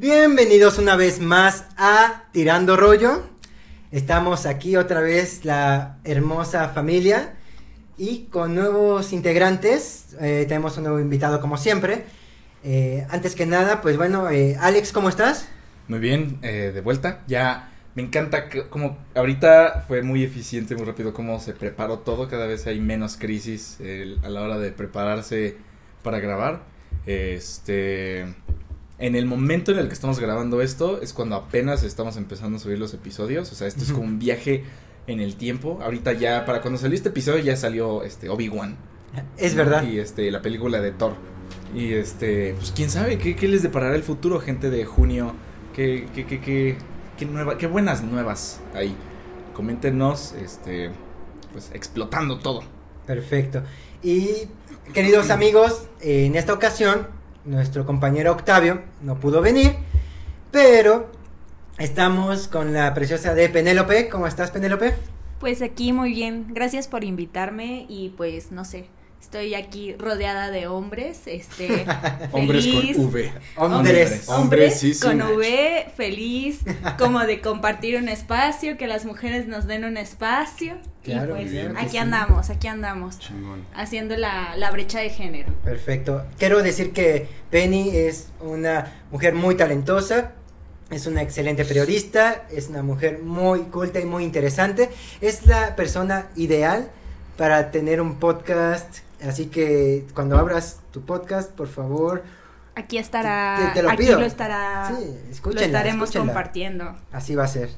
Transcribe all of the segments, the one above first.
Bienvenidos una vez más a Tirando Rollo. Estamos aquí otra vez la hermosa familia y con nuevos integrantes. Eh, tenemos un nuevo invitado como siempre. Eh, antes que nada, pues bueno, eh, Alex, ¿cómo estás? Muy bien, de vuelta. Ya me encanta como ahorita fue muy eficiente, muy rápido cómo se preparó todo. Cada vez hay menos crisis a la hora de prepararse para grabar. Este, en el momento en el que estamos grabando esto es cuando apenas estamos empezando a subir los episodios. O sea, esto es como un viaje en el tiempo. Ahorita ya, para cuando salió este episodio ya salió este Obi-Wan. Es ¿no? verdad. Y este, la película de Thor. Y este, pues quién sabe qué, qué les deparará el futuro, gente de junio. Qué, qué, qué, qué, qué, nueva, qué buenas nuevas hay. Coméntenos, este, pues explotando todo. Perfecto. Y queridos amigos, en esta ocasión nuestro compañero Octavio no pudo venir, pero estamos con la preciosa de Penélope. ¿Cómo estás, Penélope? Pues aquí muy bien, gracias por invitarme y pues no sé, estoy aquí rodeada de hombres, este, Hombres feliz, con V. Hombres. hombres sí, sí, con. V, feliz, como de compartir un espacio, que las mujeres nos den un espacio Claro, y pues aquí sí. andamos, aquí andamos, Chingón. haciendo la, la brecha de género. Perfecto. Quiero decir que Penny es una mujer muy talentosa, es una excelente periodista, es una mujer muy culta y muy interesante. Es la persona ideal para tener un podcast. Así que cuando abras tu podcast, por favor, Aquí estará, Te- te lo aquí pido. lo estará, sí, lo escúchenla, estaremos escúchenla. compartiendo. Así va a ser.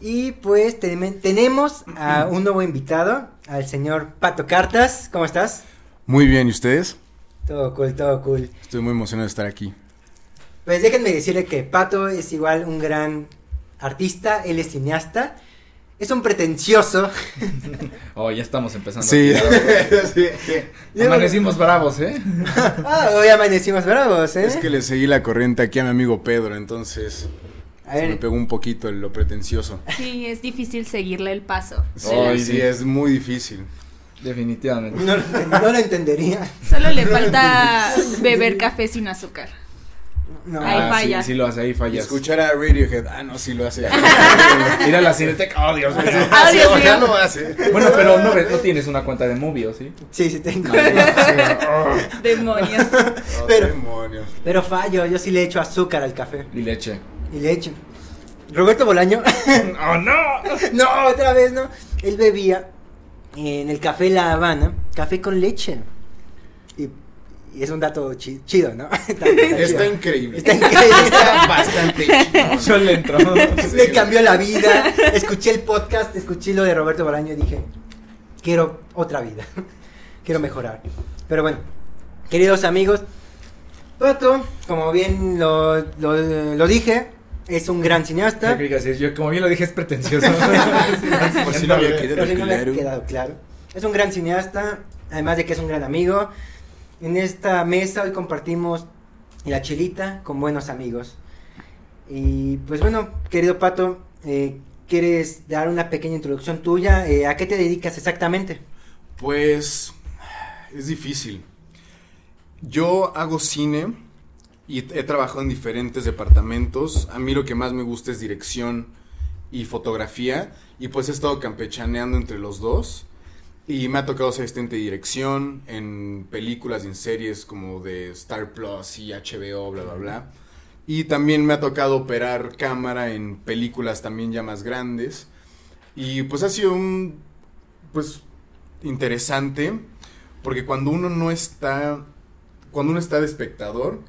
Y pues tenemos a un nuevo invitado, al señor Pato Cartas. ¿Cómo estás? Muy bien, ¿y ustedes? Todo cool, todo cool. Estoy muy emocionado de estar aquí. Pues déjenme decirle que Pato es igual un gran artista, él es cineasta, es un pretencioso. Oh, ya estamos empezando. Sí. a tirar. Amanecimos bravos, ¿eh? ah, hoy amanecimos bravos, ¿eh? Es que le seguí la corriente aquí a mi amigo Pedro, entonces A se me pegó un poquito en lo pretencioso. Sí, es difícil seguirle el paso. Sí, sí, sí. es muy difícil. Definitivamente. no, no lo entendería. Solo le falta beber café sin azúcar. No. Ahí Ah, falla. Sí, sí lo hace, ahí Y fallas. escuchar a Radiohead, ah, no, sí lo hace. Mira la cineteca, oh Dios mío. Ah, Sí, Dios ya mío. lo hace. Bueno, pero no, ves- no tienes una cuenta de Movie, ¿o sí? Sí, sí tengo. Demonios. Oh, Pero- demonios. Pero fallo, yo sí le echo azúcar al café. Y leche. Y le echo. Roberto Bolaño. ¡Oh, no! no, otra vez no. Él bebía en el café La Habana, café con leche. Y, es un dato chi- chido, ¿no? Está, está Está chido. increíble. Está increíble. Está bastante chido. Yo le entro. Me cambió la vida. Escuché el podcast, escuché lo de Roberto Bolaño y dije, quiero otra vida. quiero mejorar. Pero bueno, queridos amigos, Pato, como bien lo, lo, lo dije, es un gran cineasta. yo como bien lo dije es pretencioso. Por si no había claro. quedado claro. Es un gran cineasta, además de que es un gran amigo. En esta mesa hoy compartimos la chelita con buenos amigos. Y pues bueno, querido Pato, eh, ¿quieres dar una pequeña introducción tuya? Eh, ¿A qué te dedicas exactamente? Pues es difícil. Yo hago cine y he trabajado en diferentes departamentos. A mí lo que más me gusta es dirección y fotografía y pues he estado campechaneando entre los dos. Y me ha tocado ser asistente de dirección en películas y en series como de Star Plus y HBO, bla, bla, bla. Y también me ha tocado operar cámara en películas también ya más grandes. Y pues ha sido un, pues, interesante, porque cuando uno no está, cuando uno está de espectador,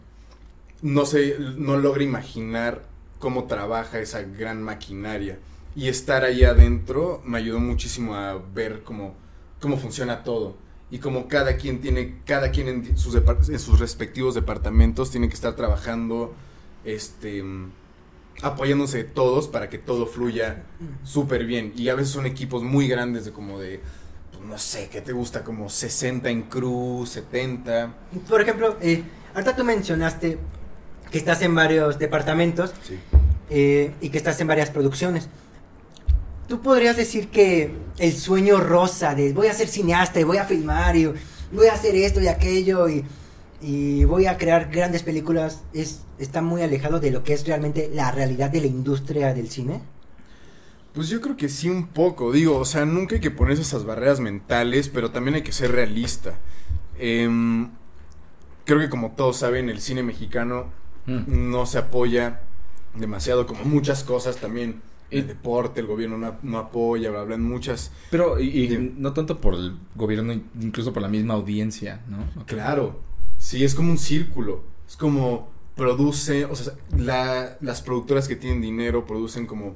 no se, no logra imaginar cómo trabaja esa gran maquinaria. Y estar ahí adentro me ayudó muchísimo a ver cómo, cómo funciona todo. Y como cada quien tiene, cada quien en sus, en sus respectivos departamentos tiene que estar trabajando, este, apoyándose todos para que todo fluya súper bien. Y a veces son equipos muy grandes de como de, pues, no sé, ¿qué te gusta? Como 60 en crew, 70. Por ejemplo, eh, ahorita tú mencionaste que estás en varios departamentos Sí. eh, y que estás en varias producciones. ¿Tú podrías decir que el sueño rosa de voy a ser cineasta y voy a filmar y voy a hacer esto y aquello y y voy a crear grandes películas, es, está muy alejado de lo que es realmente la realidad de la industria del cine. Pues yo creo que sí un poco, digo, o sea, nunca hay que ponerse esas barreras mentales, pero también hay que ser realista. Em, creo que como todos saben, el cine mexicano Mm. no se apoya demasiado como muchas cosas también. El deporte, el gobierno no, no apoya, bla, bla, en muchas. Pero, y, y no tanto por el gobierno, incluso por la misma audiencia, ¿no? Claro, sí, es como un círculo. Es como produce, o sea, la- las productoras que tienen dinero producen como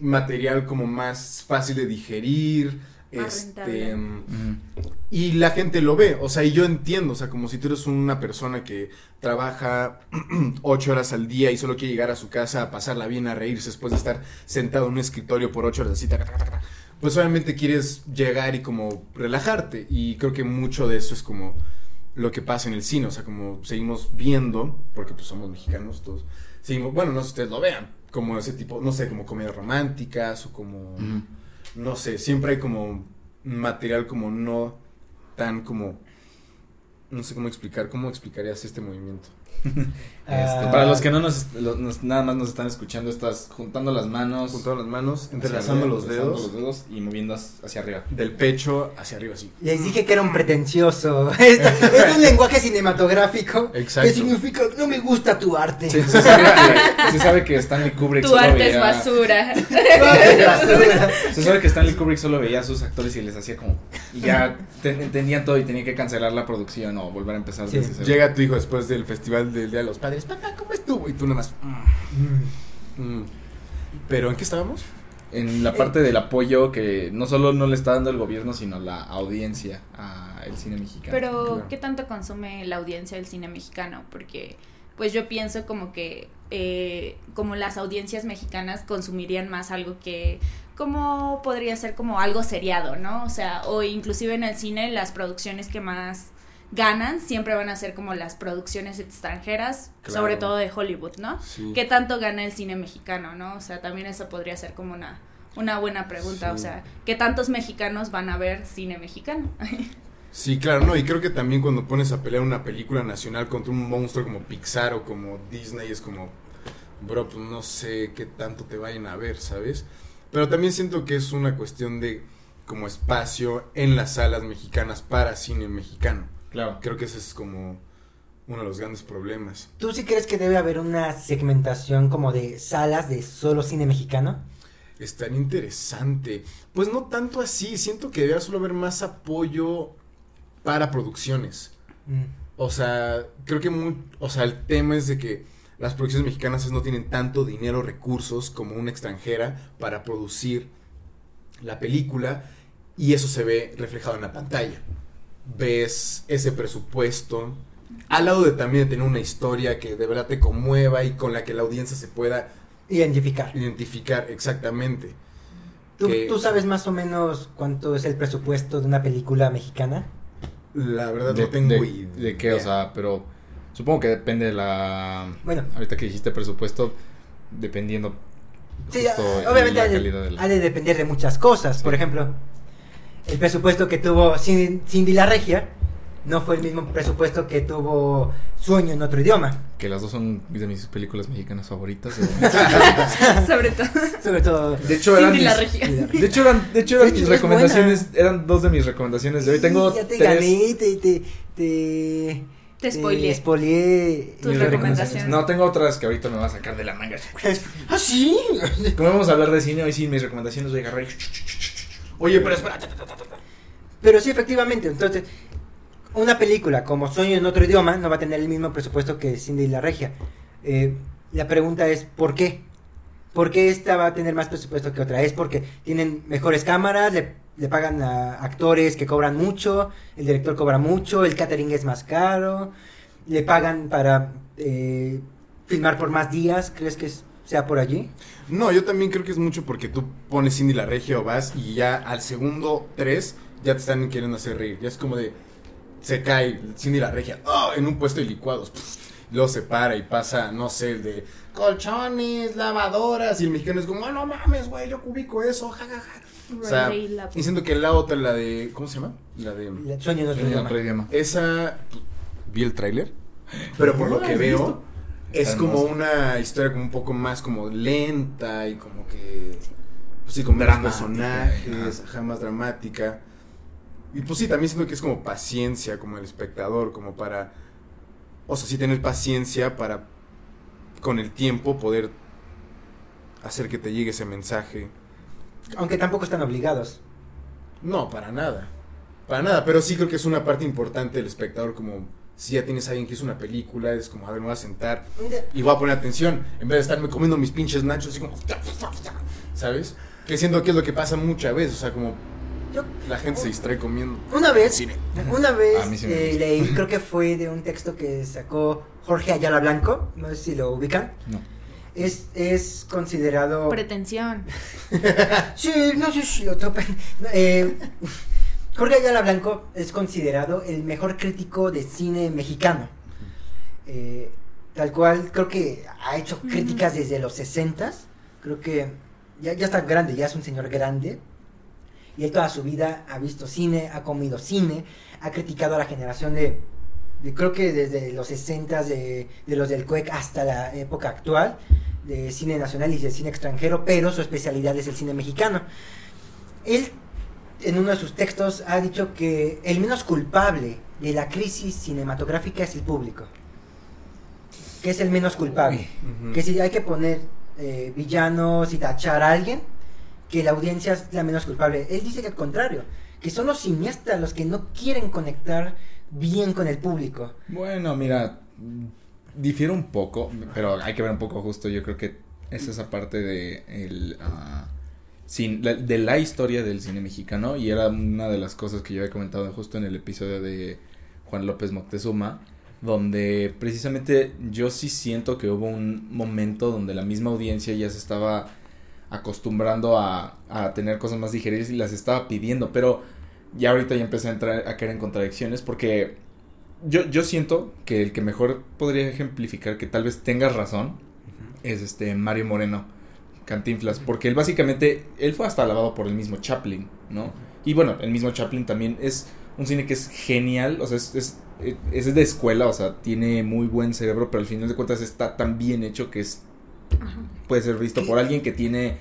material como más fácil de digerir. Este, mm, y la gente lo ve, o sea, y yo entiendo, o sea, como si tú eres una persona que trabaja ocho horas al día y solo quiere llegar a su casa a pasarla bien, a reírse después de estar sentado en un escritorio por ocho horas así, taca, taca, taca, taca, pues obviamente quieres llegar y como relajarte, y creo que mucho de eso es como lo que pasa en el cine, o sea, como seguimos viendo, porque pues somos mexicanos todos, seguimos, bueno, no sé si ustedes lo vean, como ese tipo, no sé, como comedias románticas o como. No sé, siempre hay como material como no tan como no sé cómo explicar, cómo explicarías este movimiento. Este, Ah, para los que no nos, los- nos- nada más nos están escuchando, estás juntando las manos, Juntando las manos, entrelazando arriba, los dedos los dedos y moviendo hacia arriba. del pecho hacia arriba así. Les dije que era un pretencioso. Esto- es un lenguaje cinematográfico. Exacto. Que significa, no me gusta tu arte. Se, se sabe que, se sabe que Stanley Kubrick Tu solo arte veía, es basura. Se sabe que Stanley Kubrick solo veía a sus actores y les hacía como y ya te- entendían todo y tenía que cancelar la producción o volver a empezar Sí. desde cero. Llega tu hijo después del festival del Día de los Padres, papá, ¿cómo estuvo? Y tú nada más. Mm. mm, mm. Pero ¿en qué estábamos? en la parte del apoyo que no solo no le está dando el gobierno, sino la audiencia al cine mexicano. Pero, Claro. ¿qué tanto consume la audiencia del cine mexicano? Porque, pues yo pienso como que, eh, como las audiencias mexicanas consumirían más algo que, como podría ser como algo seriado, ¿no? O sea, o inclusive en el cine las producciones que más ganan siempre van a ser como las producciones extranjeras, Claro. sobre todo de Hollywood, ¿no? Sí. ¿Qué tanto gana el cine mexicano, no? O sea, también eso podría ser como una, una buena pregunta, o sea, ¿qué tantos mexicanos van a ver cine mexicano? Sí, claro, no, y creo que también cuando pones a pelear una película nacional contra un monstruo como Pixar o como Disney es como, bro, pues no sé qué tanto te vayan a ver, ¿sabes? Pero también siento que es una cuestión de como espacio en las salas mexicanas para cine mexicano. Claro. Creo que ese es como uno de los grandes problemas. ¿Tú sí crees que debe haber una segmentación como de salas de solo cine mexicano? Es tan interesante. Pues no tanto así, siento que debería solo haber más apoyo para producciones. Mm. O sea, creo que muy, o sea, el tema es de que las producciones mexicanas no tienen tanto dinero, recursos como una extranjera para producir la película y eso se ve reflejado en la pantalla. Ves ese presupuesto al lado de también tener una historia que de verdad te conmueva y con la que la audiencia se pueda Identificar. identificar exactamente. ¿Tú, que- tú sabes más o menos cuánto es el presupuesto de una película mexicana? La verdad De, no tengo de- idea. de qué, o sea, pero supongo que depende de la... Bueno. Ahorita que dijiste presupuesto, dependiendo Sí, obviamente la ha de, la- ha de depender de muchas cosas. Sí. Por ejemplo, el presupuesto que tuvo Cin- Cindy la Regia no fue el mismo presupuesto que tuvo Sueño en otro idioma. Que las dos son de mis películas mexicanas favoritas. sobre todo. Sobre todo. De hecho, eran Cindy la regia. De hecho, eran, de hecho, eran De hecho, mis es recomendaciones, eran dos de mis recomendaciones de hoy. Tengo ya te tres- gané, te, te, te, Te spoileé. spoileé Tus mis recomendaciones. No, tengo otras que ahorita me va a sacar de la manga. ¿Ah, sí? Como vamos a hablar de cine, hoy sí mis recomendaciones voy a agarrar. y- Oye, pero espera. Pero sí, efectivamente. Entonces, una película como Sueño en otro idioma no va a tener el mismo presupuesto que Cindy la Regia. Eh, la pregunta es, ¿por qué? ¿Por qué esta va a tener más presupuesto que otra? ¿Es porque tienen mejores cámaras, le, le pagan a actores que cobran mucho, el director cobra mucho, el catering es más caro, le pagan para eh, filmar por más días? ¿Crees que es- sea por allí? No, yo también creo que es mucho porque tú pones Cindy la Regia o vas y ya al segundo tres ya te están queriendo hacer reír. Ya es como de. Se cae Cindy la Regia ¡oh! en un puesto de licuados. pf, luego se para y pasa, no sé, el de colchones, lavadoras. Y el mexicano es como, "Ah, no mames, güey, yo cubico eso, jajaja. O sea, la- siento que la otra, la de. ¿Cómo se llama? La de. El Sueño otro idioma. Esa vi el tráiler, pero por ¿No lo que veo visto? Es como una historia como un poco más como lenta y como que pues sí, con menos Dramática, personajes, ajá, más dramática. Y pues sí, también siento que es como paciencia como el espectador, como para o sea, sí tener paciencia para con el tiempo poder hacer que te llegue ese mensaje. Aunque tampoco están obligados. No, para nada. Para nada, pero sí creo que es una parte importante del espectador, como si ya tienes a alguien que es una película, es como, a ver, me voy a sentar y voy a poner atención, en vez de estarme comiendo mis pinches nachos, así como, ¿sabes? Que siento que es lo que pasa muchas veces, o sea, como Yo- la gente se distrae comiendo. Una vez, Cine. una vez A mí sí me eh, leí, creo que fue de un texto que sacó Jorge Ayala Blanco, no sé si lo ubican. No. Es, es considerado... Pretensión. Sí, no sé si lo topen. Eh, Jorge Ayala Blanco es considerado el mejor crítico de cine mexicano. Eh, tal cual, creo que ha hecho críticas desde los 60 Creo que ya, ya está grande, ya es un señor grande. Y él toda su vida ha visto cine, ha comido cine, ha criticado a la generación de, de- creo que desde los 60 de, de los del CUEC hasta la época actual, de cine nacional y de cine extranjero, pero su especialidad es el cine mexicano. Él, en uno de sus textos, ha dicho que el menos culpable de la crisis cinematográfica es el público. Que es el menos culpable. Que si hay que poner eh, villanos y tachar a alguien, que la audiencia es la menos culpable. Él dice que al contrario, que son los cineastas los que no quieren conectar bien con el público. Bueno, mira, difiere un poco, pero hay que ver un poco justo. Yo creo que es esa parte de el, ah, la- de la historia del cine mexicano y era una de las cosas que yo había comentado justo en el episodio de Juan López Moctezuma, donde precisamente yo sí siento que hubo un momento donde la misma audiencia ya se estaba acostumbrando a, a tener cosas más digeribles y las estaba pidiendo, pero ya ahorita ya empecé a entrar a caer en contradicciones porque yo, yo siento que el que mejor podría ejemplificar que tal vez tengas razón es este Mario Moreno, Cantinflas, porque él básicamente, él fue hasta alabado por el mismo Chaplin, ¿no? Y bueno, el mismo Chaplin también es un cine que es genial, o sea, es, es, es de escuela, o sea, tiene muy buen cerebro, pero al final de cuentas está tan bien hecho que es Ajá. puede ser visto por alguien que tiene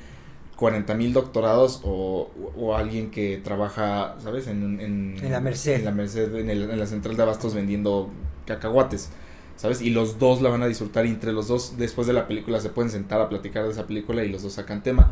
40 mil doctorados o, o alguien que trabaja, ¿sabes? En, en, En la Merced. En la Merced, en, el- en la central de abastos vendiendo cacahuates, ¿sabes? Y los dos la van a disfrutar y entre los dos, después de la película, se pueden sentar a platicar de esa película y los dos sacan tema.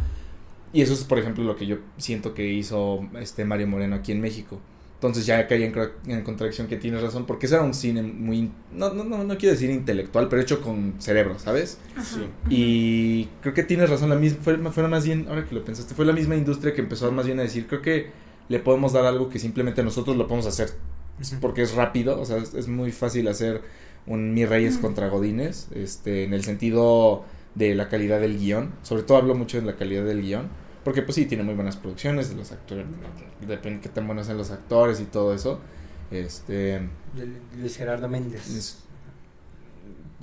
Y eso es, por ejemplo, lo que yo siento que hizo este Mario Moreno aquí en México. Entonces ya caí en, en contradicción que tienes razón, porque ese era un cine muy, no, no, no, no quiero decir intelectual, pero hecho con cerebro, ¿sabes? Sí. Y creo que tienes razón, la misma, fue, fue más bien, ahora que lo pensaste, fue la misma industria que empezó más bien a decir, creo que le podemos dar algo que simplemente nosotros lo podemos hacer, porque es rápido, o sea, es, es muy fácil hacer un Mi Reyes contra Godines, este, en el sentido de la calidad del guion, sobre todo hablo mucho de la calidad del guion, porque pues sí, tiene muy buenas producciones, de los actores, depende de qué tan buenos sean los actores y todo eso, este... De Luis Gerardo Méndez. es-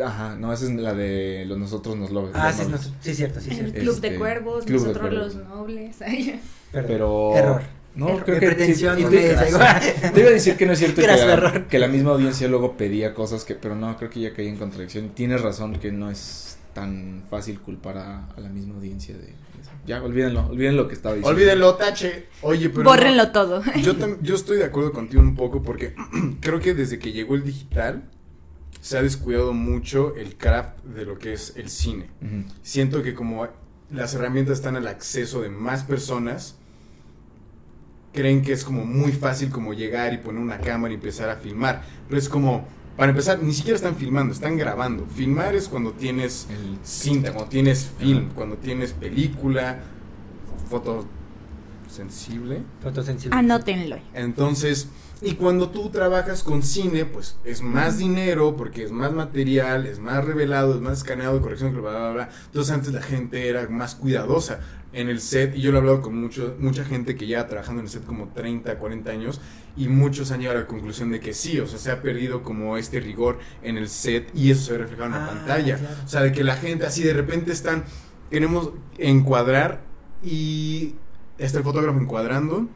Ajá, no, esa es la de los nosotros nos lo ah, los sí, no, sí, cierto, sí, El cierto. Club Este, de Cuervos, Club de nosotros Cuervos. los nobles. Perdón. Pero. Error. No, Error. creo que. pretensión sí, no te, me te- llegó. te iba a decir que no es cierto que la, que la misma audiencia luego pedía cosas que. Pero no, creo que ya caí en contradicción. Tienes razón que no es tan fácil culpar a, a la misma audiencia de eso. Ya, olvídenlo, olviden lo que estaba diciendo. Olvídenlo, tache. Oye, pero. Bórrenlo todo. Yo, yo estoy de acuerdo contigo un poco porque creo que desde que llegó el digital se ha descuidado mucho el craft de lo que es el cine. Siento que como las herramientas están al acceso de más personas, creen que es como muy fácil como llegar y poner una cámara y empezar a filmar. Pero es como, para empezar, ni siquiera están filmando, están grabando. Filmar es cuando tienes El- cinta, cuando tienes film, Ajá. cuando tienes película, foto sensible. Fotosensible. Anótenlo. Entonces, y cuando tú trabajas con cine, pues es más dinero porque es más material, es más revelado, es más escaneado, corrección, bla, bla, bla. Entonces antes la gente era más cuidadosa en el set y yo lo he hablado con mucho, mucha gente que ya trabajando en el set como 30, 40 años y muchos han llegado a la conclusión de que sí, o sea, se ha perdido como este rigor en el set y eso se ve reflejado en la Ah, pantalla. claro. O sea, de que la gente así de repente están, queremos encuadrar y está el fotógrafo encuadrando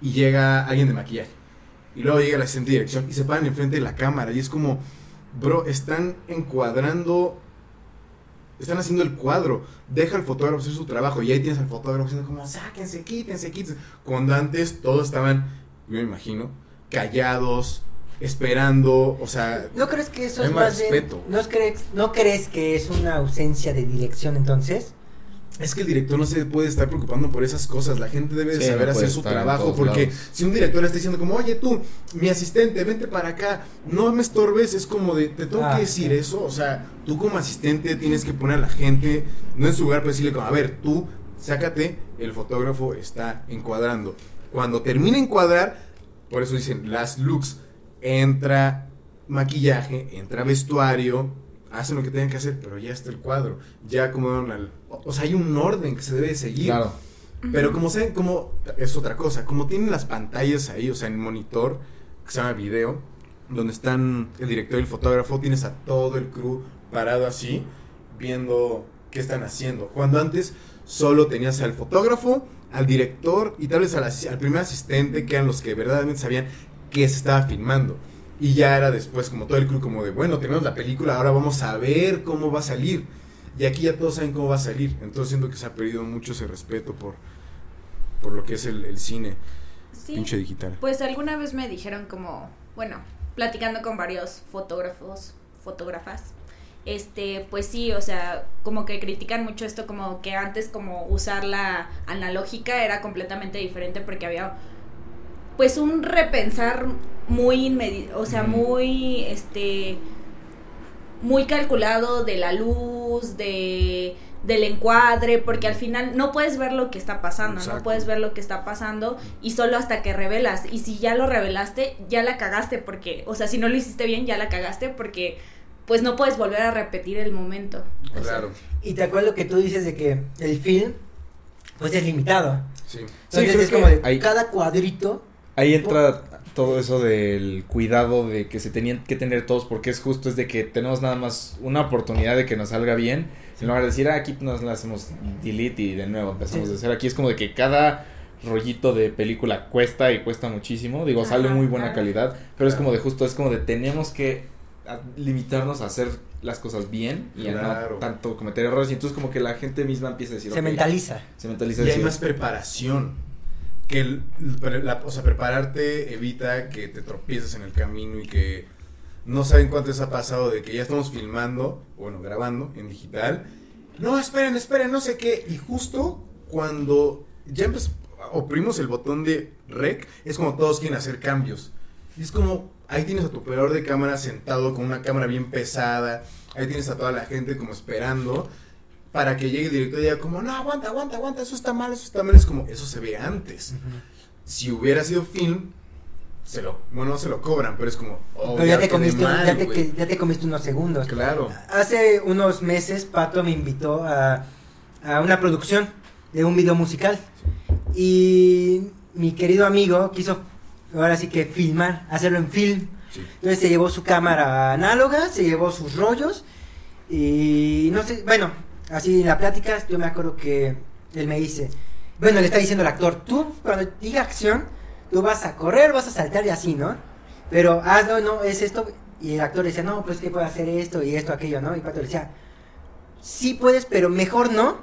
y llega alguien de maquillaje. Y luego llega la de dirección y se paran enfrente de la cámara. Y es como, bro, están encuadrando. Están haciendo el cuadro. Deja al fotógrafo hacer su trabajo. Y ahí tienes al fotógrafo diciendo como, sáquense, quítense, quítense. Cuando antes todos estaban, yo me imagino, callados, esperando. O sea, ¿No crees que eso es más bien- respeto. ¿no crees, ¿No crees que es una ausencia de dirección entonces? Es que el director no se puede estar preocupando por esas cosas. La gente debe Sí, saber no hacer su trabajo. Porque lados. si un director está diciendo como, oye tú, mi asistente, vente para acá, no me estorbes, es como de, te tengo Ah, que decir sí. eso. O sea, tú como asistente tienes que poner a la gente, no en su lugar, pero decirle como, a ver, tú, sácate, el fotógrafo está encuadrando. Cuando termina de encuadrar, por eso dicen las looks, entra maquillaje, entra vestuario, hacen lo que tienen que hacer, pero ya está el cuadro, ya acomodaron al... O sea, hay un orden que se debe de seguir. Claro. Pero como saben, como es otra cosa, como tienen las pantallas ahí, o sea, en monitor, que se llama video, donde están el director y el fotógrafo, tienes a todo el crew parado así, viendo qué están haciendo. Cuando antes solo tenías al fotógrafo, al director y tal vez al primer asistente, que eran los que verdaderamente sabían qué se estaba filmando. Y ya era después como todo el crew como de, bueno, tenemos la película, ahora vamos a ver cómo va a salir. Y aquí ya todos saben cómo va a salir. Entonces siento que se ha perdido mucho ese respeto por, por lo que es el, el cine Sí. pinche digital. Pues alguna vez me dijeron como, bueno, platicando con varios fotógrafos, fotógrafas, este, pues sí, o sea, como que critican mucho esto, como que antes como usar la analógica era completamente diferente porque había pues un repensar muy inmediato, o sea, muy, este, muy calculado de la luz, de del encuadre, porque al final no puedes ver lo que está pasando, Exacto. no puedes ver lo que está pasando y solo hasta que revelas. Y si ya lo revelaste, ya la cagaste porque, o sea, si no lo hiciste bien, ya la cagaste porque pues no puedes volver a repetir el momento. O sea, Claro, Y te acuerdo que tú dices de que el film, pues es limitado. sí. Entonces es que como de hay- cada cuadrito. Ahí entra todo eso del cuidado de que se tenían que tener todos porque es justo es de que tenemos nada más una oportunidad de que nos salga bien. En lugar de decir ah, aquí nos la hacemos delete y de nuevo empezamos Sí. de hacer aquí es como de que cada rollito de película cuesta y cuesta muchísimo. Digo sale muy buena calidad pero es como de justo es como de tenemos que a- limitarnos a hacer las cosas bien y a no tanto cometer errores. Y entonces como que la gente misma empieza a decir Se mentaliza. se mentaliza Y hay más preparación. Que la- o sea, prepararte evita que te tropieces en el camino y que no saben cuánto ha pasado de que ya estamos filmando, bueno, grabando en digital. No, esperen, esperen, no sé qué. Y justo cuando ya oprimimos el botón de rec, es como todos quieren hacer cambios. Y es como, ahí tienes a tu operador de cámara sentado con una cámara bien pesada. Ahí tienes a toda la gente como esperando para que llegue el director y diga como, no, aguanta, aguanta, aguanta, eso está mal, eso está mal. Es como, eso se ve antes. Si hubiera sido film, se lo, bueno, no se lo cobran, pero es como, oh, Pero ya te, comiste, mal, ya, te, güey. que- ya te comiste unos segundos. Claro. Hace unos meses Pato me invitó a, a una producción de un video musical. Y mi querido amigo quiso ahora sí que filmar, hacerlo en film. Sí. Entonces se llevó su cámara análoga, se llevó sus rollos. Y no sé, bueno, así en la plática yo me acuerdo que él me dice, bueno, le está diciendo al actor, tú cuando diga acción, tú vas a correr, vas a saltar y así, ¿no? Pero hazlo, no, es esto. Y el actor decía, no, pues que puedo hacer esto y esto, aquello, ¿no? Y Pato le decía, sí puedes, pero mejor no,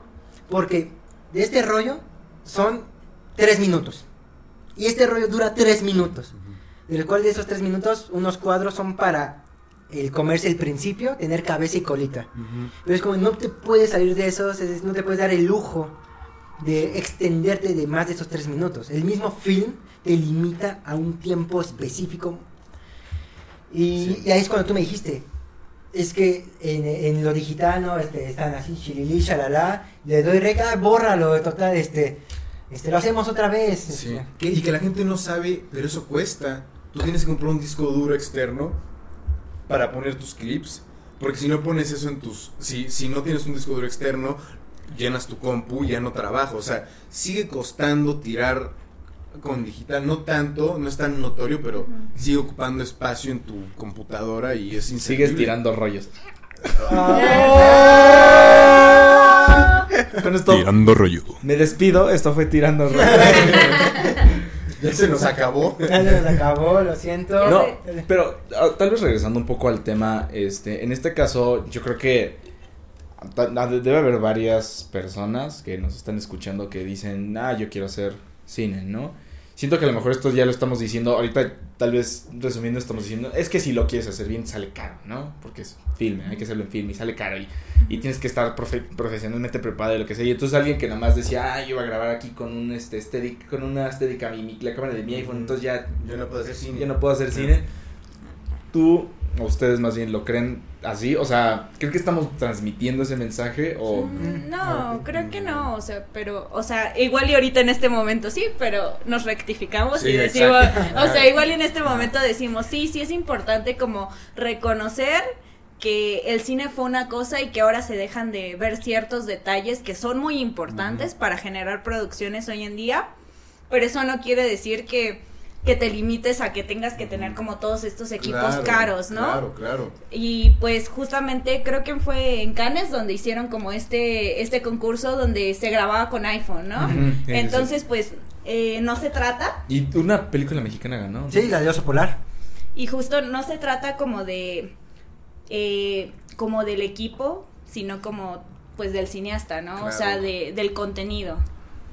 porque de este rollo son tres minutos. Y este rollo dura tres minutos. Del cual de esos tres minutos, unos cuadros son para el comerse el principio, tener cabeza y colita. Pero es como no te puedes salir de esos, es- no te puedes dar el lujo de extenderte de más de esos tres minutos. El mismo film te limita a un tiempo específico. Y, Sí. y ahí es cuando tú me dijiste, es que en, en lo digital, ¿no? Este, están así, chililí, shalala, le doy rec, ah, bórralo, total, este, este, lo hacemos otra vez. Sí. este. Que- y que la gente no sabe, pero eso cuesta. Tú tienes que comprar un disco duro externo para poner tus clips. Porque si no pones eso en tus. Si, si no tienes un disco duro externo, llenas tu compu y ya no trabaja. O sea, sigue costando tirar con digital. No tanto, no es tan notorio, pero sigue ocupando espacio en tu computadora y es inservible. sigues tirando rollos con esto rollo. me despido esto fue tirando rollos Ya se nos acabó. Ya se nos acabó, lo siento. No, pero ah, tal vez regresando un poco al tema, este, en este caso yo creo que ah, debe haber varias personas que nos están escuchando que dicen, ah, yo quiero hacer cine, ¿no? Siento que a lo mejor esto ya lo estamos diciendo, ahorita tal vez resumiendo estamos diciendo, es que si lo quieres hacer bien sale caro, ¿no? Porque es filme, hay que hacerlo en film y sale caro y, y tienes que estar profe- profesionalmente preparado y lo que sea. Y entonces alguien que nada más decía, ah, yo voy a grabar aquí con un este Steadicam- con una Steadicam y mi- la cámara de mi iPhone, entonces ya Yo no puedo hacer cine. yo no puedo hacer cine. ¿Tú, o ustedes más bien, lo creen así? O sea, ¿creen que estamos transmitiendo ese mensaje? O... Mm, No, creo que no, o sea, pero, o sea, igual y ahorita en este momento sí, pero nos rectificamos Sí, y decimos, exacto. o sea, igual y en este momento decimos, sí, sí es importante como reconocer que el cine fue una cosa y que ahora se dejan de ver ciertos detalles que son muy importantes para generar producciones hoy en día, pero eso no quiere decir que, que te limites a que tengas que tener como todos estos equipos Claro, caros, ¿no? Claro, claro. Y pues justamente creo que fue en Cannes donde hicieron como este, este concurso donde se grababa con iPhone, ¿no? Sí, Entonces pues eh, no se trata, Y una película mexicana ganó. Sí, la de oso polar. y justo no se trata como de, eh, como del equipo, sino como pues del cineasta, ¿no? O sea, de, del contenido.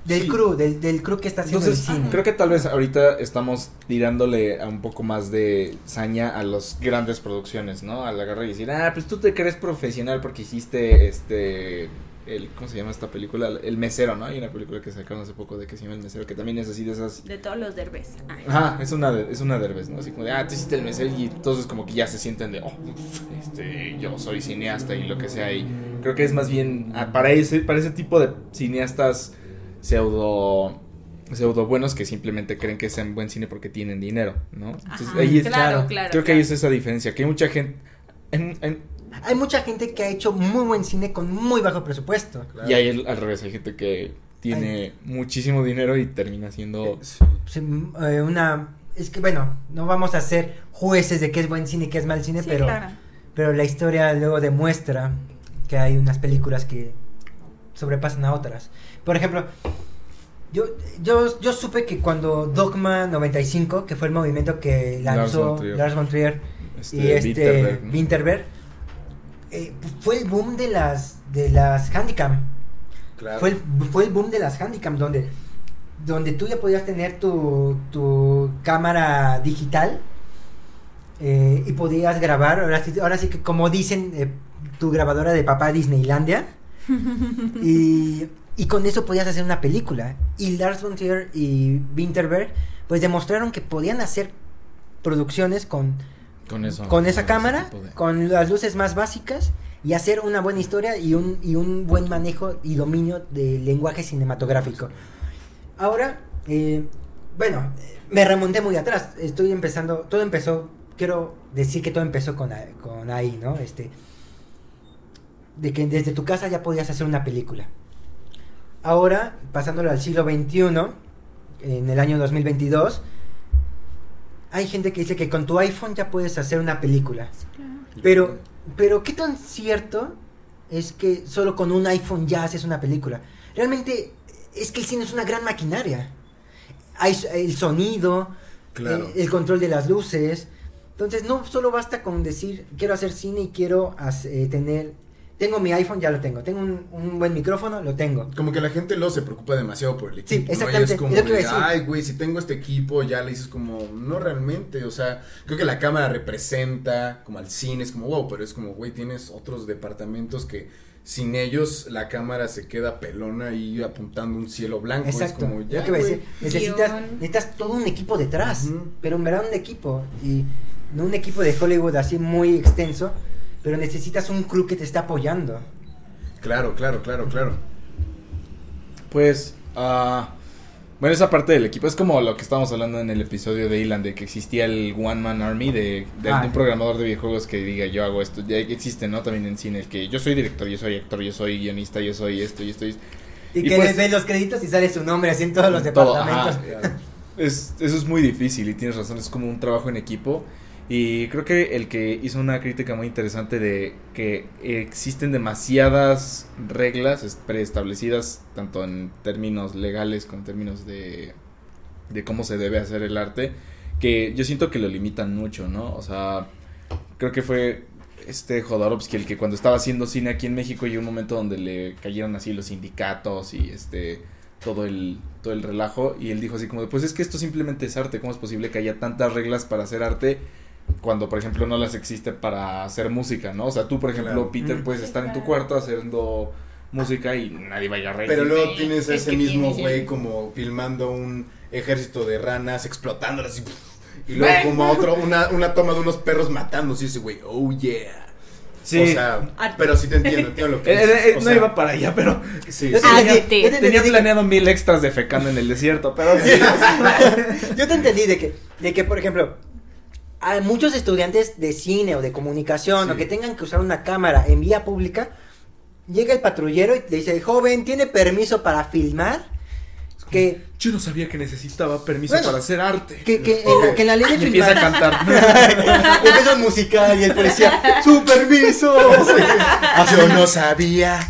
Del Sí. crew, del, del crew que está haciendo Entonces, el cine. creo que tal vez ahorita estamos tirándole a un poco más de saña a las grandes producciones, ¿no? Al agarrar y decir, ah, pues tú te crees profesional porque hiciste este. El, ¿Cómo se llama esta película? El mesero, ¿no? Hay una película que sacaron hace poco de que se llama El mesero, que también es así de esas. De todos los derbes. Ah. Ajá, es una, de, es una derbez, ¿no? Así como de, ah, tú hiciste el mesero y entonces como que ya se sienten de, oh, este, yo soy cineasta y lo que sea. Y creo que es más bien, ah, para ese, para ese tipo de cineastas pseudo, pseudo buenos que simplemente creen que hacen buen cine porque tienen dinero, ¿no? Entonces, Ajá, ahí es, claro, claro. claro. creo que ahí es esa diferencia, que hay mucha gente... en- en- Hay mucha gente que ha hecho muy buen cine con muy bajo presupuesto. claro. y hay el- al revés, hay gente que tiene muchísimo dinero y termina siendo... Sí. Sí, eh, una es que bueno, no vamos a ser jueces de qué es buen cine y qué es mal cine, Sí, pero claro. pero la historia luego demuestra que hay unas películas que sobrepasan a otras. Por ejemplo, yo, yo, yo supe que cuando Dogma 95, que fue el movimiento que Lars lanzó von Trier. Lars von Trier Este, y este Winterberg, ¿no? Winterberg, eh, fue el boom de las de las Handicam. Claro. Fue el, fue el boom de las Handicam donde donde tú ya podías tener tu, tu cámara digital eh, y podías grabar, ahora sí, ahora sí que como dicen, eh, tu grabadora de papá Disneylandia. y, y con eso podías hacer una película. Y Lars von Trier y Winterberg pues demostraron que podían hacer producciones con, Con eso. con esa cámara, de- con las luces más básicas y hacer una buena historia y un, y un buen manejo y dominio del lenguaje cinematográfico. Ahora, eh, bueno, me remonté muy atrás. Estoy empezando, todo empezó, quiero decir que todo empezó con, con ahí, ¿no? Este, de que desde tu casa ya podías hacer una película. Ahora, pasándolo al siglo XXI, en el año 2022, hay gente que dice que con tu iPhone ya puedes hacer una película. Pero, pero ¿qué tan cierto es que solo con un iPhone ya haces una película? Realmente es que el cine es una gran maquinaria. Hay el sonido, Claro. el, el control de las luces. Entonces no solo basta con decir quiero hacer cine y quiero hac- eh, tener... Tengo mi iPhone, ya lo tengo. Tengo un, un buen micrófono, lo tengo. Como que la gente luego se preocupa demasiado por el equipo. Sí, ¿no? Exactamente, es como es lo que de, decir. ay, güey, si tengo este equipo, ya le dices como, no realmente. O sea, creo que la cámara representa como al cine, es como, wow, pero es como, güey, tienes otros departamentos que sin ellos la cámara se queda pelona y apuntando un cielo blanco. Exacto. Es como, ya, güey. decir. Necesitas, necesitas todo un equipo detrás. Pero en verdad un equipo. Y no un equipo de Hollywood así muy extenso. Pero necesitas un crew que te esté apoyando. Claro, claro, claro, claro. Pues, ah, bueno, esa parte del equipo es como lo que estábamos hablando en el episodio de Ilan, de que existía el One Man Army de, de- Ah. un programador de videojuegos que diga yo hago esto. Ya existe, ¿no? También en cine, el que yo soy director, yo soy actor, yo soy guionista, yo soy esto, y esto. Y Y, Y que pues- les ven los créditos y sale su nombre así en todos los Todo, departamentos. ajá. Es, eso es muy difícil y tienes razón, es como un trabajo en equipo. Y creo que el que hizo una crítica muy interesante de que existen demasiadas reglas es- preestablecidas, tanto en términos legales como en términos de de cómo se debe hacer el arte, que yo siento que lo limitan mucho, ¿no? O sea, creo que fue este Jodorowsky el que cuando estaba haciendo cine aquí en México llegó un momento donde le cayeron así los sindicatos y este todo el todo el relajo y él dijo así como pues es que esto simplemente es arte, ¿cómo es posible que haya tantas reglas para hacer arte? Cuando por ejemplo no las existe para hacer música, ¿no? O sea, tú por ejemplo, Claro. Peter, Mm. puedes Sí, estar en tu cuarto haciendo música y nadie va a a reír. Pero luego tienes a Es ese mismo tiene- güey como filmando un ejército de ranas explotándolas y, y luego como otro, una, una toma de unos perros matándose y ese güey, oh yeah. Sí. O sea, pero sí te entiendo, entiendo lo que Eh, eh, eh, no sea, iba para allá, pero Sí, sí. te tenía que- planeado mil extras de fecando en el desierto, pero sí. Yo te entendí de que, de que, por ejemplo, hay muchos estudiantes de cine o de comunicación Sí. o que tengan que usar una cámara en vía pública, llega el patrullero y te dice, joven, ¿tiene permiso para filmar? Que, Yo no sabía que necesitaba permiso Bueno, para hacer arte. que, que, en la, que en la ley de Y empieza a filmar... cantar. Empieza musical y el policía, ¡su permiso! Yo no sabía,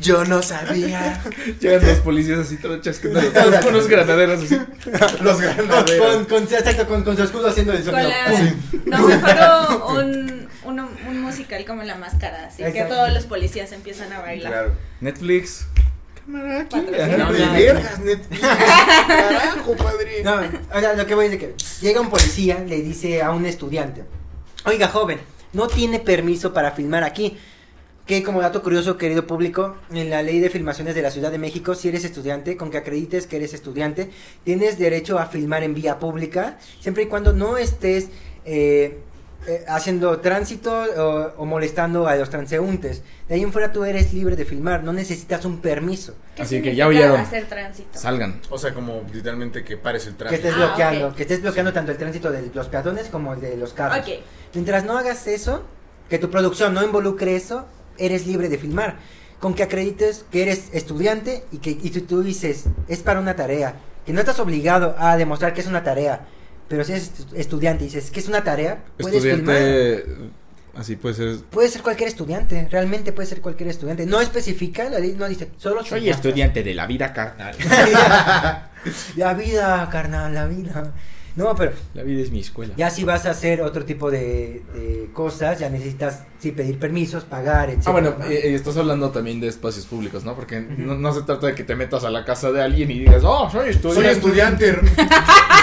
yo no sabía. Llegan los policías así todos chasqueando, todos con unos granaderos así. Los Con, granaderos. con, con- exacto, con, con su escudo haciendo el Con sonido. No, mejor un, un, un musical como La Máscara, así que todos los policías empiezan a bailar. Claro. Netflix. Cámara aquí. Vergas, Netflix. Carajo, padre. No, o sea, lo que voy es de que llega un policía, le dice a un estudiante, oiga joven, no tiene permiso para filmar aquí. Que como dato curioso, querido público, en la ley de filmaciones de la Ciudad de México, si eres estudiante, con que acredites que eres estudiante, tienes derecho a filmar en vía pública, siempre y cuando no estés eh, eh, haciendo tránsito o, o molestando a los transeúntes. De ahí en fuera tú eres libre de filmar, no necesitas un permiso. ¿Qué Así que ya oyeron. hacer tránsito? Salgan. O sea, como literalmente que pares el Que tráfico. estés Ah, bloqueando, que estés bloqueando tanto el tránsito de los peatones como el de los carros. Ok, Mientras no hagas eso, que tu producción no involucre eso, eres libre de filmar. Con que acredites que eres estudiante y que y tú, tú dices, es para una tarea. Que no estás obligado a demostrar que es una tarea. Pero si eres estu- estudiante y dices que es una tarea, puedes filmar. Estudiante. Así puede ser. Puede ser cualquier estudiante, realmente puede ser cualquier estudiante. No especifica, la ley no dice, solo Soy cineastas. estudiante de la vida carnal. La vida, carnal, la vida. No, pero La vida es mi escuela. Ya si vas a hacer otro tipo de, de cosas, ya necesitas sí pedir permisos, pagar, etc. Ah, bueno, eh, eh, estás hablando también de espacios públicos, ¿no? Porque no, no se trata de que te metas a la casa de alguien y digas, oh, soy estudiante. Soy estudiante.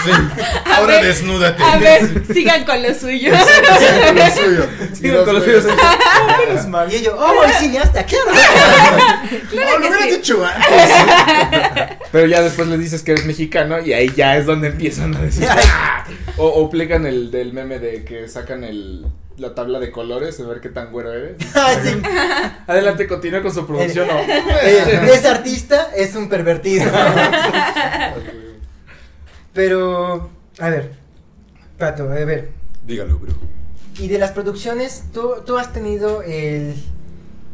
Sí. Ahora ver, desnúdate. a ver, sigan con lo suyo. Sí, lo suyo. Los con. "Oh, eres mal". Y ellos, oh, es cineasta, claro. Oh, lo hubieras sí. dicho antes. Pero ya después le dices que eres mexicano y ahí ya es donde empiezan a decir. "Ah". O, o aplican el del meme de que sacan el, la tabla de colores a ver qué tan güero eres. Sí. Adelante, continúa con su producción. ¿no? Es artista, es un pervertido. Pero, a ver, Pato, a ver. Dígalo, bro. Y de las producciones, tú, tú has tenido el,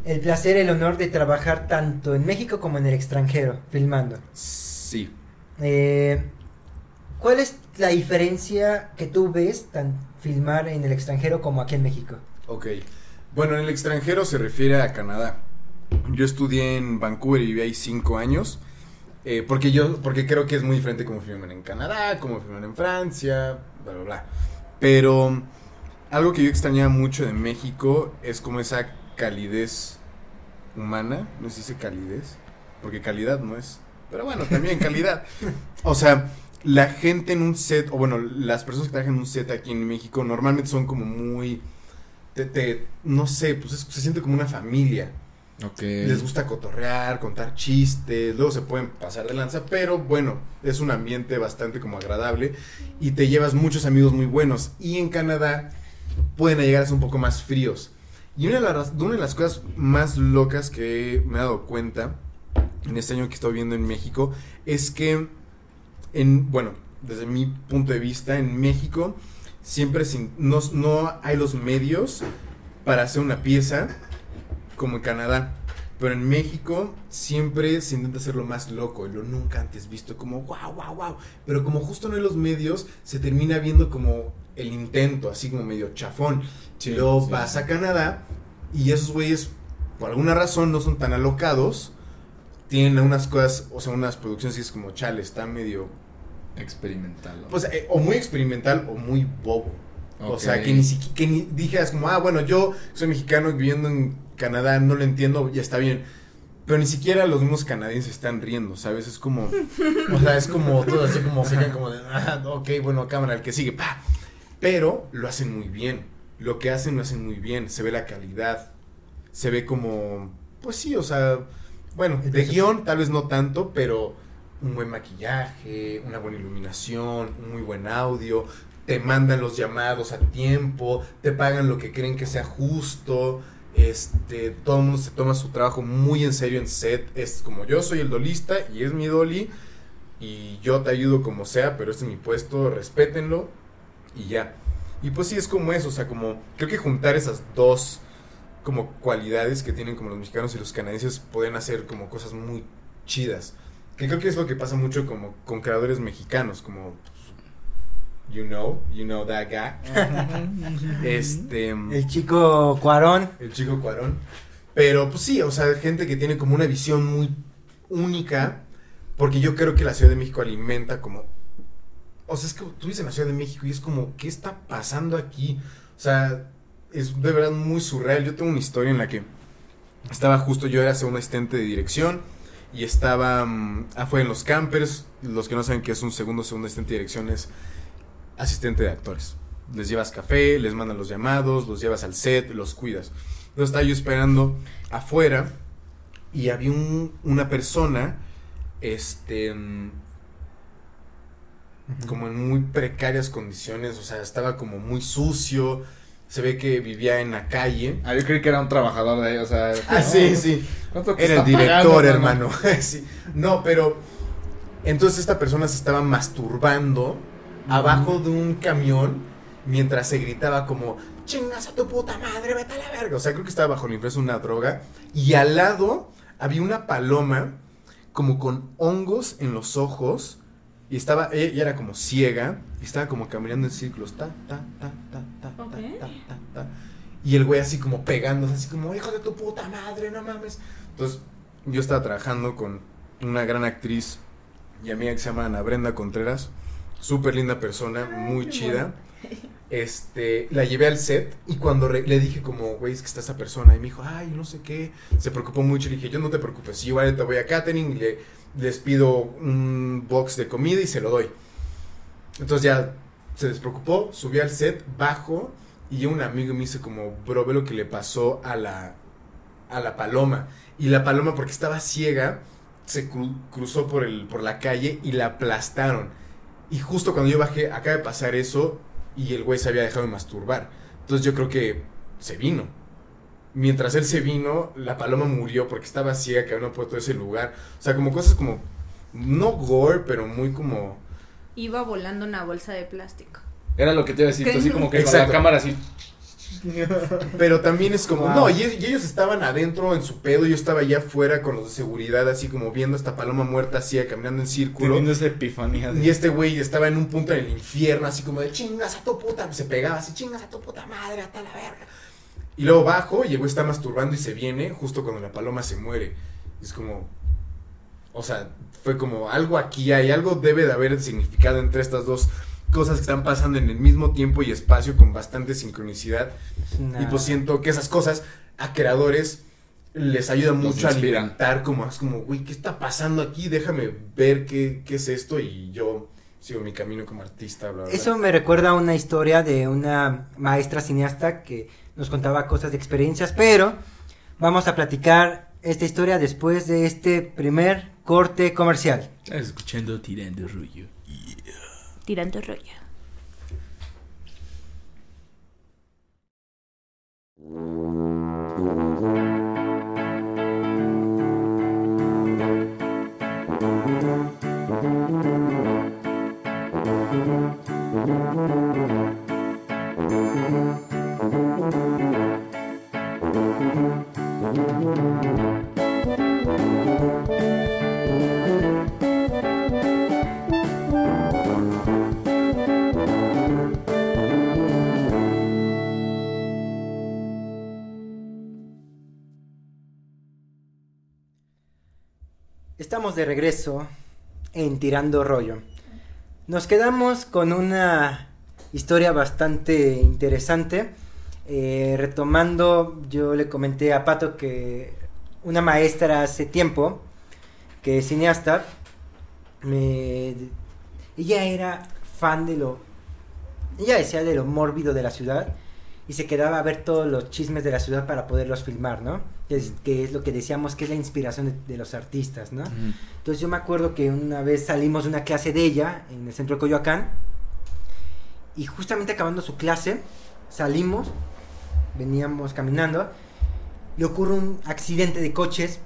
el placer, el honor de trabajar tanto en México como en el extranjero, filmando. Sí. Eh, ¿Cuál es la diferencia que tú ves tan filmar en el extranjero como aquí en México? Ok. Bueno, en el extranjero se refiere a Canadá. Yo estudié en Vancouver y viví ahí cinco años. eh, porque yo, porque creo que es muy diferente como filman en Canadá, como filman en Francia, bla, bla, bla. Pero algo que yo extrañaba mucho de México es como esa calidez humana. No se dice calidez, porque calidad no es. Pero bueno, también calidad. O sea, la gente en un set, o bueno, las personas que trabajan en un set aquí en México normalmente son como muy te, te- no sé, pues es- se siente como una familia. Ok. Les gusta cotorrear, contar chistes, luego se pueden pasar de lanza, pero bueno, es un ambiente bastante como agradable y te llevas muchos amigos muy buenos. Y en Canadá pueden llegar a ser un poco más fríos. Y una de, las, cosas más locas que me he dado cuenta en este año que estoy viendo en México es que, en, bueno, desde mi punto de vista, en México siempre sin- no, no hay los medios para hacer una pieza como en Canadá. Pero en México siempre se intenta hacerlo más loco y lo nunca antes visto, como wow, wow, wow. Pero como justo no hay los medios, se termina viendo como el intento, así como medio chafón. Sí, luego sí. vas a Canadá y esos güeyes, por alguna razón, no son tan alocados. Tienen unas cosas, o sea, unas producciones que es como chale, está medio experimental. ¿no? Pues, eh, o muy experimental o muy bobo. O sea, que ni siquiera, que ni dijeras como, ah, bueno, yo soy mexicano viviendo en Canadá, no lo entiendo, ya está bien. Pero ni siquiera los mismos canadienses están riendo, ¿sabes? Es como, o sea, es como todo así como se como de, ah, ok, bueno, cámara, el que sigue, pa. Pero lo hacen muy bien. Lo que hacen lo hacen muy bien. Se ve la calidad. Se ve como, pues sí, o sea, bueno, de guion tal vez no tanto, pero un buen maquillaje, una buena iluminación, un muy buen audio, te mandan los llamados a tiempo, te pagan lo que creen que sea justo, este, todo el mundo se toma su trabajo muy en serio en set, es como yo soy el dolista y es mi dolly y yo te ayudo como sea, pero este es mi puesto, respétenlo y ya. Y pues sí es como eso, o sea, como creo que juntar esas dos como cualidades que tienen como los mexicanos y los canadienses pueden hacer como cosas muy chidas. Que creo que es lo que pasa mucho como con creadores mexicanos, como pues, you know, you know that guy. este El chico Cuarón. el chico Cuarón. Pero pues sí, o sea, gente que tiene como una visión muy única, porque yo creo que la Ciudad de México alimenta como... O sea, es que tú vives en la Ciudad de México y es como, ¿qué está pasando aquí? O sea, es de verdad muy surreal. Yo tengo una historia en la que estaba justo, yo era segundo asistente de dirección y estaba mm, afuera en los campers. Los que no saben qué es un segundo, segundo asistente de dirección es asistente de actores. Les llevas café, les mandan los llamados, los llevas al set, los cuidas. Entonces estaba yo esperando afuera y había un- una persona, este, como en muy precarias condiciones, o sea, estaba como muy sucio, se ve que vivía en la calle. Ah, yo creí que era un trabajador de ahí, o sea. Ah, sí, sí. ¿Cuánto te Era el director, pagando, hermano. Sí. No, pero entonces esta persona se estaba masturbando abajo de un camión mientras se gritaba como chingas a tu puta madre, vete a la verga. O sea, creo que estaba bajo la influencia de una droga. Y al lado había una paloma como con hongos en los ojos. Y estaba, ella, era como ciega. Y estaba como caminando en círculos. Ta, ta, ta, ta, ta, ta, ta, ta, ta. Y el güey así como pegándose, así como, hijo de tu puta madre, no mames. Entonces, yo estaba trabajando con una gran actriz y amiga que se llama Ana Brenda Contreras. Súper linda persona, muy chida. Este, la llevé al set y cuando re- le dije como, güey, es que está esa persona. Y me dijo, ay, no sé qué. Se preocupó mucho. Le dije, yo no te preocupes. Yo igual te voy a catering y le, les pido un box de comida y se lo doy. Entonces ya se despreocupó, subí al set, bajo y un amigo me dice como, bro, ve lo que le pasó a la, a la paloma. Y la paloma, porque estaba ciega, se cru- cruzó por, el, por la calle y la aplastaron. Y justo cuando yo bajé, acaba de pasar eso y el güey se había dejado de masturbar. Entonces yo creo que se vino. Mientras él se vino, la paloma murió porque estaba ciega, que había puesto ese lugar. O sea, como cosas como, no gore, pero muy como... Iba volando una bolsa de plástico. Era lo que te iba a decir, así como que con la cámara así. Pero también es como, Wow. no, y, y ellos estaban adentro en su pedo, yo estaba allá afuera con los de seguridad, así como viendo esta paloma muerta así, caminando en círculo. Teniendo esa epifanía. de- Y este güey estaba en un punto en el infierno, así como de chingas a tu puta, se pegaba así, chingas a tu puta madre, hasta la verga. Y luego bajo y el güey está masturbando y se viene justo cuando la paloma se muere. Y es como, o sea, fue como algo aquí hay, algo debe de haber significado entre estas dos cosas que están pasando en el mismo tiempo y espacio con bastante sincronicidad. Y pues siento que esas cosas a creadores les ayuda mucho a alimentar como es como, güey, ¿qué está pasando aquí? Déjame ver qué, qué es esto y yo sigo mi camino como artista, bla, bla. Eso me recuerda a una historia de una maestra cineasta que nos contaba cosas de experiencias, pero vamos a platicar esta historia después de este primer corte comercial. Estás escuchando Tirando Rollo. Tirando rollo. De regreso en Tirando Rollo. nos quedamos con una historia bastante interesante. Eh, retomando, yo le comenté a Pato que una maestra hace tiempo, que es cineasta, me, ella era fan de lo, ella decía de lo mórbido de la ciudad y se quedaba a ver todos los chismes de la ciudad para poderlos filmar, ¿no? Es, que es lo que decíamos que es la inspiración de, de los artistas, ¿no? Ujú. Entonces yo me acuerdo que una vez salimos de una clase de ella en el centro de Coyoacán y justamente acabando su clase salimos, veníamos caminando, le ocurre un accidente de coches,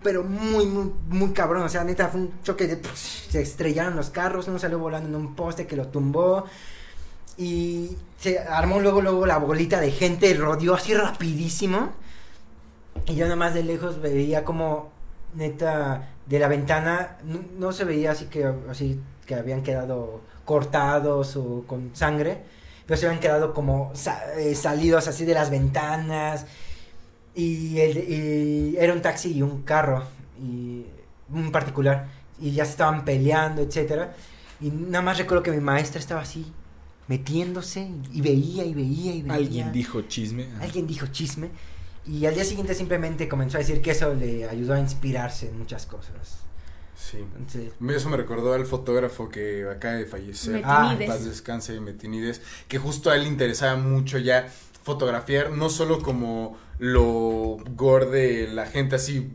pero muy, muy, muy cabrón, o sea, neta fue un choque de... Se estrellaron los carros, uno salió volando en un poste que lo tumbó y se armó luego, luego la bolita de gente, rodeó así rapidísimo. Y yo nada más de lejos veía como neta de la ventana no, se veía así que así que habían quedado cortados o con sangre pero se habían quedado como eh, salidos así de las ventanas. Y, y era un taxi y un carro y un particular y ya se estaban peleando etcétera. Y nada más recuerdo que mi maestra estaba así metiéndose y veía y veía y veía Alguien dijo chisme. Ah. Alguien dijo chisme. Y al día siguiente simplemente comenzó a decir que eso le ayudó a inspirarse en muchas cosas. Sí. Entonces, Eso me recordó al fotógrafo que acaba de fallecer. Ah, Metinides. Paz descanse, Metinides. Que justo a él le interesaba mucho ya fotografiar, no solo como lo gore de la gente así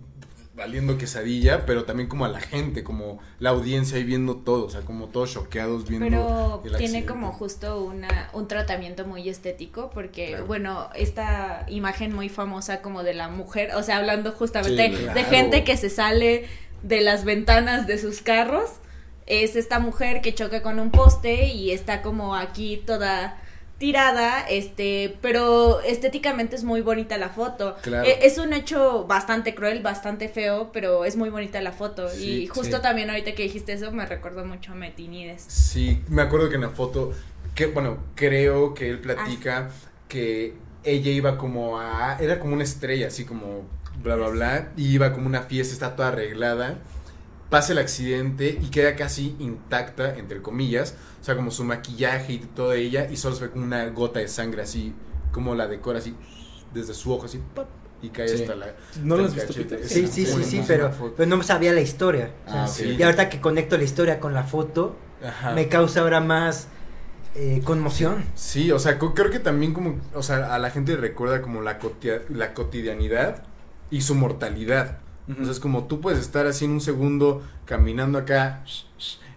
valiendo quesadilla, pero también como a la gente, como la audiencia ahí viendo todo, o sea, como todos choqueados viendo. Pero el tiene como justo una, un tratamiento muy estético porque, Claro. bueno, esta imagen muy famosa como de la mujer, o sea, hablando justamente Sí, de gente que se sale de las ventanas de sus carros, es esta mujer que choca con un poste y está como aquí toda tirada, este, pero estéticamente es muy bonita la foto. Claro. E- Es un hecho bastante cruel, bastante feo, pero es muy bonita la foto. Sí, y justo sí. también ahorita que dijiste eso me recordó mucho a Metinides. Sí, me acuerdo que en la foto, que bueno, creo que él platica que ella iba como a, era como una estrella, así como bla, bla, bla, y iba como una fiesta, está toda arreglada, pasa el accidente y queda casi intacta, entre comillas, o sea, como su maquillaje y todo ella, y solo se ve como una gota de sangre así, como la decora así, desde su ojo así, ¡pap! y cae Sí. hasta la... ¿No lo has visto. Peter? sí, sí, sí, sí, pero, pero no sabía la historia. O sea, Ah, sí. Y ahorita que conecto la historia con la foto, Ajá. me causa ahora más eh, conmoción. Sí, o sea, creo que también como, o sea, a la gente le recuerda como la, cotia- la cotidianidad y su mortalidad. Ujú. O sea, es como tú puedes estar así en un segundo caminando acá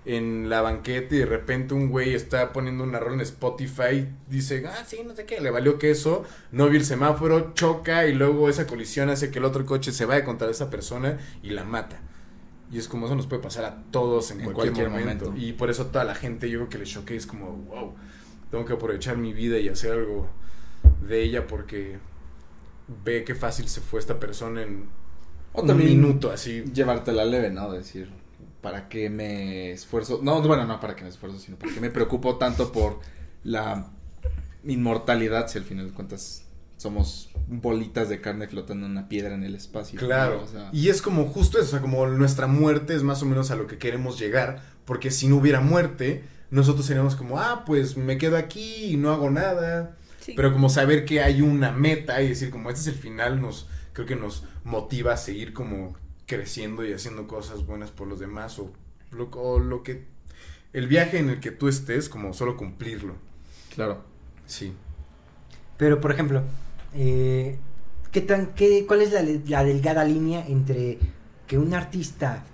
en la banqueta y de repente un güey está poniendo una rola en Spotify, dice, ah, sí, no sé qué, le valió que eso, no vio el semáforo, choca y luego esa colisión hace que el otro coche se vaya contra esa persona y la mata. Y es como eso nos puede pasar a todos en, En cualquier, cualquier momento. momento. Y por eso toda la gente, yo creo que le choque, es como, wow, tengo que aprovechar mi vida y hacer algo de ella porque ve qué fácil se fue esta persona en O un también minuto así. llevártela leve, ¿no? Decir, ¿para qué me esfuerzo? No, bueno, no para qué me esfuerzo, sino para qué me preocupo tanto por la inmortalidad si al final de cuentas somos bolitas de carne flotando en una piedra en el espacio. Claro. ¿no? O sea, Y es como justo eso, o sea, como nuestra muerte es más o menos a lo que queremos llegar, porque si no hubiera muerte, nosotros seríamos como, ah, pues me quedo aquí y no hago nada. Pero como saber que hay una meta y decir como este es el final, nos creo que nos motiva a seguir como creciendo y haciendo cosas buenas por los demás o lo, o lo que el viaje en el que tú estés como solo cumplirlo. claro. Sí. Pero, por ejemplo, eh, ¿qué tan, qué, ¿cuál es la, la delgada línea entre que un artista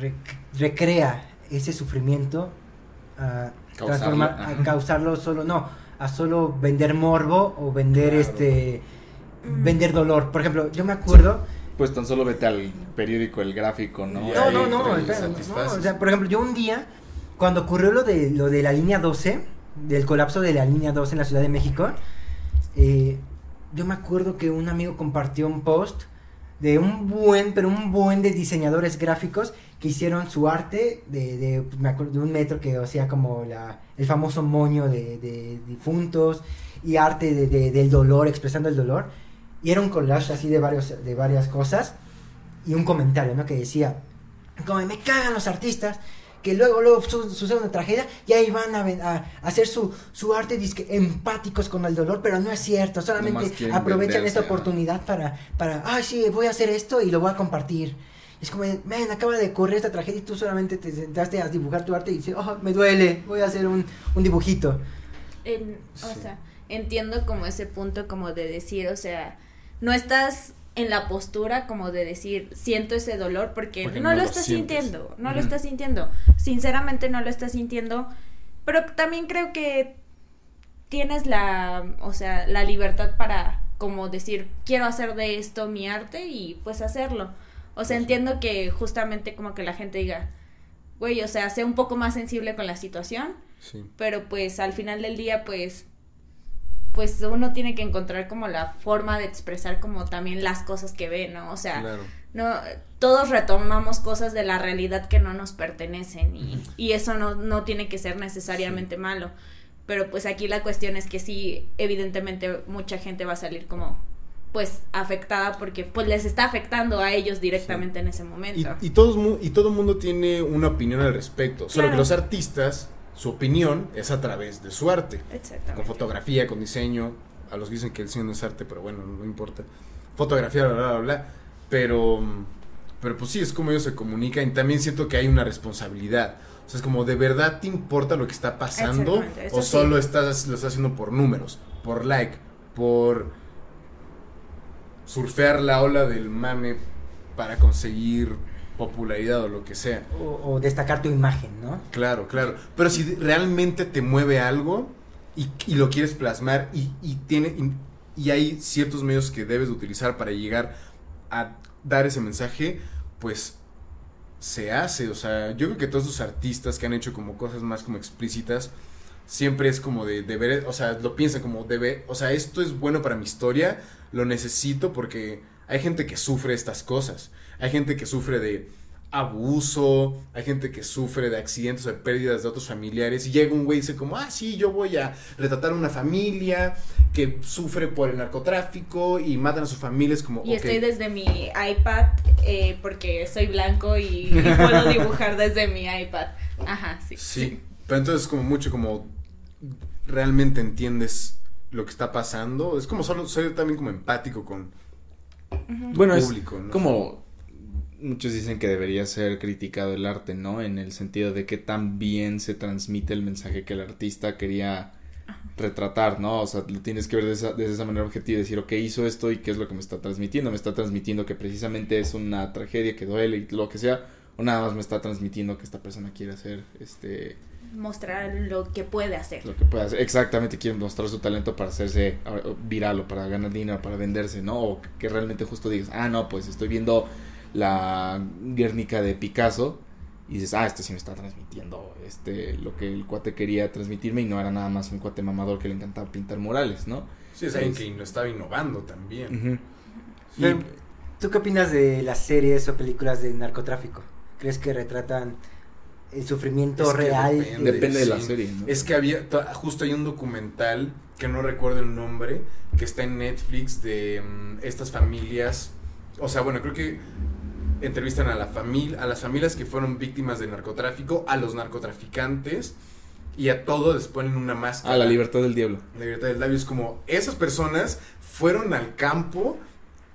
rec- recrea ese sufrimiento a, Causarlo, a solo, no, a solo vender morbo o vender Claro. este. Vender dolor? Por ejemplo, yo me acuerdo... Pues tan solo vete al periódico El Gráfico, ¿no? No, ahí no, no, espera, no, o sea, por ejemplo, yo un día, cuando ocurrió lo de, lo de la línea 12, del colapso de la línea 12 en la Ciudad de México, eh, yo me acuerdo que un amigo compartió un post de un buen, pero un buen de diseñadores gráficos que hicieron su arte de, de, pues, me acuerdo, de un metro que hacía como la, el famoso moño de, de difuntos y arte de, de- del dolor, expresando el dolor. Y era un collage así de, varios, de varias cosas y un comentario, ¿no? Que decía, como me cagan los artistas que luego, luego su- sucede una tragedia y ahí van a, hacer su, su arte disque empáticos con el dolor, pero no es cierto, solamente aprovechan venderse, esta oportunidad para, para, ay sí, voy a hacer esto y lo voy a compartir. Es como, ven, acaba de ocurrir esta tragedia y tú solamente te sentaste a dibujar tu arte y dices, oh, me duele, voy a hacer un, un dibujito. En- o Sí. sea, entiendo como ese punto como de decir, o sea, no estás en la postura como de decir, siento ese dolor porque, Porque no, no lo lo estás sientes. sintiendo, no lo estás sintiendo, sinceramente no lo estás sintiendo, pero también creo que tienes la, o sea, la libertad para como decir, quiero hacer de esto mi arte y pues hacerlo. O sea, entiendo que justamente como que la gente diga, güey, o sea, sea un poco más sensible con la situación, Sí. pero pues al final del día pues pues uno tiene que encontrar como la forma de expresar como también las cosas que ve, ¿no? O sea, Claro. no todos retomamos cosas de la realidad que no nos pertenecen y, y eso no, no tiene que ser necesariamente malo. Pero pues aquí la cuestión es que sí, evidentemente mucha gente va a salir como pues afectada porque pues les está afectando a ellos directamente en ese momento. Y, y, todos, y todo el mundo tiene una opinión al respecto. Solo que los artistas, su opinión es a través de su arte. Con fotografía, con diseño. A los que dicen que el cine no es arte, pero bueno, no importa. Fotografía, bla, bla, bla, bla. Pero, pero pues sí, es como ellos se comunican. Y también siento que hay una responsabilidad. O sea, es como, ¿de verdad te importa lo que está pasando? ¿O sí. solo estás, lo estás haciendo por números? Por like, por surfear la ola del mame para conseguir popularidad o lo que sea. O, o destacar tu imagen, ¿no? Claro, claro. Pero si realmente te mueve algo y, y lo quieres plasmar y, y tiene y, y hay ciertos medios que debes de utilizar para llegar a dar ese mensaje, pues se hace. O sea, yo creo que todos esos artistas que han hecho como cosas más como explícitas, siempre es como de, de ver, o sea, lo piensan como de ver, o sea, esto es bueno para mi historia, lo necesito porque hay gente que sufre estas cosas. Hay gente que sufre de abuso, hay gente que sufre de accidentes o de pérdidas de otros familiares y llega un güey y dice como, ah, sí, yo voy a retratar una familia que sufre por el narcotráfico y matan a su familia, es como, Y estoy desde mi iPad eh, porque soy blanco y, y puedo dibujar desde mi iPad. Ajá, sí. Sí, pero entonces como mucho como realmente entiendes lo que está pasando, es como solo ser también como empático con Bueno, es público, ¿no? como muchos dicen que debería ser criticado el arte, ¿no? En el sentido de que tan bien se transmite el mensaje que el artista quería retratar, ¿no? O sea, lo tienes que ver de esa, de esa manera objetiva y decir, ok, hizo esto y qué es lo que me está transmitiendo. Me está transmitiendo que precisamente es una tragedia que duele y lo que sea, o nada más me está transmitiendo que esta persona quiere hacer este Mostrar lo que puede hacer. lo que puede hacer. Exactamente, quiere mostrar su talento para hacerse viral o para ganar dinero, para venderse, ¿no? O que realmente justo digas, ah, no, pues estoy viendo la Guernica de Picasso y dices, ah, este sí me está transmitiendo este lo que el cuate quería transmitirme y no era nada más un cuate mamador que le encantaba pintar murales, ¿no? Sí, es alguien que no estaba innovando también. Pero, ¿Tú qué opinas de las series o películas de narcotráfico? ¿Crees que retratan el sufrimiento Es que real? depende. Depende de la sí. serie, ¿no? Es que había, to- justo hay un documental que no recuerdo el nombre, que está en Netflix de mm, estas familias, o sea, bueno, creo que entrevistan a la familia, a las familias que fueron víctimas del narcotráfico, a los narcotraficantes y a todos les ponen una máscara. Ah, la libertad del diablo. La libertad del labio es como esas personas fueron al campo,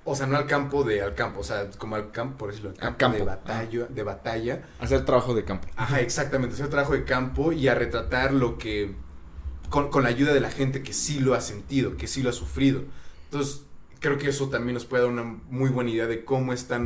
o sea, no al campo de al campo, o sea, como al campo, por decirlo, al campo, de batalla, de batalla. Hacer trabajo de campo. Ajá, exactamente, hacer trabajo de campo y a retratar lo que con, con la ayuda de la gente que sí lo ha sentido, que sí lo ha sufrido. Entonces, creo que eso también nos puede dar una muy buena idea de cómo está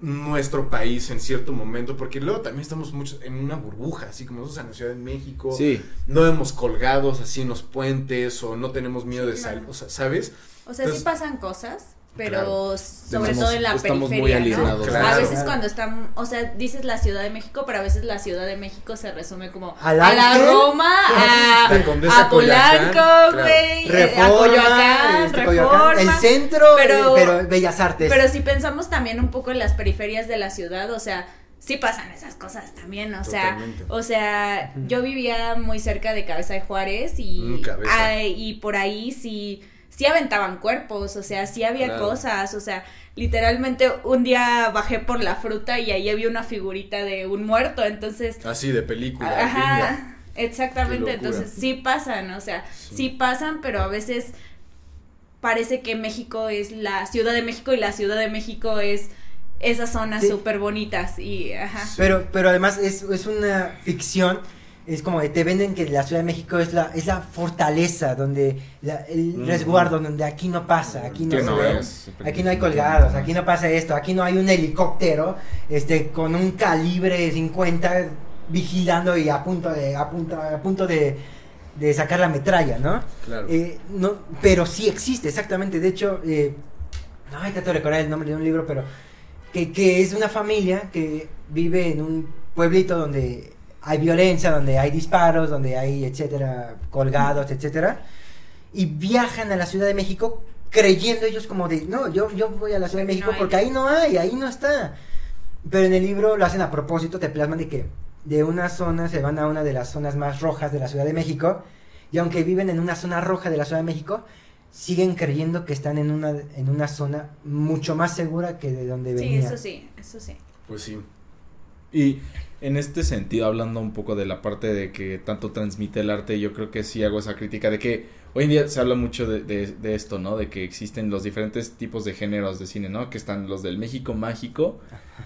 nuestro país en cierto momento, porque luego también estamos mucho en una burbuja, así como nosotros en la Ciudad de México Sí. no vemos colgados así en los puentes o no tenemos miedo Sí, de salir, o sea, ¿sabes? O sea, Entonces- sí pasan cosas, pero Claro. sobre todo en la estamos muy periferia, ¿no? Claro. A veces Claro. cuando están, o sea, dices la Ciudad de México, pero a veces la Ciudad de México se resume como ¿Al a la? Roma, a, La a Polanco, claro. güey, eh, a Reforma, Coyoacán, este, Reforma. El centro, pero- eh, pero Bellas Artes. Pero si pensamos también un poco en las periferias de la ciudad, o sea, sí pasan esas cosas también, o sea, Totalmente. o sea, yo vivía muy cerca de Cabeza de Juárez y Mm, Cabeza. ay, y por ahí sí sí aventaban cuerpos, o sea, sí había Claro. cosas, o sea, literalmente un día bajé por la fruta y ahí había una figurita de un muerto, entonces Así de película. Ajá, exactamente, entonces sí pasan, o sea, sí. pasan, pero a veces parece que México es la Ciudad de México y la Ciudad de México es esas zonas Sí. súper bonitas y ajá. Pero, pero además es, es una ficción. Es como que te venden que la Ciudad de México es la, es la fortaleza, donde la- el Mm. resguardo, donde aquí no pasa, aquí no, no ve. es. Aquí no hay colgados, aquí no pasa esto, aquí no hay un helicóptero este con un calibre 50 vigilando y a punto de a punto, a punto de, de sacar la metralla, ¿no? Claro. Eh, no, pero sí existe, exactamente. De hecho, eh, no, ay, trato de recordar el nombre de un libro, pero que, que es una familia que vive en un pueblito donde hay violencia, donde hay disparos, donde hay, etcétera, colgados, etcétera, y viajan a la Ciudad de México creyendo ellos como de, no, yo, yo voy a la Ciudad de México no porque ahí no hay, ahí no está. Pero en el libro lo hacen a propósito, te plasman de que de una zona se van a una de las zonas más rojas de la Ciudad de México, y aunque viven en una zona roja de la Ciudad de México, siguen creyendo que están en una, en una zona mucho más segura que de donde Sí, venían. eso sí, eso sí. Pues sí. Y en este sentido, hablando un poco de la parte de que tanto transmite el arte, yo creo que sí hago esa crítica de que hoy en día se habla mucho de, de- de esto, ¿no? De que existen los diferentes tipos de géneros de cine, ¿no? Que están los del México mágico,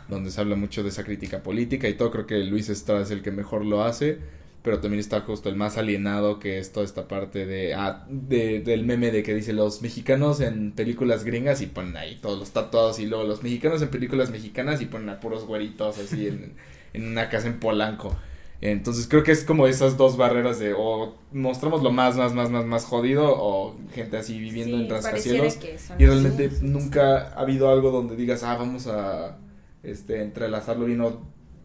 donde se habla mucho de esa crítica política y todo. Creo que Luis Estrada es el que mejor lo hace. Pero también está justo el más alienado, que es toda esta parte de, ah, de del meme de que dice los mexicanos en películas gringas y ponen ahí todos los tatuados y luego los mexicanos en películas mexicanas y ponen a puros güeritos así en, en una casa en Polanco. Entonces creo que es como esas dos barreras de o mostramos lo más, más, más, más, más jodido o gente así viviendo Sí, en rascacielos. Y realmente nunca ha habido algo donde digas, ah, vamos a este, entrelazarlo bien o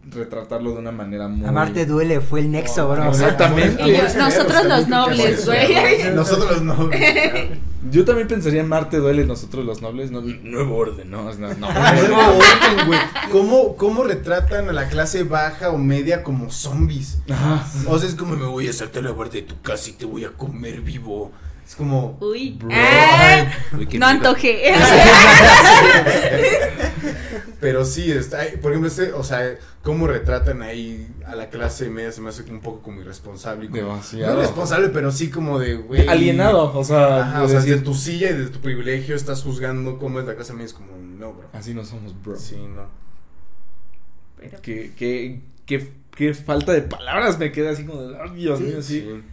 retratarlo de una manera muy... Amarte duele, fue el nexo, bro. Exactamente. Y nosotros los nobles, güey. Nosotros los nobles. Yo también pensaría en Marte duele, nosotros los nobles, no, nuevo orden, no, no, no. Nuevo orden, güey. ¿Cómo, ¿Cómo retratan a la clase baja o media como zombies? O sea, es como me voy a saltar la puerta de tu casa y te voy a comer vivo. Es como. Uy. Bro. Ah, Uy, qué no antojé. Pero sí, está, por ejemplo, este, o sea, cómo retratan ahí a la clase media se me hace un poco como irresponsable. como- Demasiado. No irresponsable, pero sí como de, güey. Alienado, o sea, Ajá, de o sea, decir, desde tu silla y desde tu privilegio estás juzgando cómo es la clase media. Es como, no, bro. así no somos, bro. Sí, no. Pero- Qué, qué, qué, qué falta de palabras me queda así como de, "Ay, Dios Sí, mío, sí. Sí.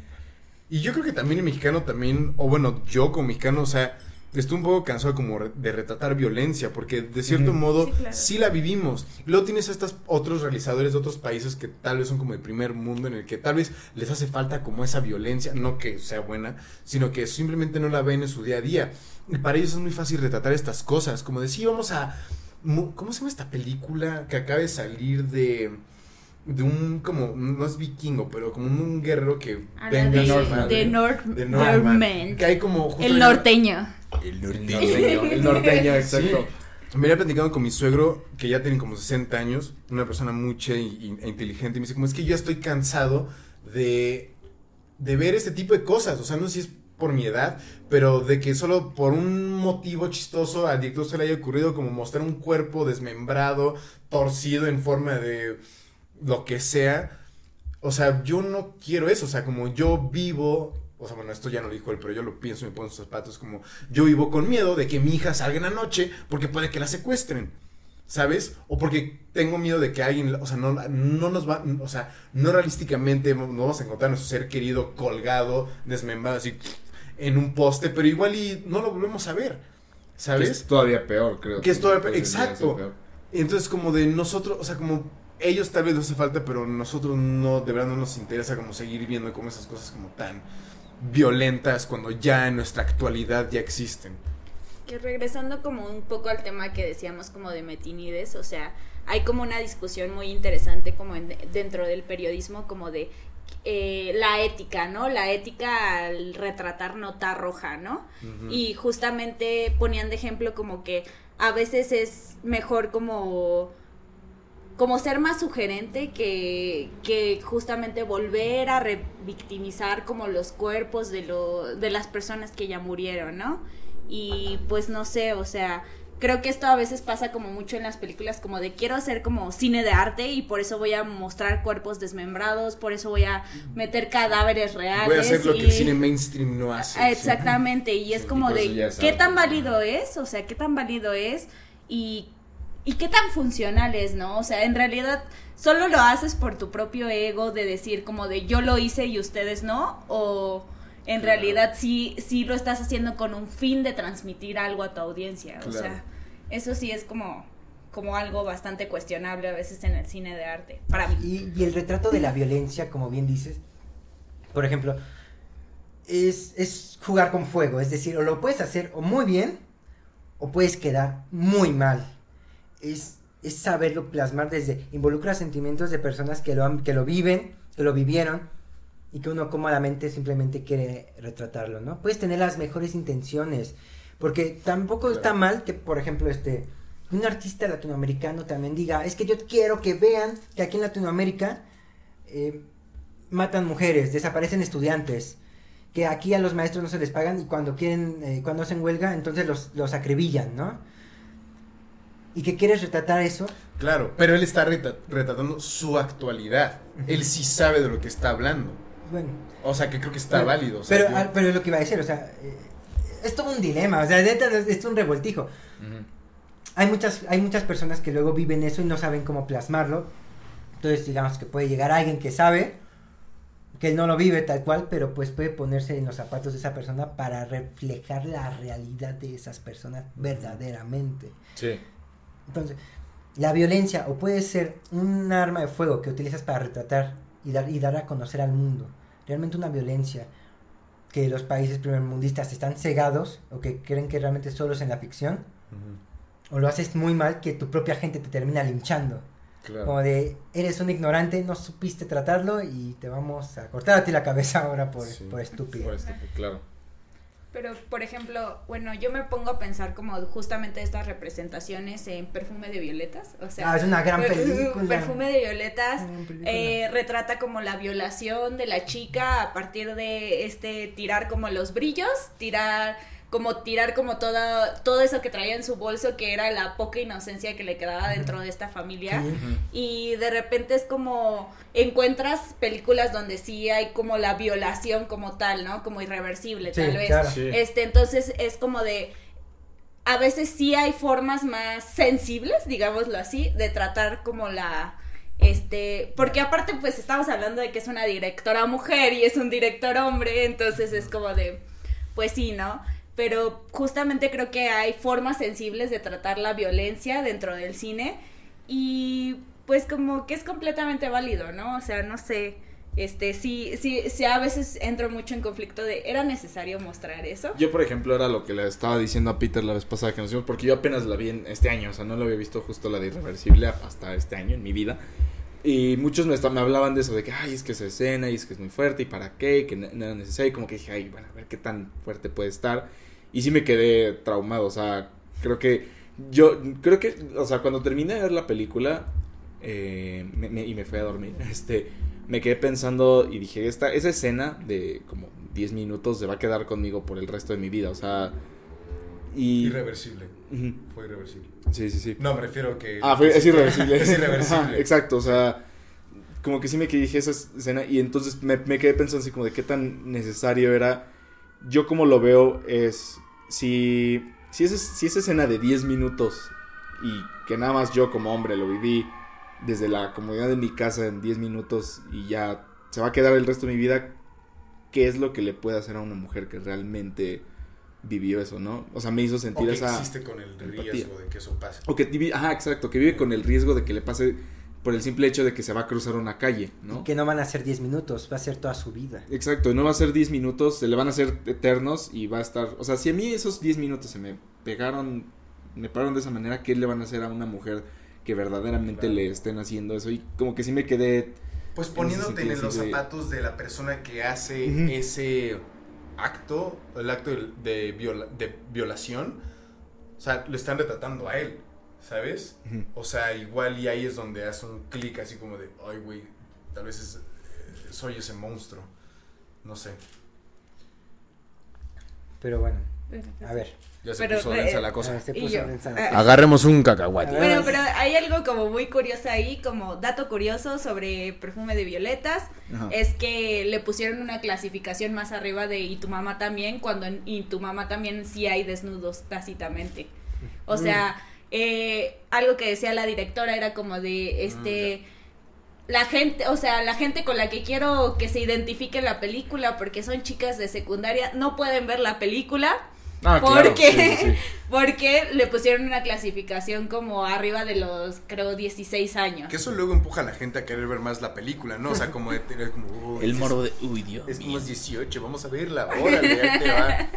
Y yo creo que también el mexicano también, o bueno, yo como mexicano, o sea, estoy un poco cansado como de retratar violencia, porque de cierto modo Sí, sí, la vivimos. Luego tienes a estos otros realizadores de otros países que tal vez son como el primer mundo en el que tal vez les hace falta como esa violencia, no que sea buena, sino que simplemente no la ven en su día a día. Y para ellos es muy fácil retratar estas cosas, como decir, vamos a... ¿Cómo se llama esta película que acaba de salir de... De un, como, no es vikingo, pero como un guerrero que Ah, venga de, madre. de North, De Northman. Northman. Que hay como justo El norteño. El El norteño. el norteño, exacto. Me había platicado con mi suegro, que ya tiene como 60 años, una persona muy che y- e inteligente, y me dice, como es que yo ya estoy cansado de, de ver este tipo de cosas, o sea, no sé si es por mi edad, pero de que solo por un motivo chistoso al director se le haya ocurrido como mostrar un cuerpo desmembrado, torcido en forma de lo que sea. O sea, yo no quiero eso, o sea, como yo vivo, o sea, bueno, esto ya no lo dijo él, pero yo lo pienso, me pongo en sus zapatos, como yo vivo con miedo de que mi hija salga en la noche porque puede que la secuestren, ¿sabes? O porque tengo miedo de que alguien, o sea, no, no nos va, o sea, no realísticamente nos vamos a encontrar a nuestro ser querido colgado, desmembrado, así, en un poste, pero igual y no lo volvemos a ver, Que ¿sabes? es todavía peor, creo. Que es todavía peor, exacto. peor. Entonces, como de nosotros, o sea, como ellos tal vez no hace falta, pero nosotros no, de verdad no nos interesa como seguir viendo como esas cosas como tan violentas cuando ya en nuestra actualidad ya existen. Que regresando como un poco al tema que decíamos como de metinides, o sea, hay como una discusión muy interesante como en- dentro del periodismo como de eh, la ética, ¿no? La ética al retratar nota roja, ¿no? Y justamente ponían de ejemplo como que a veces es mejor como como ser más sugerente que, que justamente volver a revictimizar como los cuerpos de, lo, de las personas que ya murieron, ¿no? Y pues no sé, o sea, creo que esto a veces pasa como mucho en las películas, como de quiero hacer como cine de arte y por eso voy a mostrar cuerpos desmembrados, por eso voy a meter cadáveres reales. Voy a hacer lo y- que el cine mainstream no hace. Exactamente, y es Sí, como de qué tan válido es, o sea, qué tan válido es y, y qué tan funcional es, ¿no? O sea, en realidad solo lo haces por tu propio ego de decir como de yo lo hice y ustedes no, o en Claro. realidad sí, sí lo estás haciendo con un fin de transmitir algo a tu audiencia, o Claro. sea, eso sí es como, como algo bastante cuestionable a veces en el cine de arte, para mí. Y, y el retrato de la violencia, como bien dices, por ejemplo, es, es jugar con fuego. Es decir, o lo puedes hacer o muy bien o puedes quedar muy mal. Es, es saberlo plasmar desde... Involucra sentimientos de personas que lo, han- que lo viven, que lo vivieron y que uno cómodamente simplemente quiere retratarlo, ¿no? Puedes tener las mejores intenciones, porque tampoco está mal que, por ejemplo, este un artista latinoamericano también diga, es que yo quiero que vean que aquí en Latinoamérica eh, matan mujeres, desaparecen estudiantes, que aquí a los maestros no se les pagan y cuando quieren, eh, cuando hacen huelga, entonces los, los acribillan, ¿no? Y que quieres retratar eso, Claro, pero él está retratando su actualidad. Él sí sabe de lo que está hablando. bueno, O sea, que creo que está Pero- válido. o sea, pero, yo- ah, pero es lo que iba a decir, o sea, eh, es todo un dilema, o sea, neta, es, un revoltijo. Hay muchas, hay muchas personas que luego viven eso y no saben cómo plasmarlo. Entonces, digamos que puede llegar alguien que sabe, que él no lo vive tal cual, pero pues puede ponerse en los zapatos de esa persona para reflejar la realidad de esas personas verdaderamente. Sí. Entonces, la violencia o puede ser un arma de fuego que utilizas para retratar y dar, y dar a conocer al mundo. Realmente una violencia que los países primermundistas están cegados o que creen que realmente solo es en la ficción. O lo haces muy mal que tu propia gente te termina linchando. Claro. Como de, eres un ignorante, no supiste tratarlo y te vamos a cortar a ti la cabeza ahora por, Sí. por estúpido. Por esto, claro. Pero, por ejemplo, bueno, yo me pongo a pensar como justamente estas representaciones en Perfume de Violetas. O sea, Ah, es una gran película. Perfume de Violetas eh, retrata como la violación de la chica a partir de este tirar como los brillos, tirar como tirar como toda, todo eso que traía en su bolso que era la poca inocencia que le quedaba dentro de esta familia y de repente es como encuentras películas donde sí hay como la violación como tal, ¿no? Como irreversible, Sí, tal vez. claro. Sí. Este, entonces es como de a veces sí hay formas más sensibles, digámoslo así, de tratar como la este, porque aparte pues estamos hablando de que es una directora mujer y es un director hombre, entonces es como de pues sí, ¿no? Pero justamente creo que hay formas sensibles de tratar la violencia dentro del cine y pues como que es completamente válido, ¿no? O sea, no sé, este, sí, sí, sí a veces entro mucho en conflicto de, ¿era necesario mostrar eso? Yo, por ejemplo, era lo que le estaba diciendo a Peter la vez pasada que nos vimos, porque yo apenas la vi en este año, o sea, no lo había visto justo la de Irreversible hasta este año en mi vida. Y muchos me, me hablaban de eso, de que, ay, es que esa escena y es que es muy fuerte y para qué, que no, no era necesario. Y como que dije, ay, bueno, a ver qué tan fuerte puede estar. Y sí me quedé traumado, o sea, creo que yo, creo que, o sea, cuando terminé de ver la película eh, me- me- y me fui a dormir, este, me quedé pensando y dije, esta, esa escena de como 10 minutos se va a quedar conmigo por el resto de mi vida, o sea, y... Irreversible. Fue irreversible. Sí, sí, sí. No, me refiero que. Ah, fue, es irreversible. Es irreversible. Ajá, exacto, o sea, como que sí me dije esa escena y entonces me, me quedé pensando así como de qué tan necesario era. Yo como lo veo es, si, si, esa, si esa escena de 10 minutos y que nada más yo como hombre lo viví desde la comodidad de mi casa en 10 minutos y ya se va a quedar el resto de mi vida, ¿qué es lo que le puede hacer a una mujer que realmente vivió eso, no? O sea, me hizo O sentir que esa... existe con el empatía. riesgo de que eso pase. O que vive, ajá, exacto, que vive con el riesgo de que le pase por el simple hecho de que se va a cruzar una calle, ¿no? Que no van a ser 10 minutos, va a ser toda su vida. Exacto, no va a ser 10 minutos, se le van a hacer eternos y va a estar, o sea, si a mí esos 10 minutos se me pegaron, me pararon de esa manera, ¿qué le van a hacer a una mujer que verdaderamente Claro. le estén haciendo eso? Y como que sí me quedé, Pues poniéndote en los de- zapatos de la persona que hace ese acto, el acto de, de viola- de violación, o sea, lo están retratando a él. ¿Sabes? O sea, igual y ahí es donde hace un clic así como de, ay, güey, tal vez es, eh, soy ese monstruo. No sé. Pero bueno, a ver. Ya se Pero, puso eh, densa la a cosa. ver, se Y puso yo, densa. ah, Agarremos un cacahuate. Bueno, pero hay algo como muy curioso ahí, como dato curioso sobre perfume de violetas, Ajá. es que le pusieron una clasificación más arriba de y tu mamá también, cuando en y tu mamá también sí hay desnudos tácitamente. O sea, eh, algo que decía la directora era como de este la gente, o sea, la gente con la que quiero que se identifique en la película porque son chicas de secundaria, no pueden ver la película Ah, porque, sí, sí, sí. porque le pusieron una clasificación como arriba de los, creo, 16 años. Que eso luego empuja a la gente a querer ver más la película, ¿no? O sea, como de tener como... "Uy, El morbo de, uy, Dios Es como mío. es 18, vamos a verla. Órale, ahí te va.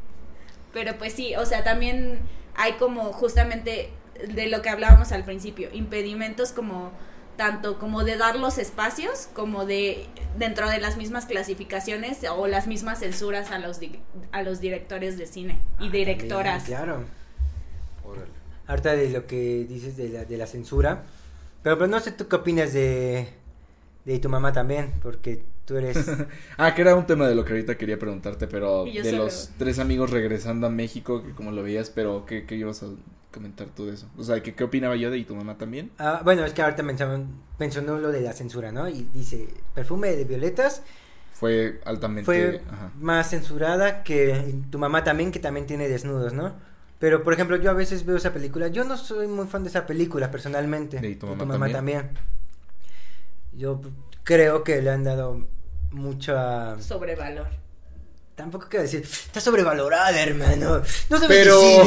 Pero pues sí, o sea, también hay como justamente de lo que hablábamos al principio, impedimentos como tanto como de dar los espacios como de dentro de las mismas clasificaciones o las mismas censuras a los di- a los directores de cine y Ah, directoras. también, Claro. Órale. Harta de lo que dices de la, de la censura. Pero pues no sé tú qué opinas de, de tu mamá también, porque tú eres... Ah, que era un tema de lo que ahorita quería preguntarte, pero Y de los tres amigos regresando a México, que como lo veías, pero ¿qué, qué ibas a comentar tú de eso? O sea, ¿qué, qué opinaba yo de y tu mamá también? Ah, bueno, es que ahorita mencionó, mencionó lo de la censura, ¿no? Y dice, perfume de violetas Fue altamente... fue ajá. más censurada que tu mamá también, que también tiene desnudos, ¿no? Pero, por ejemplo, yo a veces veo esa película. Yo no soy muy fan de esa película, personalmente. ¿Y tu mamá también? Yo creo que le han dado mucha... Sobrevalor. Tampoco quiero decir, está sobrevalorada, hermano. No sabes Pero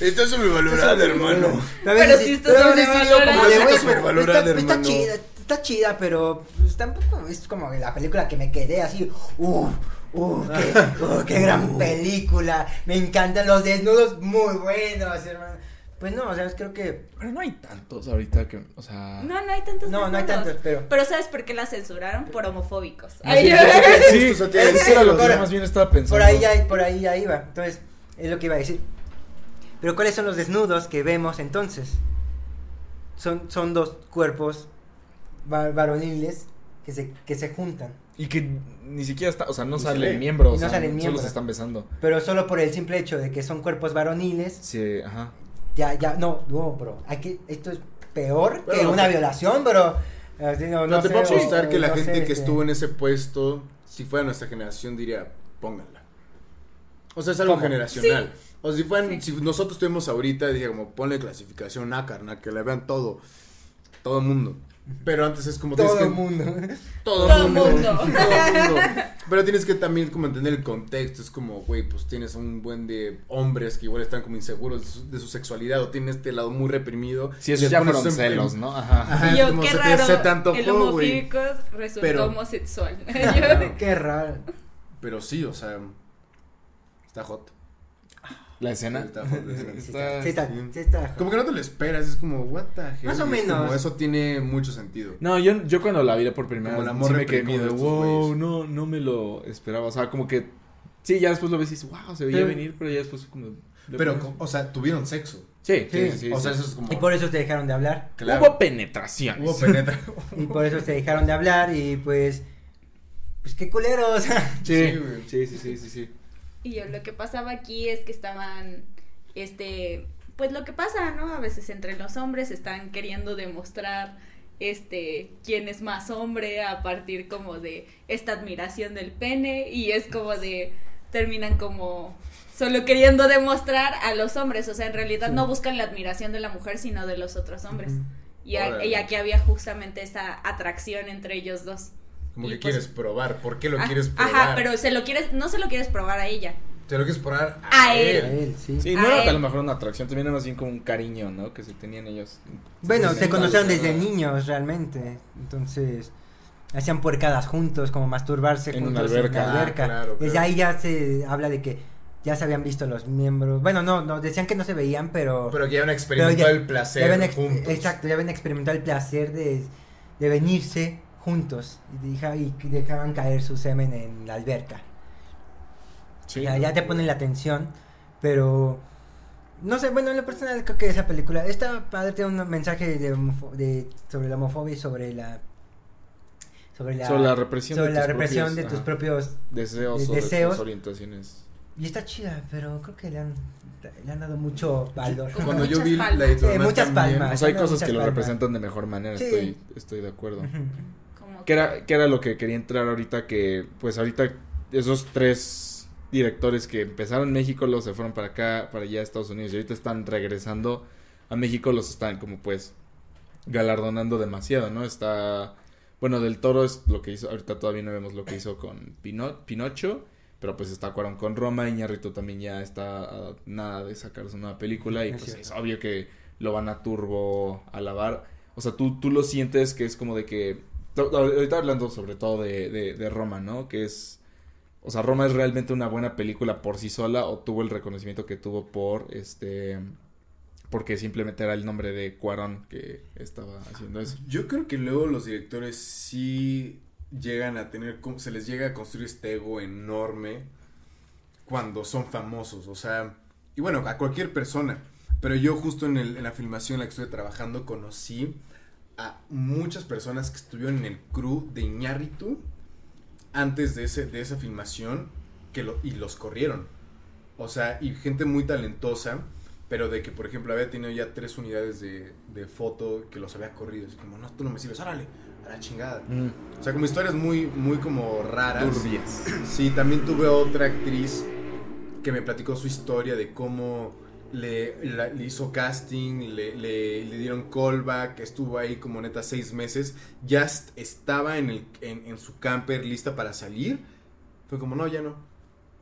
está sobrevalorada, hermano. Pero sí- está sobrevalorada. Está chida, está chida, pero pues, tampoco es como la película que me quedé así, uh, uh, qué, uh, qué gran película, me encantan los desnudos, muy buenos, hermano. Pues no, o sea, creo que, Pero no hay tantos ahorita que, o sea... No, no hay tantos no, no hay tantos, pero... Pero ¿sabes por qué la censuraron? Por homofóbicos. Ay, Sí, decir. era lo que más bien estaba pensando. Por ahí ya, por ahí ya iba. Entonces, es lo que iba a decir. Pero ¿cuáles son los desnudos que vemos entonces? Son, son dos cuerpos va- varoniles que se, que se juntan. Y que ni siquiera está, o sea, no ve. miembros, Y no o sea, salen solo miembros. se están besando. Pero solo por el simple hecho de que son cuerpos varoniles, Sí, ajá. Ya, ya, no, no, bro. Hay que, esto es peor que una violación, bro. Así, no, te sé, puedo o- apostar que la no gente sé, que estuvo en ese puesto, si fuera nuestra generación, diría, pónganla. O sea, es algo ¿Cómo? generacional. O si fueran, Sí. si nosotros estuvimos ahorita, dije como, ponle clasificación A, carnal, que la vean todo. Todo el mundo. Pero antes es como Todo el que- mundo. Todo, Todo mundo. mundo. Todo mundo. Pero tienes que también como entender el contexto. Es como, güey, pues tienes un buen de hombres que igual están como inseguros de su, de su sexualidad o tienen este lado muy reprimido. Sí, Y esos les ya fueron en- celos, ¿no? Ajá. Ajá. Y yo, como qué se te- raro, te antojó, el güey. homofóbico resultó Pero- homosexual. Ajá. Qué raro. Pero sí, o sea, está hot. La escena. Está. Sí Está- está, sí está, sí. sí está. Como que no te lo esperas, es como, what the hell. Más o es como, menos. eso tiene mucho sentido. No, yo, yo cuando la vi por primera Como vez, sí me quedé como de, wow, güeyes". no, no me lo esperaba. O sea, como que, sí, ya después lo ves y dices, wow, se veía Pero- venir, pero ya después como... Pero, co- o sea, tuvieron sexo. Sí, sí, Sí. o sea, eso es como. Y por eso te dejaron de hablar. claro. Hubo penetraciones. Hubo penetra. Y por eso se dejaron de hablar y pues... Pues qué culeros. Sí, sí, sí, sí, sí, sí. Y yo, lo que pasaba aquí es que estaban, este, pues lo que pasa, ¿no? A veces entre los hombres están queriendo demostrar, este, quién es más hombre a partir como de esta admiración del pene y es como de, terminan como solo queriendo demostrar a los hombres, o sea, en realidad no buscan la admiración de la mujer, sino de los otros hombres. Y, a- y aquí había justamente esa atracción entre ellos dos. Como Y que pues- quieres probar. ¿Por qué lo Ah, quieres probar? Ajá, pero se lo quieres, no se lo quieres probar a ella. Te lo quieres probar a, A él. A él, sí. Sí, no A era él. a lo mejor una atracción, también era más bien como un cariño, ¿no? Que se tenían ellos. Bueno, se conocieron desde niños realmente. Entonces, hacían puercadas juntos, como masturbarse En una juntos alberca. en Ah, claro, Desde claro. ahí ya se habla de que ya se habían visto los miembros. Bueno, no, no decían que no se veían, pero. Pero que ya han pero experimentado ya- el placer ya habían ex- juntos. Exacto, ya habían experimentado el placer de, de venirse juntos. Y, deja- y que dejaban caer su semen en la alberca. Sí. ya, ya te ponen la atención, pero No sé, bueno, en lo personal creo que esa película está padre, tiene un mensaje de, de sobre la homofobia y sobre la sobre la, Sobre la represión sobre de la tus represión propios, de tus ajá. propios Deseos, de- o de deseos. tus orientaciones. y está chida, pero creo que le han le han dado mucho valor. Cuando yo vi palmas. la editorial Sí, muchas también, palmas. O sea, hay no, cosas que lo palmas. representan de mejor manera, Sí. estoy, estoy de acuerdo. ¿Qué era, qué era lo que quería entrar ahorita? Que, pues, ahorita esos tres directores que empezaron en México, los se fueron para acá, para allá, Estados Unidos, y ahorita están regresando a México, los están como, pues, galardonando demasiado, ¿no? Está, bueno, Del Toro es lo que hizo, ahorita todavía no vemos lo que hizo con Pino- Pinocho, pero pues está Cuarón con Roma, Iñárritu también ya está a nada de sacar su nueva película, y Es pues es obvio que lo van a turbo alabar. O sea, tú, tú lo sientes que es como de que. Ahorita hablando sobre todo de, de, Roma, ¿no? Que es. O sea, Roma es realmente una buena película por sí sola o tuvo el reconocimiento que tuvo por este. Porque simplemente era el nombre de Cuarón que estaba haciendo eso. Yo creo que luego los directores sí llegan a tener, se les llega a construir este ego enorme cuando son famosos, o sea, y bueno, a cualquier persona, pero yo justo en, en la filmación en la que estuve trabajando conocí a muchas personas que estuvieron en el crew de Iñárritu antes de, ese, de esa filmación que lo, y los corrieron, o sea, y gente muy talentosa, pero de que, por ejemplo, había tenido ya tres unidades de, de foto que los había corrido. Así como, no, tú no me sirves, órale, a la chingada. O sea, como historias muy, muy como raras. Turbias. Sí, también tuve otra actriz que me platicó su historia de cómo le, hizo casting, le, le- dieron callback, estuvo ahí como neta seis meses, ya est- estaba en, el, en, su camper lista para salir. Fue como, no, ya no,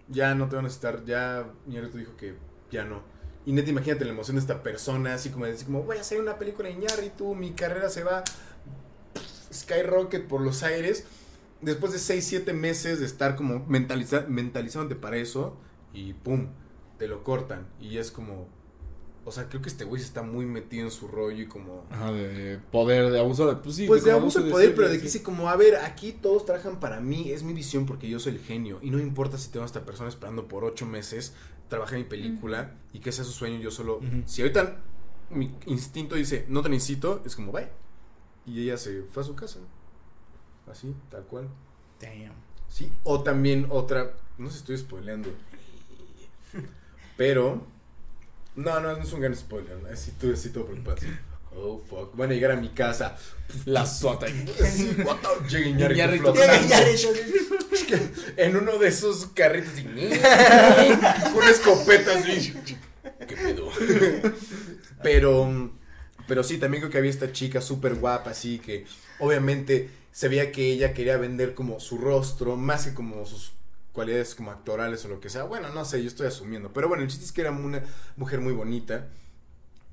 ya no te van a necesitar, ya Iñárritu dijo que ya no. Y neta, imagínate la emoción de esta persona, así como de decir, como, voy a hacer una película de Iñárritu, mi carrera se va skyrocket por los aires después de 6, 7 meses de estar como mentaliza mentalizándote para eso y pum, te lo cortan y es como, o sea, creo que este güey se está muy metido en su rollo y como... Ajá, de poder, de abuso de. Pues sí, Pues de abuso de de poder, pero de que sí. dice como, a ver, aquí todos trabajan para mí, es mi visión porque yo soy el genio y no me importa si tengo a esta persona esperando por ocho meses, trabaja en mi película y que sea su sueño, yo solo, si ahorita mi instinto dice, no te necesito, es como, bye. Y ella se fue a su casa, así, tal cual. Damn. Sí, o también otra, no sé si estoy spoileando, pero, no, no, no es un gran spoiler, ¿no? así tú, así todo preocupado, oh, fuck, van a llegar a mi casa, La sota. Llega Iñárritu en uno de esos carritos y con una escopeta así. ¿Qué pedo? Pero, pero sí, también creo que había esta chica súper guapa, así que obviamente se veía que ella quería vender como su rostro, más que como sus cualidades como actorales o lo que sea. Bueno, no sé, yo estoy asumiendo. Pero bueno, el chiste es que era una mujer muy bonita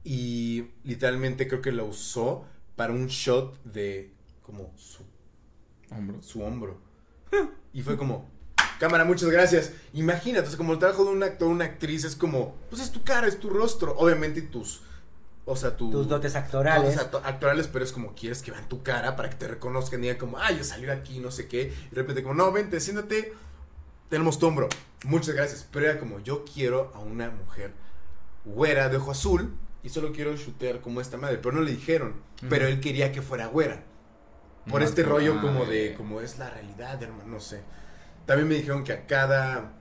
y literalmente creo que la usó para un shot de como su Hombros. su hombro. Y fue como, cámara, muchas gracias. Imagínate, o sea, como el trabajo de un actor una actriz es como, pues es tu cara, es tu rostro. Obviamente tus, o sea, tu- Tus dotes actorales. dotes acto- actorales, pero es como quieres que vean tu cara para que te reconozcan y digan como, ay, yo salí de aquí, no sé qué. Y de repente como, no, vente, siéntate, tenemos tu hombro. Muchas gracias. Pero era como, yo quiero a una mujer güera de ojo azul y solo quiero shootear como esta madre. Pero no le dijeron, pero él quería que fuera güera. Por este rollo como de, como es la realidad, hermano, no sé. También me dijeron que a cada,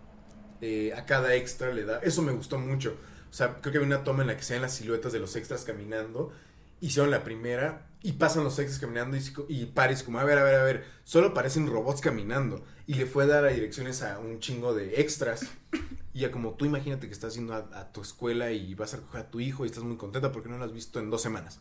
eh, a cada extra le da, eso me gustó mucho. O sea, creo que había una toma en la que se ven las siluetas de los extras caminando. Hicieron la primera y pasan los extras caminando y, y Paris como, a ver, a ver, a ver, solo parecen robots caminando. Y le fue a dar a direcciones a un chingo de extras. Y ya como tú imagínate que estás yendo a, a tu escuela y vas a recoger a tu hijo y estás muy contenta porque no lo has visto en dos semanas.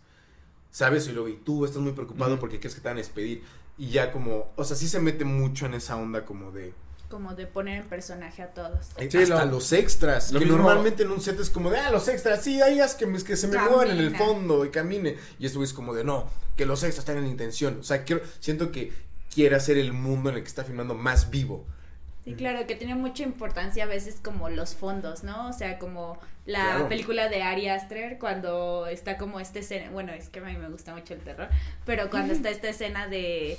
¿Sabes? Y luego, y tú estás muy preocupado porque crees que te van a despedir. Y ya como, o sea, sí se mete mucho en esa onda como de... Como de poner en personaje a todos. eh, Sí, hasta lo- los extras. lo que mismo- normalmente en un set es como de, ah, los extras, sí, ahí haz que, me- que se me muevan en el Camina. fondo y camine. Y esto es como de, no, que los extras tengan intención. O sea, quiero, siento que quiere hacer el mundo en el que está filmando más vivo. Sí, claro, que tiene mucha importancia a veces como los fondos, ¿no? O sea, como la Claro. película de Ari Aster cuando está como esta escena, bueno, es que a mí me gusta mucho el terror, pero cuando está esta escena de,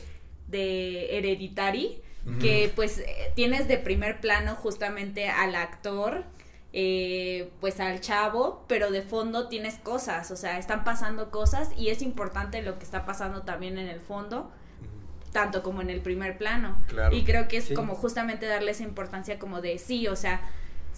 de Hereditary, que pues eh, tienes de primer plano justamente al actor eh, pues al chavo, pero de fondo tienes cosas, o sea, están pasando cosas y es importante lo que está pasando también en el fondo, tanto como en el primer plano. Claro. Y creo que es Sí. como justamente darle esa importancia como de sí, o sea,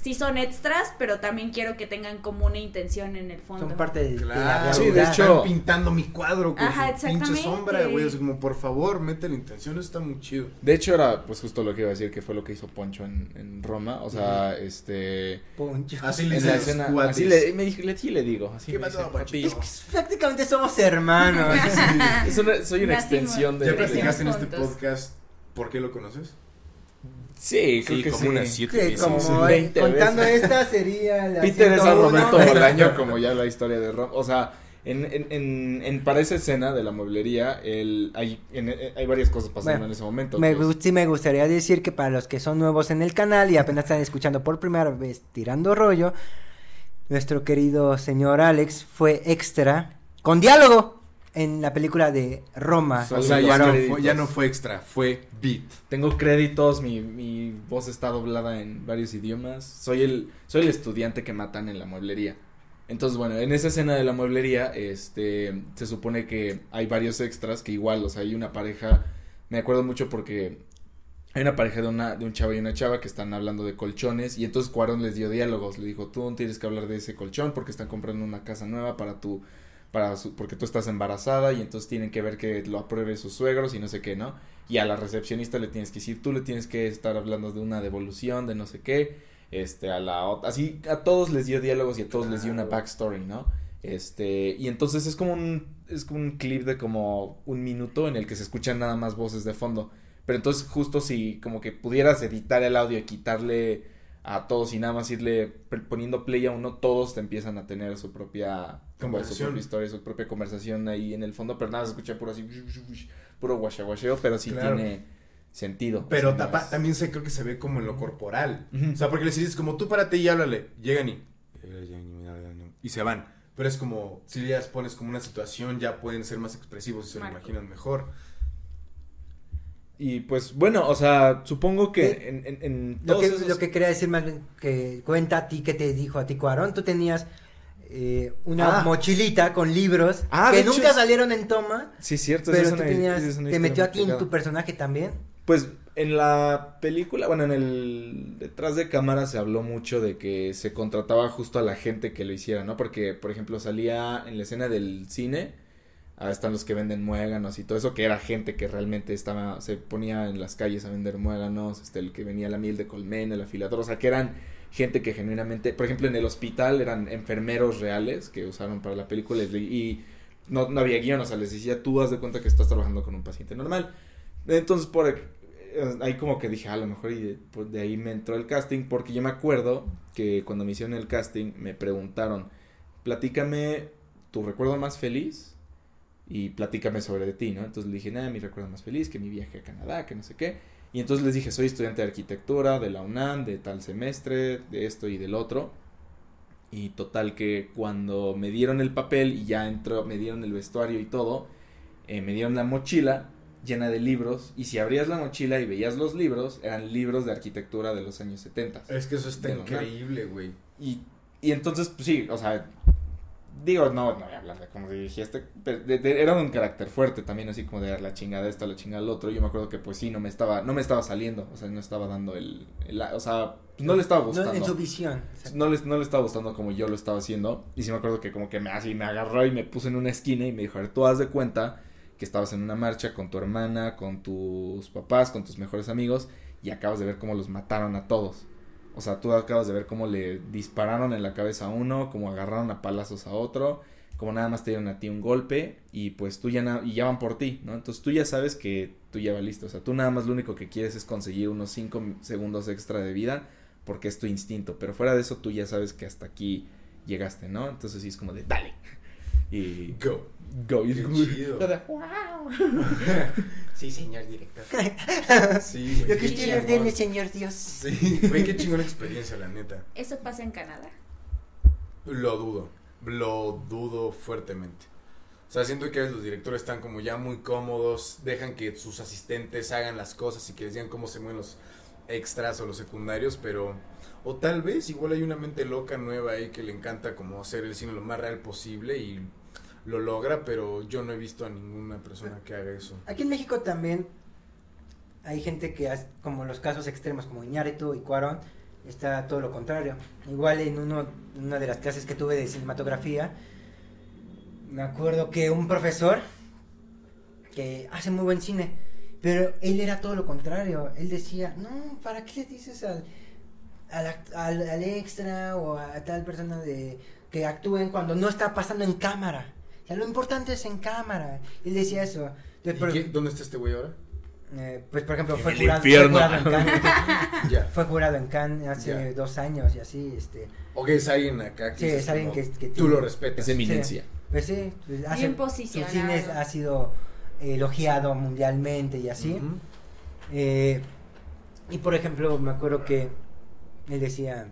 sí son extras, pero también quiero que tengan como una intención en el fondo. Son parte de, de la Claro, Sí, de hecho- están pintando mi cuadro con Ajá, su pinche sombra, güey. Es como, por favor, mete la intención, eso está muy chido. De hecho, era pues justo lo que iba a decir, que fue lo que hizo Poncho en, en Roma. O sea, este. Poncho. Así le En la dicen los escena. Así le, me dije, le, sí le digo. Así ¿Qué me pasó, dice? "Papi". Es que prácticamente somos hermanos. Es una- soy una Nacimos. extensión de. ¿Ya platicaste en este podcast por qué lo conoces? Sí, creo que como sí. unas siete como Sí, eh, 20 contando veces. esta sería la Peter es a 101. Roberto Bolaño, como ya la historia de Roma. O sea, en, en, en, en- para esa escena de la mueblería, el, hay, en- en- hay varias cosas pasando Bueno, en ese momento. Me, pues. sí me gustaría decir que para los que son nuevos en el canal y apenas están escuchando por primera vez tirando rollo, nuestro querido señor Alex fue extra con diálogo en la película de Roma. O sea, ya no, fue, ya no fue extra, fue beat. Tengo créditos, mi, mi voz está doblada en varios idiomas. Soy el, soy el estudiante que matan en la mueblería. Entonces, bueno, en esa escena de la mueblería, este, se supone que hay varios extras que igual, o sea, hay una pareja, me acuerdo mucho porque hay una pareja de una, de un chavo y una chava que están hablando de colchones y entonces Cuarón les dio diálogos, le dijo, tú no tienes que hablar de ese colchón porque están comprando una casa nueva para tu, para su, porque tú estás embarazada y entonces tienen que ver que lo apruebe sus suegros y no sé qué, ¿no? Y a la recepcionista le tienes que decir, tú le tienes que estar hablando de una devolución, de no sé qué, este, a la otra, así a todos les dio diálogos y a todos les dio una backstory, ¿no? Este, y entonces es como un, es como un clip de como un minuto en el que se escuchan nada más voces de fondo. Pero entonces justo si como que pudieras editar el audio y quitarle a todos y nada más irle poniendo play a uno, todos te empiezan a tener su propia como su Conversación. propia historia, su propia conversación ahí en el fondo, pero nada, se escucha puro así, puro guachaguacheo, pero sí Claro. tiene sentido. Pero O sea, no tapa- es- también se creo que se ve como en lo corporal. O sea, porque les dices como tú párate y háblale. Llegan y. Y se van. Pero es como, si ya les pones como una situación, ya pueden ser más expresivos y se lo imaginan mejor. Y pues bueno, o sea, supongo que en, en, en Lo que, esos- lo que quería decir más bien que cuenta a ti que te dijo a ti Cuarón, tú tenías eh, una Ah. mochilita con libros Ah, que hecho nunca salieron en toma, Sí, cierto. pero es tú una- tenías, te metió a ti en tu personaje también. Pues en la película, bueno, en el detrás de cámara se habló mucho de que se contrataba justo a la gente que lo hiciera, ¿no? Porque, por ejemplo, salía en la escena del cine, ah, están los que venden muéganos y todo eso, que era gente que realmente estaba, se ponía en las calles a vender muéganos, este, el que venía la miel de colmena, el afilador, o sea, que eran gente que genuinamente, por ejemplo, en el hospital eran enfermeros reales que usaron para la película y, y no, no había guion, o sea, les decía, tú haz de cuenta que estás trabajando con un paciente normal. Entonces, por eh, ahí como que dije, "Ah, a lo mejor y de, pues, de ahí me entró el casting, porque yo me acuerdo que cuando me hicieron el casting me preguntaron, platícame tu recuerdo más feliz y platícame sobre de ti, ¿no? Entonces le dije, nada, mi recuerdo más feliz, que mi viaje a Canadá, que no sé qué. Y entonces les dije, soy estudiante de arquitectura de la UNAM, de tal semestre, de esto y del otro. Y total que cuando me dieron el papel y ya entró, me dieron el vestuario y todo, eh, me dieron la mochila llena de libros. Y si abrías la mochila y veías los libros, eran libros de arquitectura de los años 70. Es que eso está increíble, güey. Y, y entonces, pues sí, o sea, digo, no, no voy a hablar de cómo dirigí este, pero de- de- era un carácter fuerte también, así como de dar la chingada esta, la chingada al otro. Yo me acuerdo que pues sí, no me estaba, no me estaba saliendo, o sea, no estaba dando el, el- o sea, pues, no le estaba No, gustando. en su visión. No le, no le estaba gustando como yo lo estaba haciendo. Y sí me acuerdo que como que me así me agarró y me puso en una esquina y me dijo, a ver, tú haz de cuenta que estabas en una marcha con tu hermana, con tus papás, con tus mejores amigos y acabas de ver cómo los mataron a todos. O sea, tú acabas de ver cómo le dispararon en la cabeza a uno, cómo agarraron a palazos a otro, como nada más te dieron a ti un golpe y pues tú ya y van por ti, ¿no? Entonces tú ya sabes que tú ya listo, o sea, tú nada más lo único que quieres es conseguir unos 5 segundos extra de vida porque es tu instinto, pero fuera de eso tú ya sabes que hasta aquí llegaste, ¿no? Entonces sí es como de dale. Y Go. go. Y es como- chido. Sí, señor director. Sí, güey. Lo que usted ordene, señor Dios. Sí, güey, qué chingona experiencia, la neta. Eso pasa en Canadá. Lo dudo. Lo dudo fuertemente. O sea, siento que a veces los directores están como ya muy cómodos, dejan que sus asistentes hagan las cosas y que les digan cómo se mueven los extras o los secundarios, pero o tal vez igual hay una mente loca nueva ahí que le encanta como hacer el cine lo más real posible y lo logra, pero yo no he visto a ninguna persona que haga eso. Aquí en México también hay gente que, hace- como los casos extremos como Iñárritu y Cuarón, está todo lo contrario. Igual en uno, una de las clases que tuve de cinematografía, me acuerdo que un profesor que hace muy buen cine, pero él era todo lo contrario. Él decía, no, ¿para qué le dices al, al, al- al extra o a tal persona de que actúen cuando no está pasando en cámara? Lo importante es en cámara. Él decía eso. ¿Y qué- ¿Dónde está este güey ahora? eh, pues por ejemplo fue jurado, fue infierno. jurado en Cannes fue jurado en Cannes hace dos años y así este Ok, es alguien acá que Sí, es alguien como, que- que tú tiene- lo respetas. Es eminencia. pues sí pues, hace- Bien su posicionado. cine es- ha sido elogiado mundialmente y así. Eh, y por ejemplo me acuerdo que él decía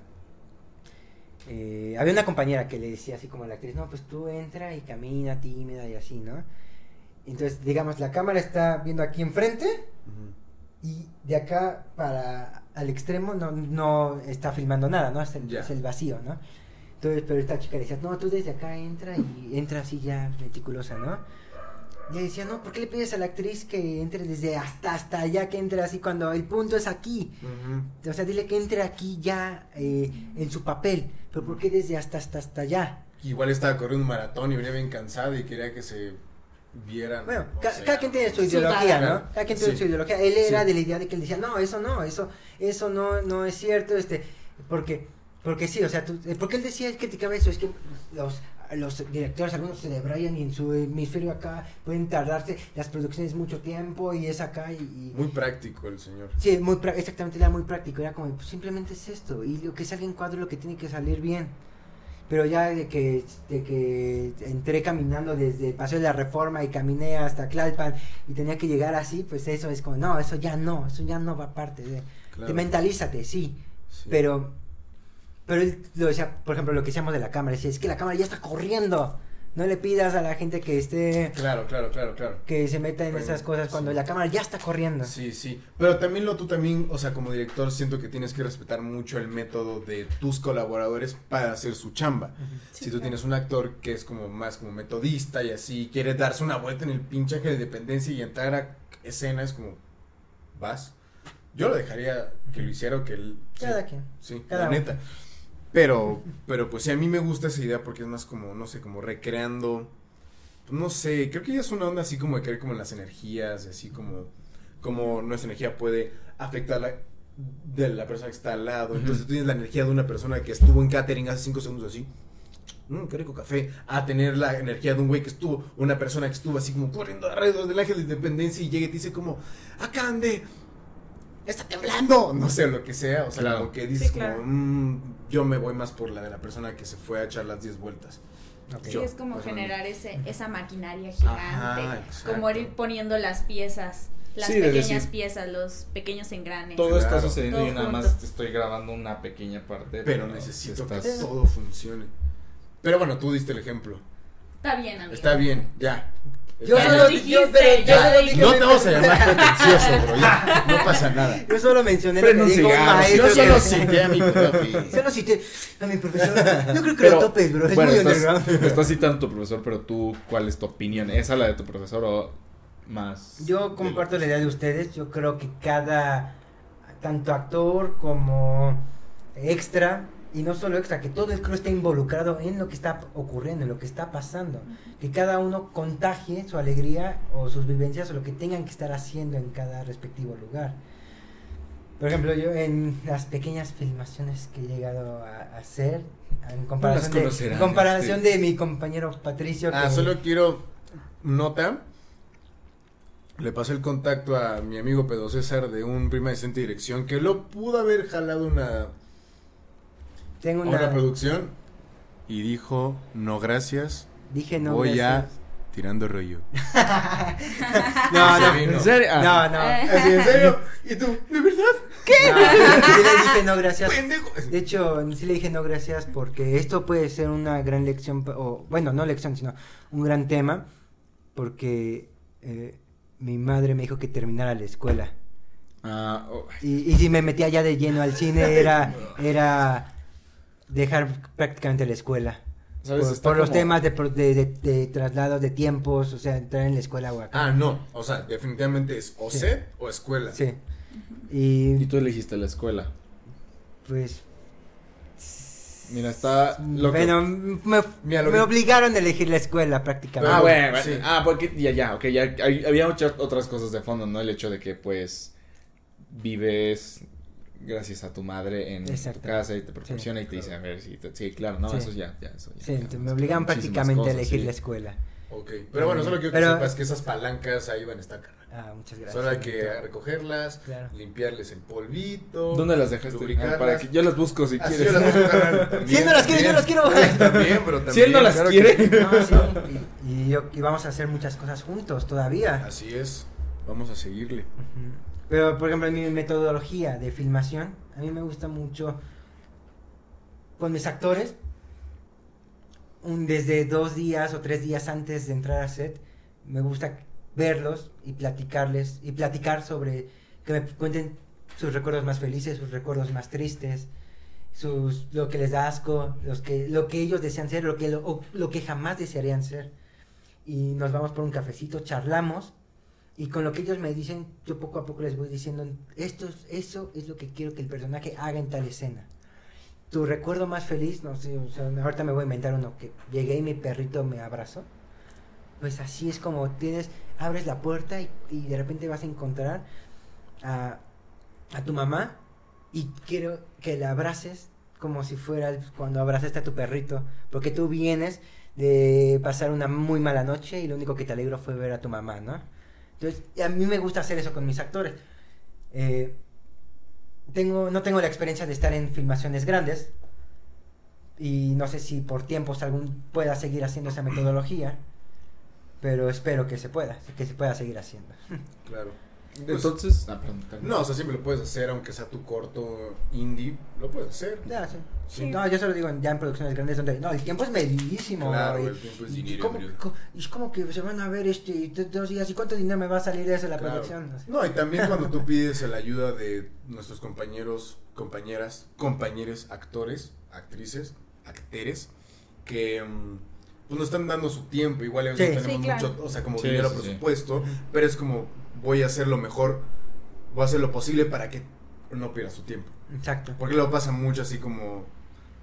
eh, había una compañera que le decía así como a la actriz no pues tú entra y camina tímida y así no entonces digamos la cámara está viendo aquí enfrente y de acá para al extremo no, no está filmando nada, ¿no? Es el, es el vacío, ¿no? Entonces, pero esta chica decía, no, tú desde acá entra y entra así ya meticulosa, ¿no? Y decía, no, ¿por qué le pides a la actriz que entre desde hasta hasta allá, que entre así cuando el punto es aquí? O sea, dile que entre aquí ya eh, en su papel, pero ¿por qué desde hasta hasta hasta allá? Igual estaba corriendo un maratón y venía bien cansado y quería que se vieran. Bueno, o ca- sea, cada quien tiene su ideología. ¿no? Cada quien tiene Sí. su ideología. Él era Sí. de la idea de que él decía, no, eso no, eso, eso no, no es cierto, este, porque, porque sí, o sea, tú, eh, porque él decía, él criticaba eso, es que los, los directores, algunos se debrayan y en su hemisferio acá pueden tardarse las producciones mucho tiempo y es acá y... y- Muy práctico el señor. Sí, muy exactamente, era muy práctico, era como, pues simplemente es esto, y lo que salga en cuadro es lo que tiene que salir bien. Pero ya de que, de que entré caminando desde Paseo de la Reforma y caminé hasta Tlalpan y tenía que llegar así, pues eso es como, no, eso ya no, eso ya no va parte de... Claro. Te mentalízate, sí, Sí. pero... Pero él lo decía, por ejemplo, lo que decíamos de la cámara, decía, es que la cámara ya está corriendo. No le pidas a la gente que esté... Claro, claro, claro, claro. que se meta en esas cosas cuando sí. la cámara ya está corriendo. Sí, sí. Pero también lo tú también, o sea, como director, siento que tienes que respetar mucho el método de tus colaboradores para hacer su chamba. Sí, si tú claro. tienes un actor que es como más como metodista y así, quiere darse una vuelta en el pinche ángel de dependencia y entrar a escena, es como, vas. Yo lo dejaría que lo hiciera o que él... sí, Cada quien. Sí, Cada la uno. Pero, pero pues sí, a mí me gusta esa idea porque es más como, no sé, como recreando, no sé, creo que ya es una onda así como de creer como en las energías, así como, como nuestra energía puede afectar la, de la persona que está al lado. Entonces tú tienes la energía de una persona que estuvo en catering hace cinco segundos así. Mmm, qué rico café. A tener la energía de un güey que estuvo, una persona que estuvo así como corriendo alrededor del ángel de independencia y llega y te dice como, acaban de está temblando, no sé, lo que sea, o sea, Claro. como que dices Sí, claro. como, "Mm, yo me voy más por la de la persona que se fue a echar las 10 vueltas. Ok. Sí, Yo, es como generar ese, esa maquinaria Ajá, gigante. exacto. como ir poniendo las piezas, las Sí, pequeñas decir- piezas, los pequeños engranes. Todo está Claro. sucediendo Todo y nada junto. más te estoy grabando una pequeña parte. Pero necesito estás- que todo funcione. Pero bueno, tú diste el ejemplo. Está bien, amigo. Está bien, ya. Yo Ya solo, lo bien. di- yo, pero yo solo lo dije no te vamos a llamar pretencioso, bro, ya. No pasa nada. Yo solo mencioné lo que un dijo maestro. Yo solo cité a mi profe. Solo cité a mi profesor. No creo que Pero, lo topes, bro. Es bueno, muy estás, estás citando a tu profesor, pero tú, ¿cuál es tu opinión? ¿Esa la de tu profesor o más? Yo comparto la idea de ustedes. Yo creo que cada, tanto actor como extra, y no solo extra, que todo el crew esté involucrado en lo que está ocurriendo, en lo que está pasando. Que cada uno contagie su alegría o sus vivencias o lo que tengan que estar haciendo en cada respectivo lugar. Por ejemplo, yo en las pequeñas filmaciones que he llegado a hacer, en comparación, de, conocerán, en comparación de mi compañero Patricio, Ah, que- solo quiero nota. Le pasé el contacto a mi amigo Pedro César de un prima asistente de dirección que lo pudo haber jalado una, tengo a una una... producción y dijo, no gracias, Dije no. voy ya gracias. tirando rollo. No, no. ¿En serio? Ah, No, no. Así, ¿en serio? ¿Y tú? ¿De verdad? No, sí le dije no gracias. ¡Pendejo! De hecho, sí le dije no gracias porque esto puede ser una gran lección, o bueno, no lección, sino un gran tema, porque eh, mi madre me dijo que terminara la escuela. Ah, oh, Y, y si me metía ya de lleno al cine era, era dejar prácticamente la escuela. ¿sabes? Por, los como- temas de, de, de, de traslado de tiempos, o sea, entrar en la escuela o acá. Ah, no. O sea, definitivamente es o Sí. set o escuela. Sí. Y Y tú elegiste la escuela. pues... Mira, está... Lo que- Bueno, me, Mira, lo me que- obligaron a elegir la escuela prácticamente. Ah, bueno, Sí. bueno, ah, porque ya, ya, ok, ya hay- había muchas otras cosas de fondo, ¿no? El hecho de que, pues, vives gracias a tu madre en tu casa y te proporciona y te dice, a ver, sí, te- sí, claro, no, Sí. eso ya, ya, eso ya. Sí, ya, me muchísimas prácticamente a cosas, elegir sí. la escuela. Ok. Pero bueno, solo quiero que Pero- sepas que esas palancas ahí van a estar, carnal. Ah, muchas gracias. Solo hay que Víctor. recogerlas, Claro. limpiarles el polvito. ¿Dónde las dejaste? Ah, para que yo las busco si Así quieres. yo las busco, Si él no las quiere, yo las quiero. También, pero también. Si él no las claro quiere. que- No, sí, y, y yo- y vamos a hacer muchas cosas juntos todavía. Así es. Vamos a seguirle. Ujú. Pero, por ejemplo, en mi metodología de filmación, a mí me gusta mucho con mis actores, un, desde dos días o tres días antes de entrar a set, me gusta verlos y platicarles, y platicar sobre, que me cuenten sus recuerdos más felices, sus recuerdos más tristes, sus, lo que les da asco, los que, lo que ellos desean ser, lo que, lo, lo que jamás desearían ser. Y nos vamos por un cafecito, charlamos, y con lo que ellos me dicen, yo poco a poco les voy diciendo, esto es, eso es lo que quiero que el personaje haga en tal escena. Tu recuerdo más feliz, no sé, ahorita me voy a inventar uno, que llegué y mi perrito me abrazó. Pues así es como tienes, abres la puerta y, de repente vas a encontrar a, a tu mamá y quiero que la abraces como si fuera cuando abrazaste a tu perrito, porque tú vienes de pasar una muy mala noche y lo único que te alegró fue ver a tu mamá, ¿no? Entonces, a mí me gusta hacer eso con mis actores. Eh, tengo, no tengo la experiencia de estar en filmaciones grandes y no sé si por tiempos algún pueda seguir haciendo esa metodología, pero espero que se pueda, que se pueda seguir haciendo. Claro. Entonces, ah. No, o sea, siempre lo puedes hacer, aunque sea tu corto indie, lo puedes hacer. Ya, sí. Sí. No, yo solo digo en- ya en producciones grandes donde no, el tiempo es medidísimo. Claro, y- el tiempo es dinero, ¿cómo- hombre. co- y es como que se van a ver este dos días y cuánto dinero me va a salir de eso la Claro. producción. Así. No, y también cuando tú pides la ayuda de nuestros compañeros, compañeras, compañeros, actores, actrices, actores, que mm, pues nos están dando su tiempo, igual ellos Sí. no tenemos Sí, claro. mucho, o sea, como Sí, dinero sí, sí. presupuesto, pero es como voy a hacer lo mejor, voy a hacer lo posible para que no pierda su tiempo. Exacto. Porque luego pasa mucho así como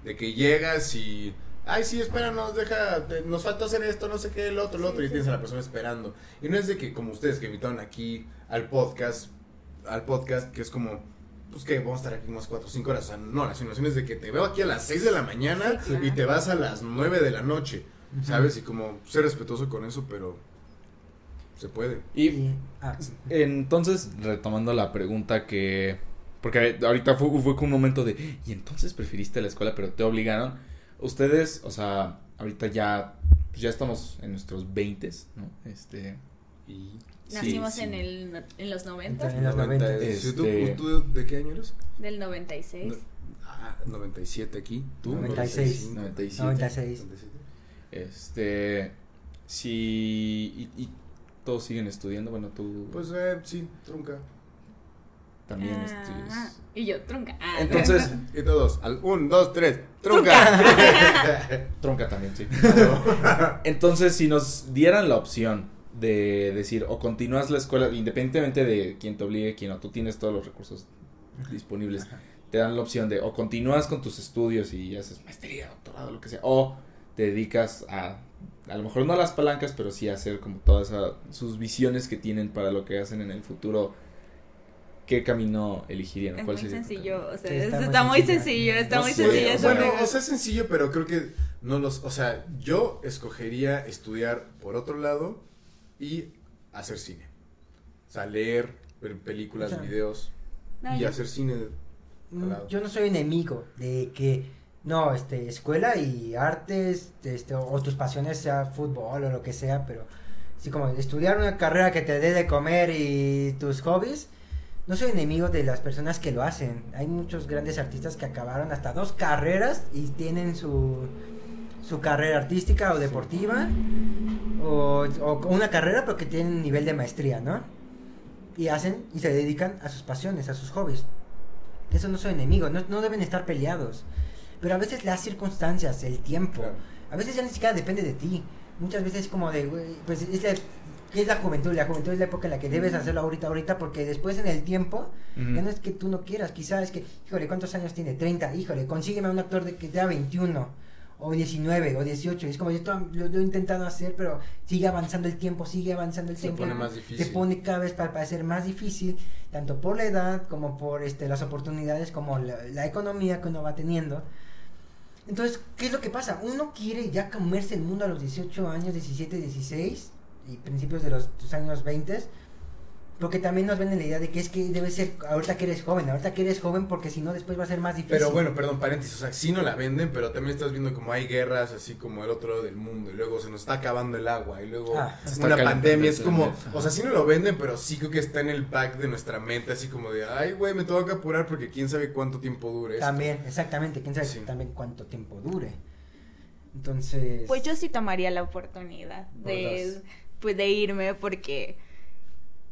de que llegas y ay sí, espera, nos deja, te- nos falta hacer esto, no sé qué, el otro, el otro, y tienes a la persona esperando. Y no es de que como ustedes que invitaron aquí al podcast, al podcast que es como pues que vamos a estar aquí unas 4 o 5 horas, o sea, no, la situación es de que te veo aquí a las 6 de la mañana Sí, claro. y te vas a las 9 de la noche, ¿sabes? Y como ser respetuoso con eso, pero se puede. Y ah, entonces, retomando la pregunta que... Porque ahorita fue, fue como un momento de... Y entonces preferiste la escuela, pero te obligaron. Ustedes, o sea, ahorita ya... pues ya estamos en nuestros 20, ¿no? Este... Y Nacimos sí. en el en los 90, En los 90. Sí, ¿tú- Este- ¿tú, de qué año eres? del 96. No- ah, 97 aquí. ¿Tú? 96. 97. 96. 97. Este... Sí... Y, y todos siguen estudiando. Bueno, tú Pues eh, sí, trunca. también Ah, estudias. y yo trunca. Ah, Entonces... Y todos, al 1, 2, 3, trunca. Tronca también, sí. Entonces, si nos dieran la opción de decir, o continúas la escuela, independientemente de quién te obligue, quién no, tú tienes todos los recursos disponibles, te dan la opción de, o continúas con tus estudios y haces maestría, doctorado, lo que sea, o te dedicas a, a lo mejor no a las palancas, pero sí hacer como todas esa- sus visiones que tienen para lo que hacen en el futuro. ¿Qué camino elegirían? Es ¿Cuál muy sería sencillo, o sea, Sí, está, está muy sencillo. está No muy sé, sencillo. eso bueno, me- o sea, es sencillo, pero creo que no los, o sea, yo escogería estudiar por otro lado y hacer cine. O sea, leer, ver películas, O sea, videos No, y yo- hacer cine. Mm, al lado. Yo no soy enemigo de que no, este, escuela y artes, este, o tus pasiones sea fútbol o lo que sea, pero sí como estudiar una carrera que te dé de comer y tus hobbies, no soy enemigo de las personas que lo hacen. Hay muchos grandes artistas que acabaron hasta dos carreras y tienen su su carrera artística o deportiva o, una carrera pero que tienen nivel de maestría, ¿no? y hacen y se dedican a sus pasiones, a sus hobbies. Eso no son enemigos, no, no deben estar peleados. Pero a veces las circunstancias, el tiempo, Claro. a veces ya ni siquiera depende de ti. Muchas veces es como de, pues es la, ¿qué es la juventud? La juventud es la época en la que debes hacerlo ahorita, ahorita, porque después en el tiempo, Ujú. ya no es que tú no quieras, quizás es que, híjole, ¿cuántos años tiene? 30, híjole, consígueme a un actor de que tenga 21, o 19, o 18, y es como yo to- lo, lo he intentado hacer, pero sigue avanzando el tiempo, sigue avanzando el Se tiempo. pone más Se difícil. pone cada vez para parecer más difícil, tanto por la edad como por este, las oportunidades, como la, la economía que uno va teniendo. Entonces, ¿qué es lo que pasa? Uno quiere ya comerse el mundo a los 18 años, 17, 16 y principios de los, tus años 20, porque también nos venden la idea de que es que debe ser ahorita que eres joven, ahorita que eres joven, porque si no después va a ser más difícil. Pero bueno, perdón, paréntesis, o sea, sí no la venden, pero también estás viendo como hay guerras así como el otro lado del mundo, y luego se nos está acabando el agua, y luego Ah. Una pandemia, es como, o sea, sí no lo venden, pero sí creo que está en el back de nuestra mente, así como de, ay, güey, me tengo que apurar porque quién sabe cuánto tiempo dure esto. También, exactamente, quién sabe Sí. también cuánto tiempo dure. Entonces... Pues yo sí tomaría la oportunidad de, pues, de irme porque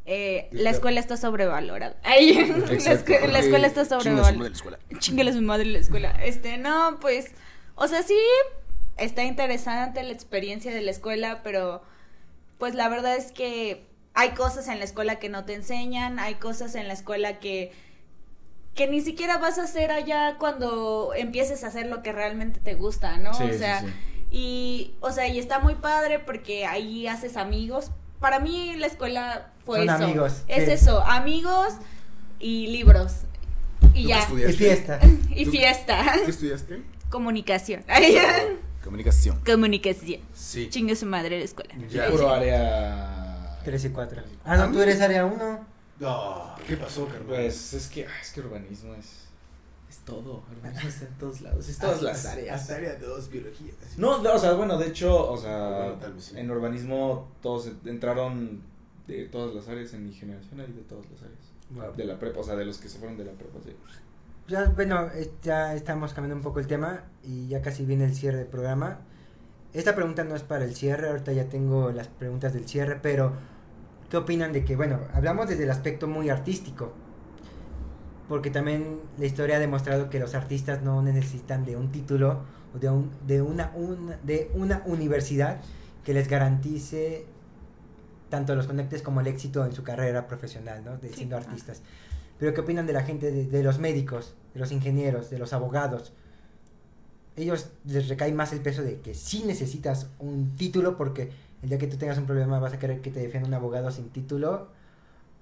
eh, la escuela está sobrevalorada. Ay, la, escu- la escuela está sobrevalorada. a su madre la escuela. Este, no, pues, o sea, sí, está interesante la experiencia de la escuela, pero pues la verdad es que hay cosas en la escuela que no te enseñan, hay cosas en la escuela que que ni siquiera vas a hacer allá cuando empieces a hacer lo que realmente te gusta, ¿no? Sí, o sí, sea, sí. y o sea, y está muy padre porque ahí haces amigos. Para mí la escuela fue Son eso. amigos, Es sí. eso, amigos y libros. Y ¿Tú ya. Y fiesta. Y ¿Tú- fiesta. ¿Qué estudiaste? Comunicación. Comunicación. Comunicación. Sí. Chingue su madre la escuela. Ya. Puro área. 3 y 4. Ah, no, tú eres área 1. No, ¿qué pasó, carnal? Pues es que, es que urbanismo es. Es todo. Urbanismo está en todos lados. Es todas las áreas. Hasta área 2, biología. así. No, no, o sea, bueno, de hecho, o sea, Bueno, tal vez sí. en urbanismo todos entraron de todas las áreas en mi generación hay de todas las áreas. Wow. De la prepa, o sea, de los que se fueron de la prepa, sí. Ya, bueno, eh, ya estamos cambiando un poco el tema y ya casi viene el cierre del programa. Esta pregunta no es para el cierre, ahorita ya tengo las preguntas del cierre, pero ¿qué opinan de que, bueno, hablamos desde el aspecto muy artístico? Porque también la historia ha demostrado que los artistas no necesitan de un título o de, un, de, una, una- de una universidad que les garantice tanto los conectes como el éxito en su carrera profesional, ¿no? De Sí. siendo artistas. Pero ¿qué opinan de la gente, de, de los médicos, de los ingenieros, de los abogados? Ellos les recae más el peso de que sí necesitas un título porque el día que tú tengas un problema vas a querer que te defienda un abogado sin título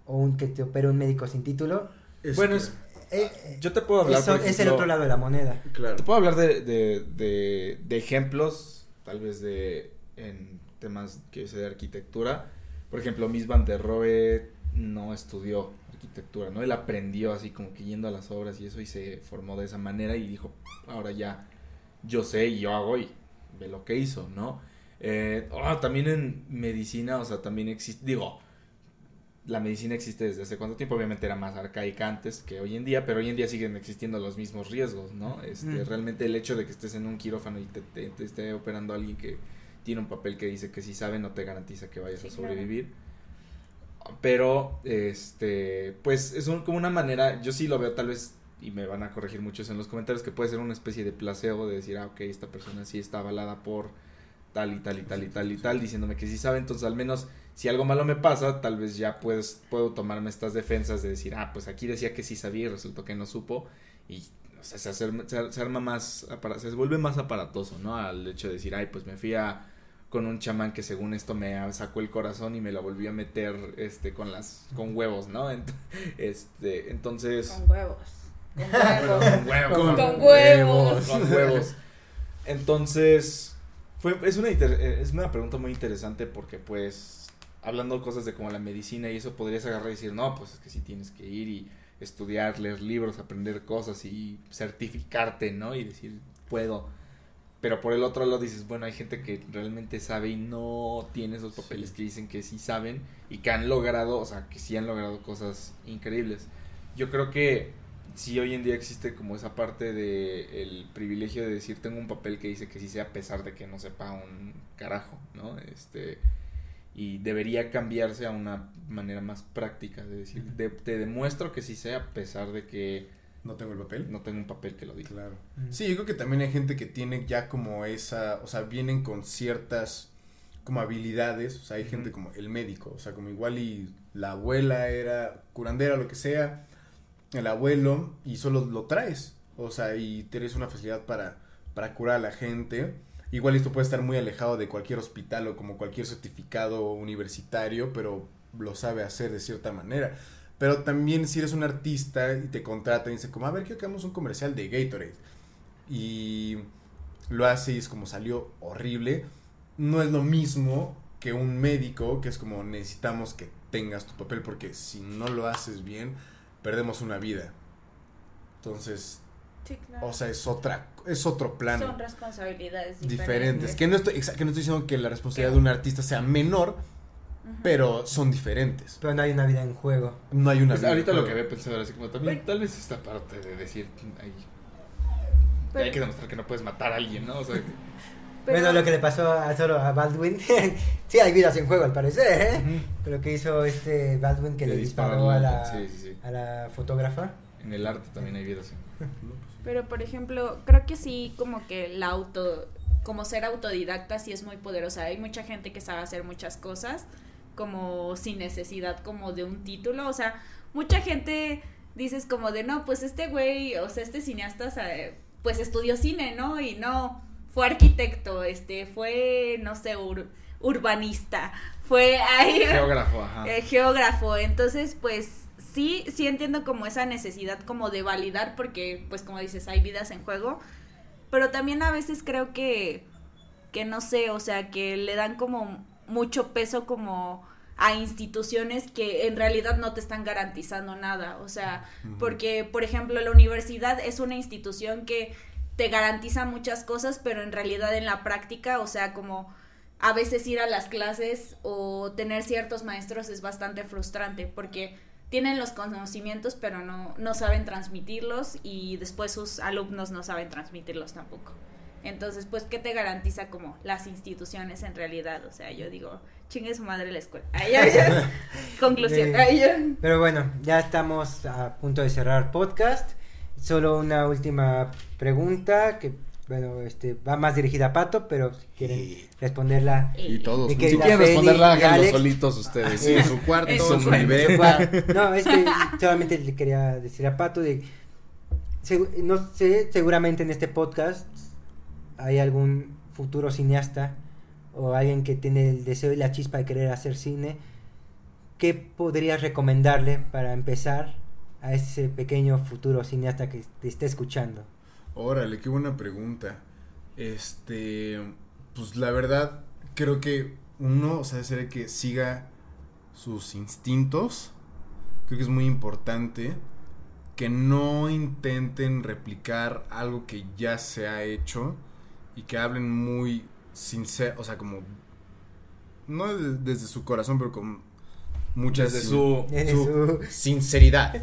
o un que te opere un médico sin título. Es Bueno, que- es- Eh, Yo te puedo hablar, eso por es el otro lado de la moneda. Claro. Te puedo hablar de, de, de, de ejemplos, tal vez de en temas que sé de arquitectura. Por ejemplo, Miss Van der Rohe no estudió arquitectura, ¿no? Él aprendió así como que yendo a las obras y eso y se formó de esa manera y dijo, ahora ya yo sé y yo hago y ve lo que hizo, ¿no? Eh, ah, también en medicina, o sea, también existe, digo, la medicina existe desde hace cuánto tiempo, obviamente era más arcaica antes que hoy en día, pero hoy en día siguen existiendo los mismos riesgos, ¿no? Este, Mm. Realmente el hecho de que estés en un quirófano y te, te- te esté operando alguien que tiene un papel que dice que sí sabe, no te garantiza que vayas Sí, a claro. sobrevivir. Pero, este, pues es un- como una manera, yo sí lo veo tal vez, y me van a corregir muchos en los comentarios, que puede ser una especie de placebo de decir, ah, ok, esta persona sí está avalada por tal y tal y tal y tal y tal, diciéndome que sí sabe, entonces al menos si algo malo me pasa, tal vez ya puedes, puedo tomarme estas defensas de decir, ah, pues aquí decía que sí sabía y resultó que no supo, y o sea, se, hacer- se, se arma más, se vuelve más aparatoso, ¿no? Al hecho de decir, ay, pues me fui a con un chamán que según esto me sacó el corazón y me lo volvió a meter este con las con huevos, ¿no? Ent- este, entonces Con huevos. Con huevos. con huevos. Con huevos. Con huevos. Entonces, fue, es, una, inter- es una pregunta muy interesante porque, pues, hablando cosas de como la medicina y eso, podrías agarrar y decir, no, pues es que sí tienes que ir y estudiar, leer libros, aprender cosas y certificarte, ¿no? Y decir, puedo. Pero por el otro lado dices, bueno, hay gente que realmente sabe y no tiene esos papeles que dicen que sí saben y que han logrado, o sea, que sí han logrado cosas increíbles. Yo creo que sí hoy en día existe como esa parte de el privilegio de decir tengo un papel que dice que sí sé a pesar de que no sepa un carajo, ¿no? Este y debería cambiarse a una manera más práctica de decir, de- te demuestro que sí sé a pesar de que No tengo el papel. no tengo un papel que lo diga. Claro. Mm. Sí, yo creo que también hay gente que tiene ya como esa, o sea, vienen con ciertas como habilidades, o sea, hay gente como el médico, o sea, como igual y la abuela era curandera, lo que sea, el abuelo, y solo lo traes, o sea, y tienes una facilidad para, para curar a la gente. Igual esto puede estar muy alejado de cualquier hospital o como cualquier certificado universitario, pero lo sabe hacer de cierta manera. Pero también si eres un artista y te contratan y dice como, a ver, quiero que hagamos un comercial de Gatorade. Y lo hace y es como salió horrible. No es lo mismo que un médico, que es como necesitamos que tengas tu papel porque si no lo haces bien, perdemos una vida. Entonces, Sí, claro. o sea, es otra, es otro plano Son responsabilidades diferentes. diferentes. Que no, estoy, que no estoy diciendo que la responsabilidad de un artista sea menor, pero son diferentes. Pero no hay una vida en juego. No hay una. Pues ahorita lo videojuego. que había pensado era así como también, tal vez esta parte de decir, ay, Pero- hay que demostrar que no puedes matar a alguien, ¿no? O sea, pero- Bueno, lo que le pasó a solo a Baldwin. sí, hay vidas en juego al parecer, ¿eh? Pero que hizo este Baldwin que le, Le disparó a la, sí, sí, sí. a la fotógrafa. en el arte también hay vidas. Pero por ejemplo, creo que sí como que la auto como ser autodidacta sí es muy poderosa. Hay mucha gente que sabe hacer muchas cosas como sin necesidad como de un título, o sea, mucha gente dices como de no, pues este güey, o sea, este cineasta pues estudió cine, ¿no? Y no fue arquitecto, este fue no sé, ur- urbanista, fue ahí Geógrafo, ajá. eh, geógrafo. Entonces, pues sí, sí entiendo como esa necesidad como de validar, porque pues como dices, hay vidas en juego. Pero también a veces creo que, que no sé, o sea, que le dan como mucho peso como a instituciones que en realidad no te están garantizando nada. O sea, porque, por ejemplo, la universidad es una institución que te garantiza muchas cosas, pero en realidad en la práctica, o sea, como a veces ir a las clases o tener ciertos maestros es bastante frustrante porque tienen los conocimientos pero no, no saben transmitirlos y después sus alumnos no saben transmitirlos tampoco. Entonces, pues, ¿qué te garantiza como las instituciones en realidad? O sea, yo digo, chingue su madre la escuela. Ahí. Conclusión. Ahí ya. Pero bueno, ya estamos a punto de cerrar podcast. Solo una última pregunta que, bueno, este va más dirigida a Pato, pero si quieren Y- responderla. Y todos. Si quieren Penny responderla, háganlo solitos ustedes. Sí, en su cuarto, En su libreta. No, es que solamente le quería decir a Pato de... no sé, seguramente en este podcast hay algún futuro cineasta o alguien que tiene el deseo y la chispa de querer hacer cine. ¿Qué podrías recomendarle para empezar a ese pequeño futuro cineasta que te esté escuchando? Órale, qué buena pregunta. Este, pues la verdad, creo que uno, o sea, sería que siga sus instintos. Creo que es muy importante que no intenten replicar algo que ya se ha hecho y que hablen muy sincero, o sea, como no de- desde su corazón, pero con muchas su- su su- sinceridad.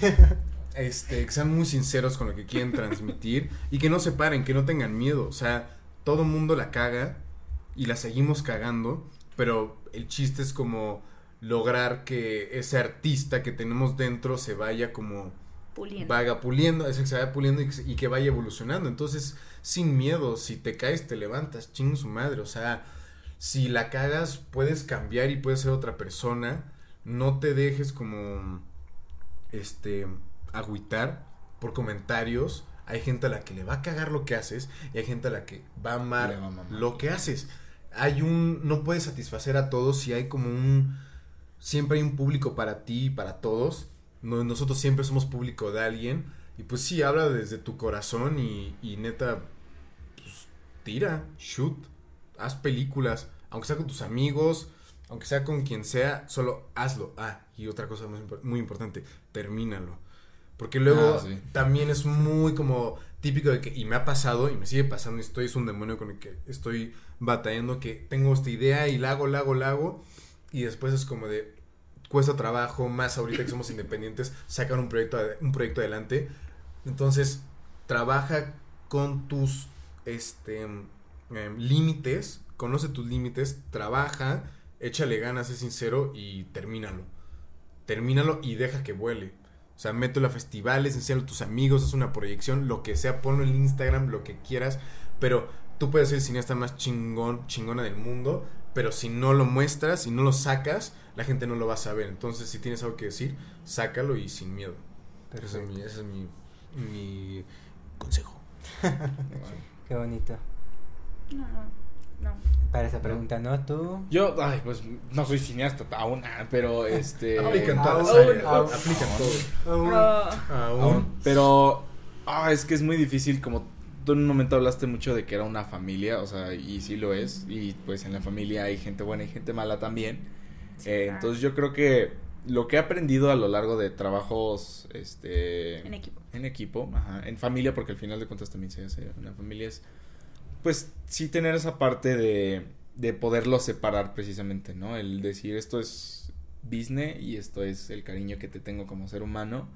Este, que sean muy sinceros con lo que quieren transmitir y que no se paren, que no tengan miedo. O sea, todo mundo la caga y la seguimos cagando, pero el chiste es como lograr que ese artista que tenemos dentro se vaya como Puliendo. vaya puliendo, es que se vaya puliendo y y que vaya evolucionando. Entonces, sin miedo, si te caes, te levantas, ching su madre. O sea, si la cagas, puedes cambiar y puedes ser otra persona. No te dejes como, este, agüitar por comentarios. Hay gente a la que le va a cagar lo que haces y hay gente a la que va a amar a lo que haces. Hay un, no puedes satisfacer a todos si hay como un, siempre hay un público para ti y para todos. No- nosotros siempre somos público de alguien. Y pues sí, habla desde tu corazón y, y neta, pues tira, shoot, haz películas, aunque sea con tus amigos, aunque sea con quien sea, solo hazlo. Ah, y otra cosa muy, muy importante, termínalo. Porque luego Ah, sí. también es muy como típico de que, y me ha pasado, y me sigue pasando, y estoy, es un demonio con el que estoy batallando, que tengo esta idea y la hago, la hago, la hago, y después es como de, cuesta trabajo, más ahorita que somos independientes, sacar un proyecto, un proyecto adelante. Entonces, trabaja con tus este, em, límites, conoce tus límites, trabaja, échale ganas, es sincero y termínalo. Termínalo y deja que vuele. O sea, mételo a festivales, enséñalo a tus amigos, haz una proyección, lo que sea, ponlo en Instagram, lo que quieras, pero tú puedes ser el cineasta más chingón, chingona del mundo, pero si no lo muestras, si no lo sacas, la gente no lo va a saber. Entonces, si tienes algo que decir, sácalo y sin miedo. Ese es mi, ese es mi, mi consejo. Qué bonito. No, no. Para esa pregunta, ¿no? Tú. Yo, ay, pues no soy cineasta aún, ah, pero este. Aplican todas, aún, aún. aplican todas. Aún. Pero, ah, es que es muy difícil, como tú en un momento hablaste mucho de que era una familia, o sea, y sí lo es, y pues en la familia hay gente buena y gente mala también. Sí, Eh, claro. entonces yo creo que lo que he aprendido a lo largo de trabajos, este... en equipo. en equipo, ajá, en familia, porque al final de cuentas también se hace una familia, es pues sí tener esa parte de, de poderlo separar precisamente, ¿no? El decir esto es business y esto es el cariño que te tengo como ser humano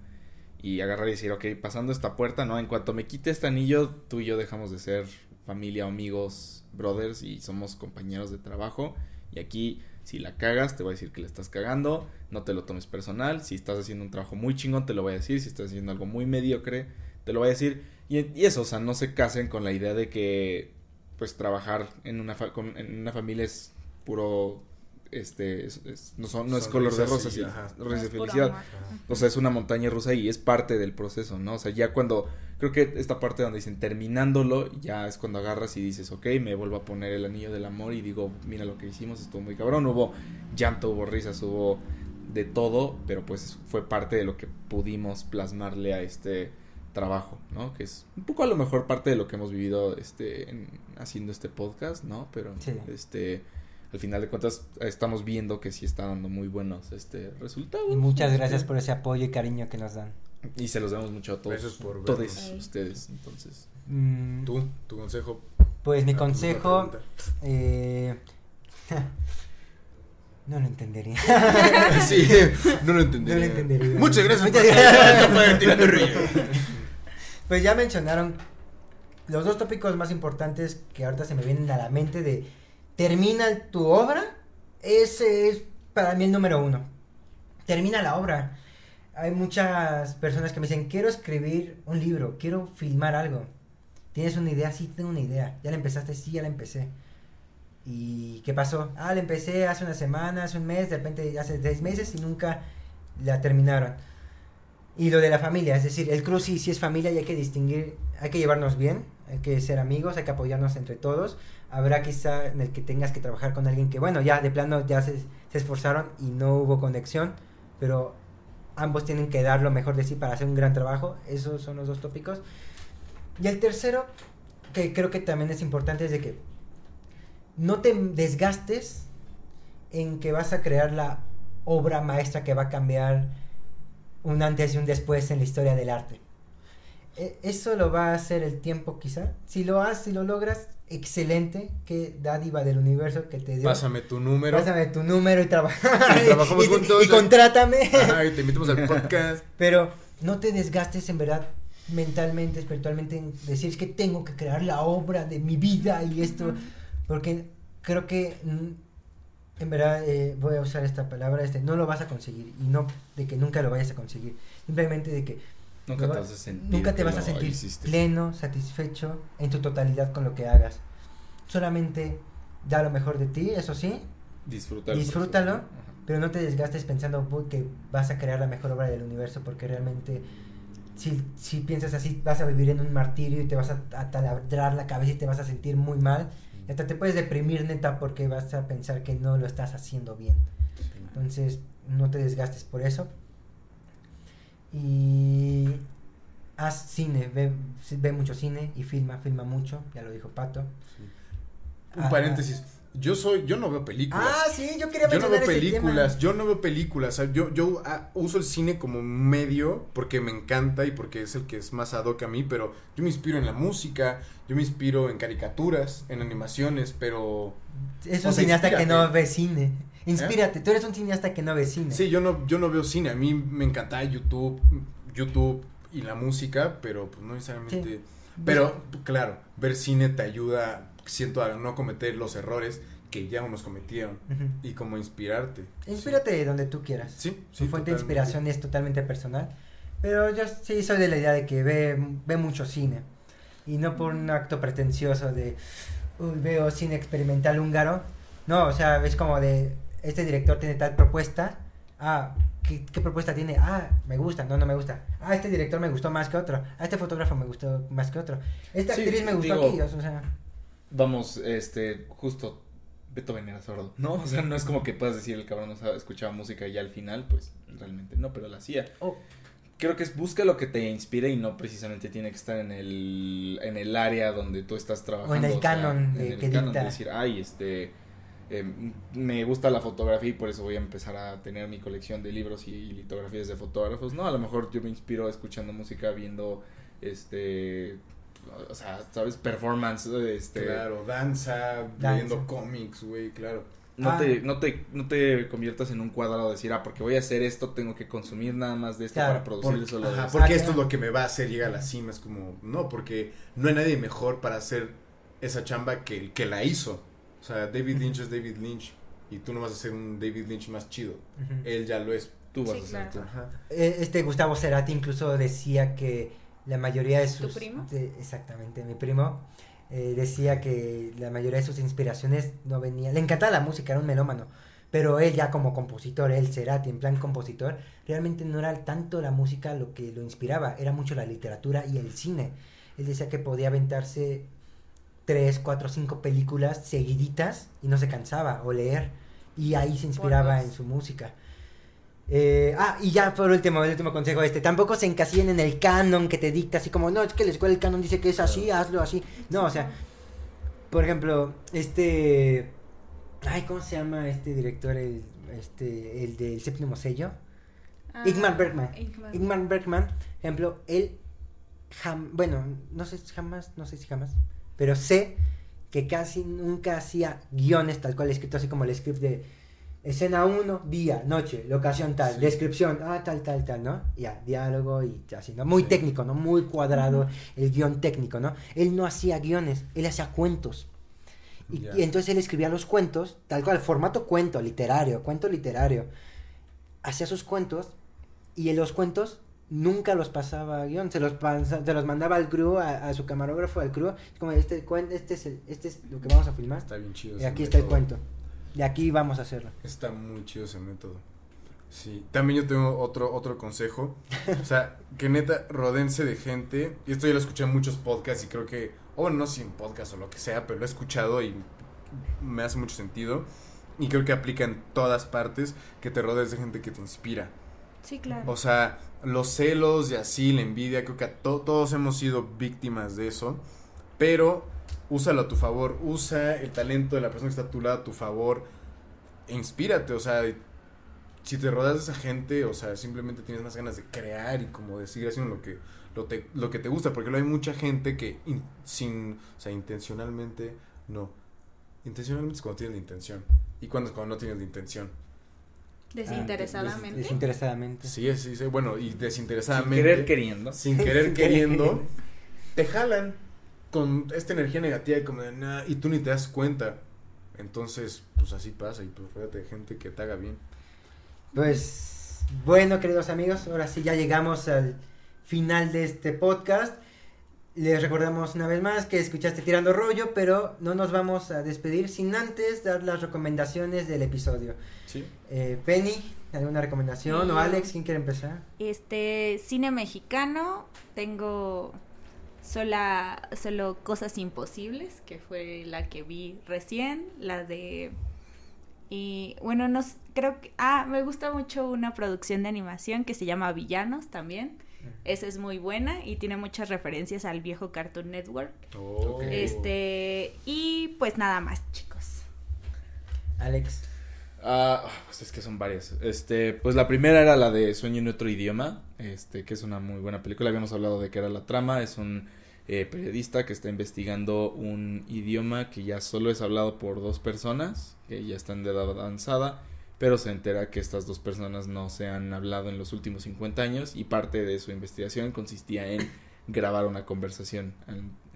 y agarrar y decir, ok, pasando esta puerta, ¿no? En cuanto me quite este anillo, tú y yo dejamos de ser familia, amigos, brothers y somos compañeros de trabajo y aquí si la cagas, te voy a decir que le estás cagando, no te lo tomes personal. Si estás haciendo un trabajo muy chingón, te lo voy a decir. Si estás haciendo algo muy mediocre, te lo voy a decir. Y, y eso, o sea, no se casen con la idea de que, pues, trabajar en una, fa- con- en una familia es puro, este, es- es- no, son, no es color de ajá. risas de felicidad. O sea, es una montaña rusa y es parte del proceso, ¿no? O sea, ya cuando, creo que esta parte donde dicen terminándolo, ya es cuando agarras y dices, ok, me vuelvo a poner el anillo del amor y digo, mira lo que hicimos, estuvo muy cabrón, hubo llanto, hubo risas, hubo de todo, pero pues fue parte de lo que pudimos plasmarle a este trabajo, ¿no? Que es un poco a lo mejor parte de lo que hemos vivido este en- haciendo este podcast, ¿no? Pero Sí. este al final de cuentas estamos viendo que sí está dando muy buenos este resultados. Y muchas gracias por ese apoyo y cariño que nos dan. y se los damos mucho a todos. Gracias por todos ustedes, entonces. Mm, Tú, tu consejo. Pues mi a tu consejo. Eh, no lo entendería. Sí, no lo entendí. No lo entendería. Muchas gracias. Muchas por- gracias. Río. Pues ya mencionaron los dos tópicos más importantes que ahorita se me vienen a la mente de termina tu obra. Ese es para mí el número uno. Termina la obra. Hay muchas personas que me dicen, quiero escribir un libro, quiero filmar algo. ¿Tienes una idea? Sí, tengo una idea. ¿Ya la empezaste? Sí, ya la empecé. ¿Y qué pasó? Ah, la empecé hace una semana, hace un mes, de repente hace seis meses y nunca la terminaron. Y lo de la familia, es decir, el cruz sí, es familia y hay que distinguir, hay que llevarnos bien, hay que ser amigos, hay que apoyarnos entre todos. Habrá quizá en el que tengas que trabajar con alguien que, bueno, ya de plano ya se, se esforzaron y no hubo conexión, pero ambos tienen que dar lo mejor de sí para hacer un gran trabajo. Esos son los dos tópicos. Y el tercero, que creo que también es importante, es de que no te desgastes en que vas a crear la obra maestra que va a cambiar un antes y un después en la historia del arte. E- Eso lo va a hacer el tiempo quizá. Si lo haces, si lo logras, excelente. Qué dádiva del universo que te dio. Pásame tu número. Pásame tu número y, traba- Y trabajamos y- juntos. y contrátame. Ajá, y te invitamos al podcast. Pero no te desgastes en verdad mentalmente, espiritualmente en decir es que tengo que crear la obra de mi vida y esto. Porque creo que en verdad eh, voy a usar esta palabra, este, no lo vas a conseguir y no de que nunca lo vayas a conseguir. Simplemente de que Nunca te va- vas a sentir. nunca te que vas a lo sentir hiciste. pleno, satisfecho en tu totalidad con lo que hagas. Solamente da lo mejor de ti, eso sí, Disfrútalo. ajá. pero no te desgastes pensando "Uy, que vas a crear la mejor obra del universo porque realmente si, si piensas así vas a vivir en un martirio y te vas a, a taladrar la cabeza y te vas a sentir muy mal hasta te puedes deprimir neta porque vas a pensar que no lo estás haciendo bien. Entonces no te desgastes por eso. Y haz cine ve, ve mucho cine y filma filma mucho ya lo dijo Pato. Un Ah, paréntesis. Yo soy, yo no veo películas. ah sí yo quería Yo no veo películas, tema. yo no veo películas, o sea, yo, yo ah, uso el cine como medio porque me encanta y porque es el que es más ad hoc a mí, pero yo me inspiro en la música, yo me inspiro en caricaturas, en animaciones, pero Es O un sea, cineasta que no ve cine. Inspírate, tú eres un cineasta que no ve cine. sí, yo no, yo no veo cine, a mí me encanta YouTube, YouTube y la música, pero pues no necesariamente, Sí. pero claro, ver cine te ayuda, siento, a no cometer los errores que ya unos cometieron Ujú. y como inspirarte. Inspírate de donde tú quieras. Sí, sí. Su fuente de totalmente. inspiración es totalmente personal. Pero yo sí soy de la idea de que ve, ve mucho cine. Y no por un acto pretencioso de, "Uy, veo cine experimental húngaro. No, o sea, es como de, este director tiene tal propuesta. Ah, ¿qué, qué propuesta tiene? Ah, me gusta, no, no me gusta. Ah, este director me gustó más que otro. Ah, este fotógrafo me gustó más que otro. Esta Sí, actriz me gustó digo- aquí. O sea, Vamos, este, justo Beethoven era sordo, ¿no? O sea, no es como que puedas decir el cabrón no escuchaba música y ya al final, pues realmente no, pero la hacía. oh, Creo que es busca lo que te inspire y no precisamente tiene que estar en el, en el área donde tú estás trabajando. el canon de- en el que canon dicta. de decir, ay, este, eh, me gusta la fotografía y por eso voy a empezar a tener mi colección de libros y, litografías de fotógrafos. No, a lo mejor yo me inspiro escuchando música, viendo, este, o sea, ¿sabes? Performance, este... Claro, danza, Danza. leyendo cómics, güey, claro. No, Ah. te, no, te, no te conviertas en un cuadrado de decir, ah, porque voy a hacer esto, tengo que consumir nada más de esto Claro, para producir Por- solo de ajá, esto. porque Ah, esto es lo que me va a hacer llegar a la cima. Es como, no, porque no hay nadie mejor para hacer esa chamba que el que la hizo. O sea, David Lynch es David Lynch. Y tú no vas a ser un David Lynch más chido. Él ya lo es. Tú vas Sí, a hacer claro. tú. Ajá. Eh, Este Gustavo Cerati incluso decía que la mayoría de sus... primo? de- exactamente, mi primo. eh, decía que la mayoría de sus inspiraciones no venía... Le encantaba la música, era un melómano. Pero él ya como compositor, él Cerati, en plan compositor, realmente no era tanto la música lo que lo inspiraba, era mucho la literatura y el cine. Él decía que podía aventarse tres, cuatro, cinco películas seguiditas y no se cansaba, o leer. Y ahí se inspiraba en su música. Eh, ah, y ya por último, el último consejo este, tampoco se encasillen en el canon que te dicta, así como, no, es que la escuela del canon dice que es así, hazlo así. No, o sea, por ejemplo, este... Ay, ¿cómo se llama este director, el, este, el del séptimo sello? Ah, Ingmar Bergman. Ingmar Bergman, ejemplo, él, jam- bueno, no sé si jamás, no sé si jamás, pero sé que casi nunca hacía guiones tal cual escrito así como el script de escena 1, día, noche, locación tal, Sí. descripción, ah, tal, tal, tal, ¿no? Ya, diálogo y así, ¿no? Muy Sí. técnico, ¿no? Muy cuadrado el guion técnico, ¿no? Él no hacía guiones, él hacía cuentos. Y, Ya. y entonces él escribía los cuentos, tal cual, formato cuento literario, cuento literario. Hacía sus cuentos y en los cuentos nunca los pasaba a guion, se los, pasa- se los mandaba al crew, a, a su camarógrafo, al crew, es como este, este, es el- este es lo que vamos a filmar, Está bien chido. y aquí está el cuento, de aquí vamos a hacerlo. Está muy chido ese método. Sí. También yo tengo otro, otro consejo. O sea, que neta, rodense de gente. Y esto ya lo escuché en muchos podcasts y creo que, o bueno, no sé si en podcast o lo que sea, pero lo he escuchado y me hace mucho sentido. Y creo que aplica en todas partes que te rodees de gente que te inspira. Sí, claro. O sea, los celos y así, la envidia, creo que a to- todos hemos sido víctimas de eso. Pero úsalo a tu favor, usa el talento de la persona que está a tu lado a tu favor. E inspírate, o sea, si te rodeas de esa gente, o sea, simplemente tienes más ganas de crear y como de seguir haciendo lo que, lo, te, lo que te gusta. Porque luego hay mucha gente que in- sin, o sea, intencionalmente, no. Intencionalmente es cuando tienes la intención. Y cuando es cuando no tienes la intención. Desinteresadamente. Desinteresadamente. Sí, sí, sí. Bueno, y Sin desinteresadamente. querer queriendo. sin querer queriendo, te jalan con esta energía negativa y como de y tú ni te das cuenta. Entonces, pues así pasa y pues fíjate de gente que te haga bien. Pues bueno, queridos amigos, ahora sí ya llegamos al final de este podcast. Les recordamos una vez más que escuchaste Tirando Rollo, pero no nos vamos a despedir sin antes dar las recomendaciones del episodio. Sí. Eh, Penny, ¿alguna recomendación? Sí. ¿O Alex, quién quiere empezar? Este, cine mexicano, tengo sola, solo Cosas Imposibles, que fue la que vi recién, la de... Y bueno, no creo que... Ah, me gusta mucho una producción de animación que se llama Villanos también. Esa es muy buena y tiene muchas referencias al viejo Cartoon Network. Oh. Este, y pues nada más, chicos. Alex. Ah, pues es que son varias. Este, pues la primera era la de Sueño en otro idioma, este, que es una muy buena película. Habíamos hablado de que era la trama. Es un eh, periodista que está investigando un idioma que ya solo es hablado por dos personas, que ya están de edad avanzada, pero se entera que estas dos personas no se han hablado en los últimos 50 años y parte de su investigación consistía en grabar una conversación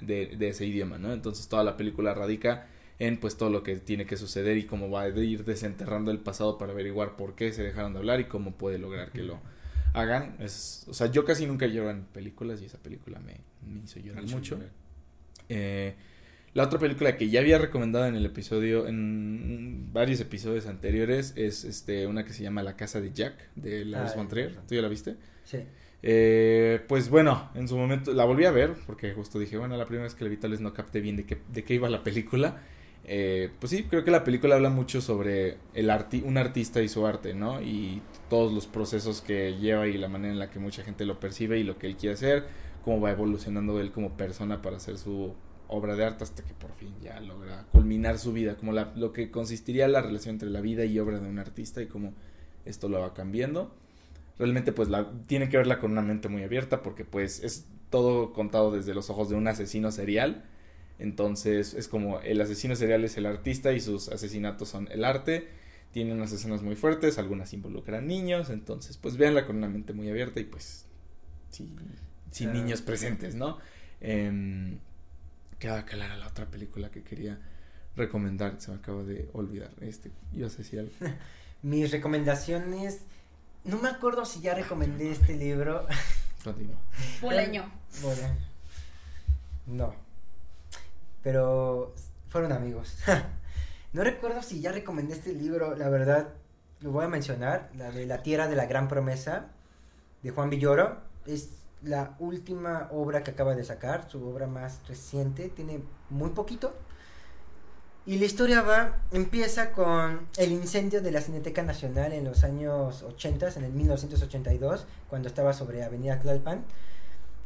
de, de ese idioma, ¿no? Entonces toda la película radica en pues todo lo que tiene que suceder y cómo va a ir desenterrando el pasado para averiguar por qué se dejaron de hablar y cómo puede lograr que lo hagan. Es, o sea, yo casi nunca lloro en películas y esa película me, me hizo llorar mucho. Eh, la otra película que ya había recomendado en el episodio, en varios episodios anteriores, es este una que se llama La casa de Jack, de Lars Ah, von Trier. ¿Tú ya la viste? Sí. Eh, pues bueno, en su momento la volví a ver, porque justo dije, bueno, la primera vez que la vi tal vez no capté bien de qué, de qué iba la película. Eh, pues sí, creo que la película habla mucho sobre un artista y su arte, ¿no? Y todos los procesos que lleva y la manera en la que mucha gente lo percibe y lo que él quiere hacer, cómo va evolucionando él como persona para hacer su obra de arte hasta que por fin ya logra culminar su vida, como la, lo que consistiría la relación entre la vida y obra de un artista y cómo esto lo va cambiando. Realmente pues la, tiene que verla con una mente muy abierta porque pues es todo contado desde los ojos de un asesino serial. Entonces es como el asesino serial es el artista y sus asesinatos son el arte. Tiene unas escenas muy fuertes, algunas involucran niños, entonces pues véanla con una mente muy abierta y pues sí, sin Ah. niños presentes, ¿no? Eh, queda clara la otra película que quería recomendar, se me acaba de olvidar. Este, ibas a decir algo. Mis recomendaciones. No me acuerdo si ya recomendé este libro. Continúa. Bolaño. Bueno, no. Pero fueron amigos. no recuerdo si ya recomendé este libro, la verdad, lo voy a mencionar, la de La Tierra de la Gran Promesa, de Juan Villoro. Es la última obra que acaba de sacar, su obra más reciente, tiene muy poquito. Y la historia va, empieza con el incendio de la Cineteca Nacional en los años 80, en el 1982, cuando estaba sobre Avenida Tlalpan.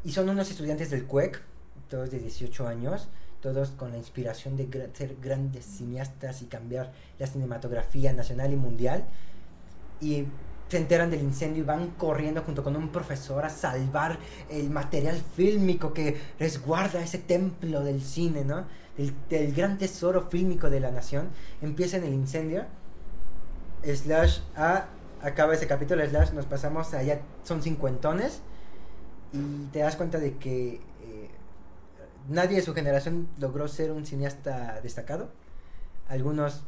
Y son unos estudiantes del CUEC, todos de 18 años, todos con la inspiración de ser grandes cineastas y cambiar la cinematografía nacional y mundial. Y se enteran del incendio y van corriendo junto con un profesor a salvar el material fílmico que resguarda ese templo del cine, ¿no? Del, gran tesoro fílmico de la nación. Empieza en el incendio. Slash A acaba ese capítulo, Slash nos pasamos allá, son cincuentones. Y te das cuenta de que nadie de su generación logró ser un cineasta destacado. Algunos,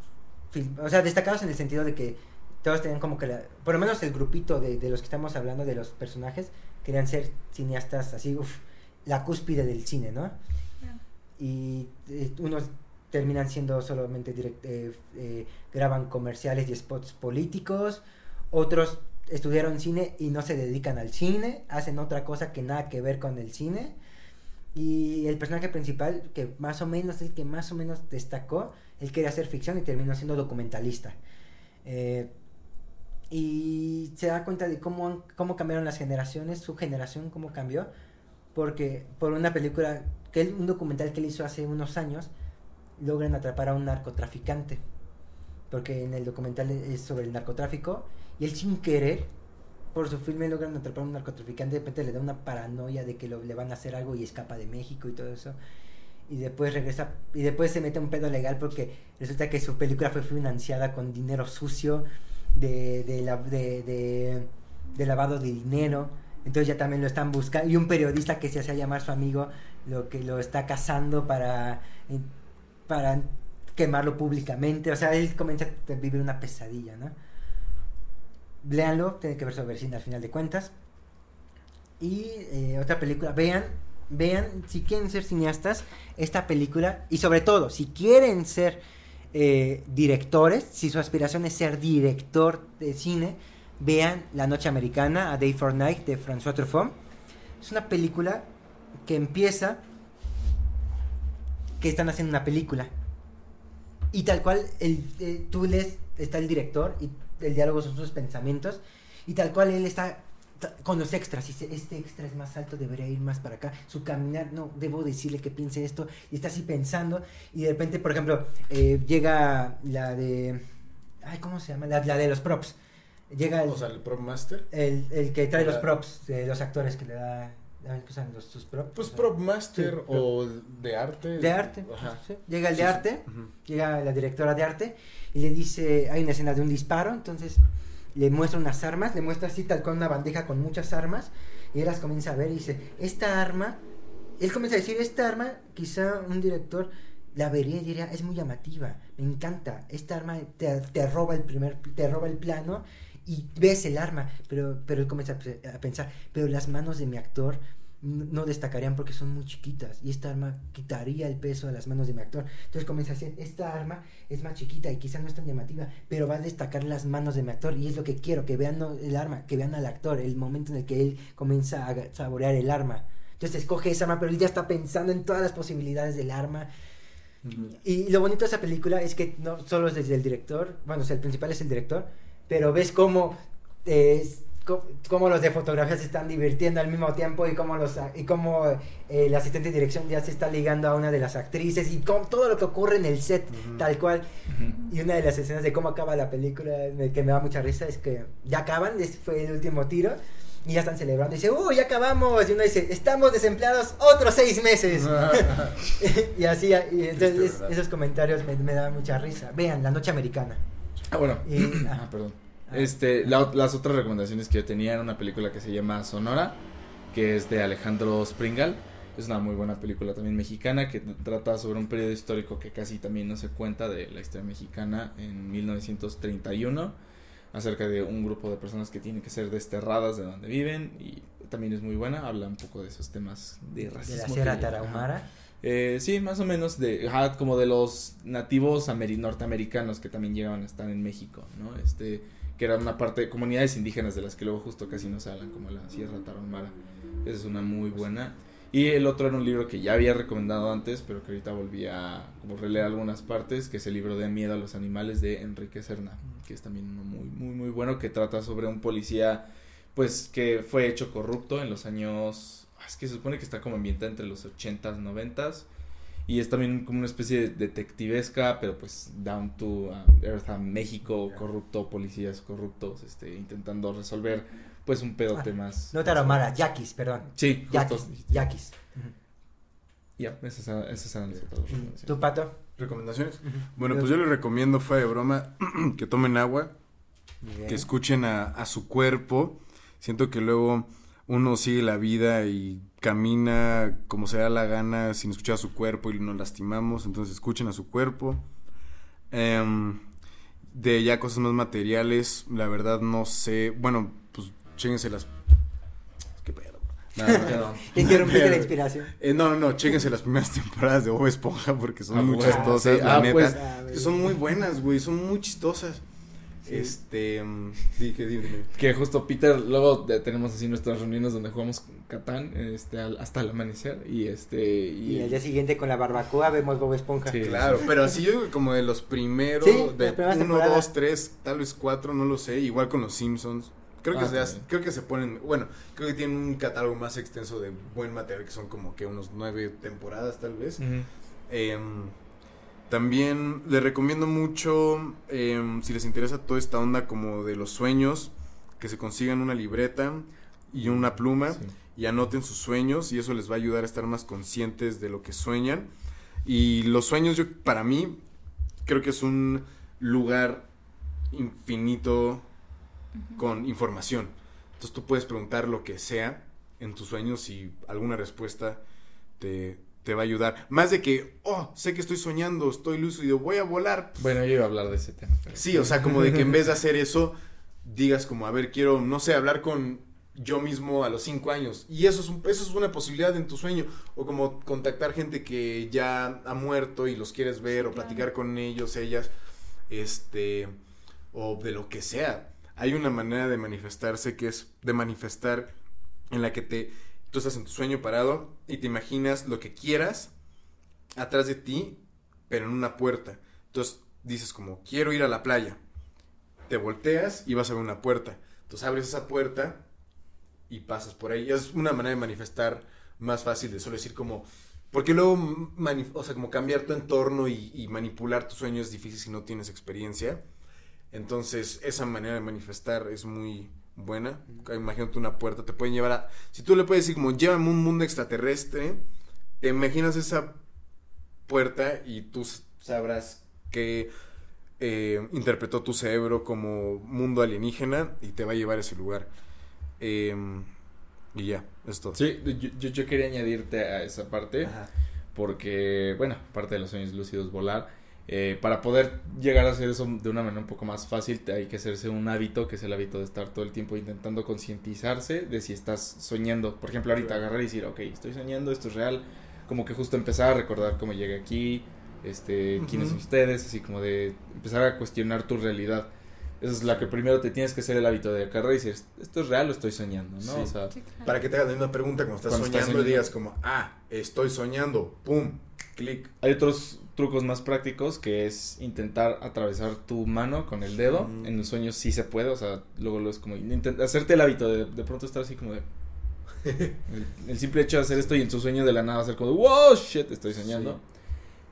o sea, destacados en el sentido de que todos tenían como que, la, por lo menos el grupito de, de los que estamos hablando, de los personajes, querían ser cineastas así, uff, la cúspide del cine, ¿no? Y eh, unos terminan siendo solamente direct, eh, eh, graban comerciales y spots políticos, otros estudiaron cine y no se dedican al cine, hacen otra cosa que nada que ver con el cine. Y el personaje principal, que más o menos, el que más o menos destacó, él quería hacer ficción y terminó siendo documentalista. Eh, y se da cuenta de cómo, cómo cambiaron las generaciones, su generación, cómo cambió. Porque por una película, que él- un documental que él hizo hace unos años, logran atrapar a un narcotraficante. Porque en el documental es sobre el narcotráfico. Y él sin querer, por su filme logran atrapar a un narcotraficante. De repente le da una paranoia de que le van a hacer algo y escapa de México y todo eso. Y después regresa, y después se mete un pedo legal porque resulta que su película fue financiada con dinero sucio de, de, la- de, de- de lavado de dinero. Entonces ya también lo están buscando. Y un periodista que se hacía llamar su amigo lo que lo está cazando para, para quemarlo públicamente. O sea, él comienza a vivir una pesadilla, ¿no? Léanlo, tiene que ver sobre cine al final de cuentas. Y eh, otra película, vean, vean, si quieren ser cineastas, esta película, y sobre todo, si quieren ser eh, directores, si su aspiración es ser director de cine, vean La Noche Americana, A Day for Night, de François Truffaut. Es una película que empieza que están haciendo una película. Y tal cual, el, eh, tú lees, está el director y el diálogo son sus pensamientos. Y tal cual él está con los extras. Dice, este extra es más alto, debería ir más para acá. Su caminar, no, debo decirle que piense esto. Y está así pensando. Y de repente, por ejemplo, eh, llega la de... Ay, ¿cómo se llama? La, la de los props. Llega el, O sea, el Prop Master. el, el que trae los props de los actores que le da... ¿saben qué usan los, sus props? Pues O sea, Prop Master Sí, o de arte. De arte. Ajá. sí. Llega el de sí. arte. Llega la directora de arte y le dice, hay una escena de un disparo, entonces le muestra unas armas, le muestra así tal cual una bandeja con muchas armas y él las comienza a ver y dice, esta arma, él comienza a decir, esta arma quizá un director la vería y diría, es muy llamativa, me encanta, esta arma te, te roba el primer, te roba el plano y ves el arma, pero, pero comienza a, a pensar, pero las manos de mi actor no destacarían porque son muy chiquitas y esta arma quitaría el peso de las manos de mi actor. Entonces comienza a decir, esta arma es más chiquita y quizá no es tan llamativa, pero va a destacar las manos de mi actor y es lo que quiero, que vean el arma, que vean al actor, el momento en el que él comienza a saborear el arma. Entonces escoge esa arma, pero él ya está pensando en todas las posibilidades del arma. Y lo bonito de esa película es que no solo es desde el director, bueno, o sea, el principal es el director, pero ves cómo eh, cómo los de fotografía se están divirtiendo al mismo tiempo y cómo los y cómo eh, el asistente de dirección ya se está ligando a una de las actrices y con todo lo que ocurre en el set tal cual. Y una de las escenas de cómo acaba la película que me da mucha risa es que ya acaban fue el último tiro y ya están celebrando y dice uy ya acabamos y uno dice estamos desempleados otros seis meses y así y entonces esos comentarios me, me dan mucha risa. Vean la noche americana. Ah bueno. Ah, perdón Este, las otras recomendaciones que yo tenía era una película que se llama Sonora, que es de Alejandro Springal. Es una muy buena película también mexicana que trata sobre un periodo histórico que casi también no se cuenta de la historia mexicana en 1931 acerca de un grupo de personas que tienen que ser desterradas de donde viven y también es muy buena, habla un poco de esos temas de racismo. ¿De la Sierra Tarahumara? Eh, sí, más o menos de, como de los nativos norteamericanos que también llegaban a estar en México, ¿no? Este, que era una parte de comunidades indígenas de las que luego justo casi no se hablan, como la Sierra Tarahumara. Esa es una muy buena. Y el otro era un libro que ya había recomendado antes, pero que ahorita volví a como releer algunas partes, que es el libro de Miedo a los Animales de Enrique Serna, que es también uno muy, muy, muy bueno, que trata sobre un policía, pues, que fue hecho corrupto en los años, ah, es que se supone que está como ambientada entre los 80s, 90s, y es también como una especie de detectivesca, pero pues down to Earth a México, corrupto, policías corruptos, este, intentando resolver pues un pedote ah, más. No Tarahumara, Yaquis, perdón. Sí, Yaquis. Yaquis. Ya, esas, esas eran las recomendaciones. ¿Tu pato? ¿Recomendaciones? Bueno, pues yo les recomiendo, fue de broma, que tomen agua, que escuchen a, a su cuerpo. Siento que luego uno sigue la vida y camina como se da la gana sin escuchar a su cuerpo y nos lastimamos, entonces escuchen a su cuerpo. Em, de ya cosas más materiales, la verdad no sé, bueno, pues chéquense las... ¿Qué pedo? No, no, la inspiración. Eh, no, no, chéquense las primeras temporadas de Bob Esponja porque son ah, muy chistosas, la ah, neta. Pues, ah, son muy buenas, güey, son muy chistosas. Este. Mm, que justo Peter, luego tenemos así nuestras reuniones donde jugamos Catán este, hasta el amanecer. Y este. Y, el día siguiente con la barbacoa vemos Bob Esponja. claro, pero así yo como de los primeros, de uno, dos, tres, tal vez cuatro, no lo sé. Igual con los Simpsons. Creo, que ah, se, creo que se ponen, bueno, creo que tienen un catálogo más extenso de buen material, que son como que unos nueve temporadas tal vez. eh, también les recomiendo mucho, em, si les interesa toda esta onda como de los sueños, que se consigan una libreta y una pluma y anoten sus sueños y eso les va a ayudar a estar más conscientes de lo que sueñan. Y los sueños, yo para mí, creo que es un lugar infinito con información. Entonces tú puedes preguntar lo que sea en tus sueños y alguna respuesta te, te va a ayudar. Más de que, oh, sé que estoy soñando, estoy lúcido, voy a volar. Bueno, yo iba a hablar de ese tema. Sí, o sea, como de que en vez de hacer eso, digas como, a ver, quiero, no sé, hablar con yo mismo a los cinco años. Y eso es, eso es una posibilidad en tu sueño. O como contactar gente que ya ha muerto y los quieres ver, o platicar con ellos, ellas, este, o de lo que sea. Hay una manera de manifestarse que es de manifestar en la que te Tú estás en tu sueño parado y te imaginas lo que quieras atrás de ti, pero en una puerta. Entonces dices como, quiero ir a la playa. Te volteas y vas a ver una puerta. Entonces abres esa puerta y pasas por ahí. Es una manera de manifestar más fácil de solo decir como... Porque luego, o sea, como cambiar tu entorno y, y manipular tu sueño es difícil si no tienes experiencia. Entonces, esa manera de manifestar es muy, buena. Imagínate una puerta, te pueden llevar a... Si tú le puedes decir como, llévame un mundo extraterrestre, te imaginas esa puerta y tú sabrás que eh, interpretó tu cerebro como mundo alienígena y te va a llevar a ese lugar. Em, y ya, es todo. Sí, yo, yo, quería añadirte a esa parte. porque, bueno, parte de los sueños lúcidos volar. Eh, para poder llegar a hacer eso de una manera un poco más fácil, hay que hacerse un hábito, que es el hábito de estar todo el tiempo intentando concientizarse de si estás soñando. Por ejemplo, ahorita agarrar y decir, ok, estoy soñando, esto es real. Como que justo empezar a recordar cómo llegué aquí, este, quiénes son ustedes, así como de empezar a cuestionar tu realidad. Esa es la que primero te tienes que hacer el hábito de agarrar y decir, esto es real o estoy soñando, ¿no? Sí. O sea, Para que te hagas la misma pregunta cuando estás Cuando estás soñando y soñando. digas como, ah, estoy soñando, pum, clic. Hay otros trucos más prácticos que es intentar atravesar tu mano con el dedo. Mm. En los sueños sí se puede, o sea, luego lo es como hacerte el hábito de de pronto estar así como de... el, el simple hecho de hacer esto y en tu sueño de la nada hacer como de, wow, shit, estoy soñando.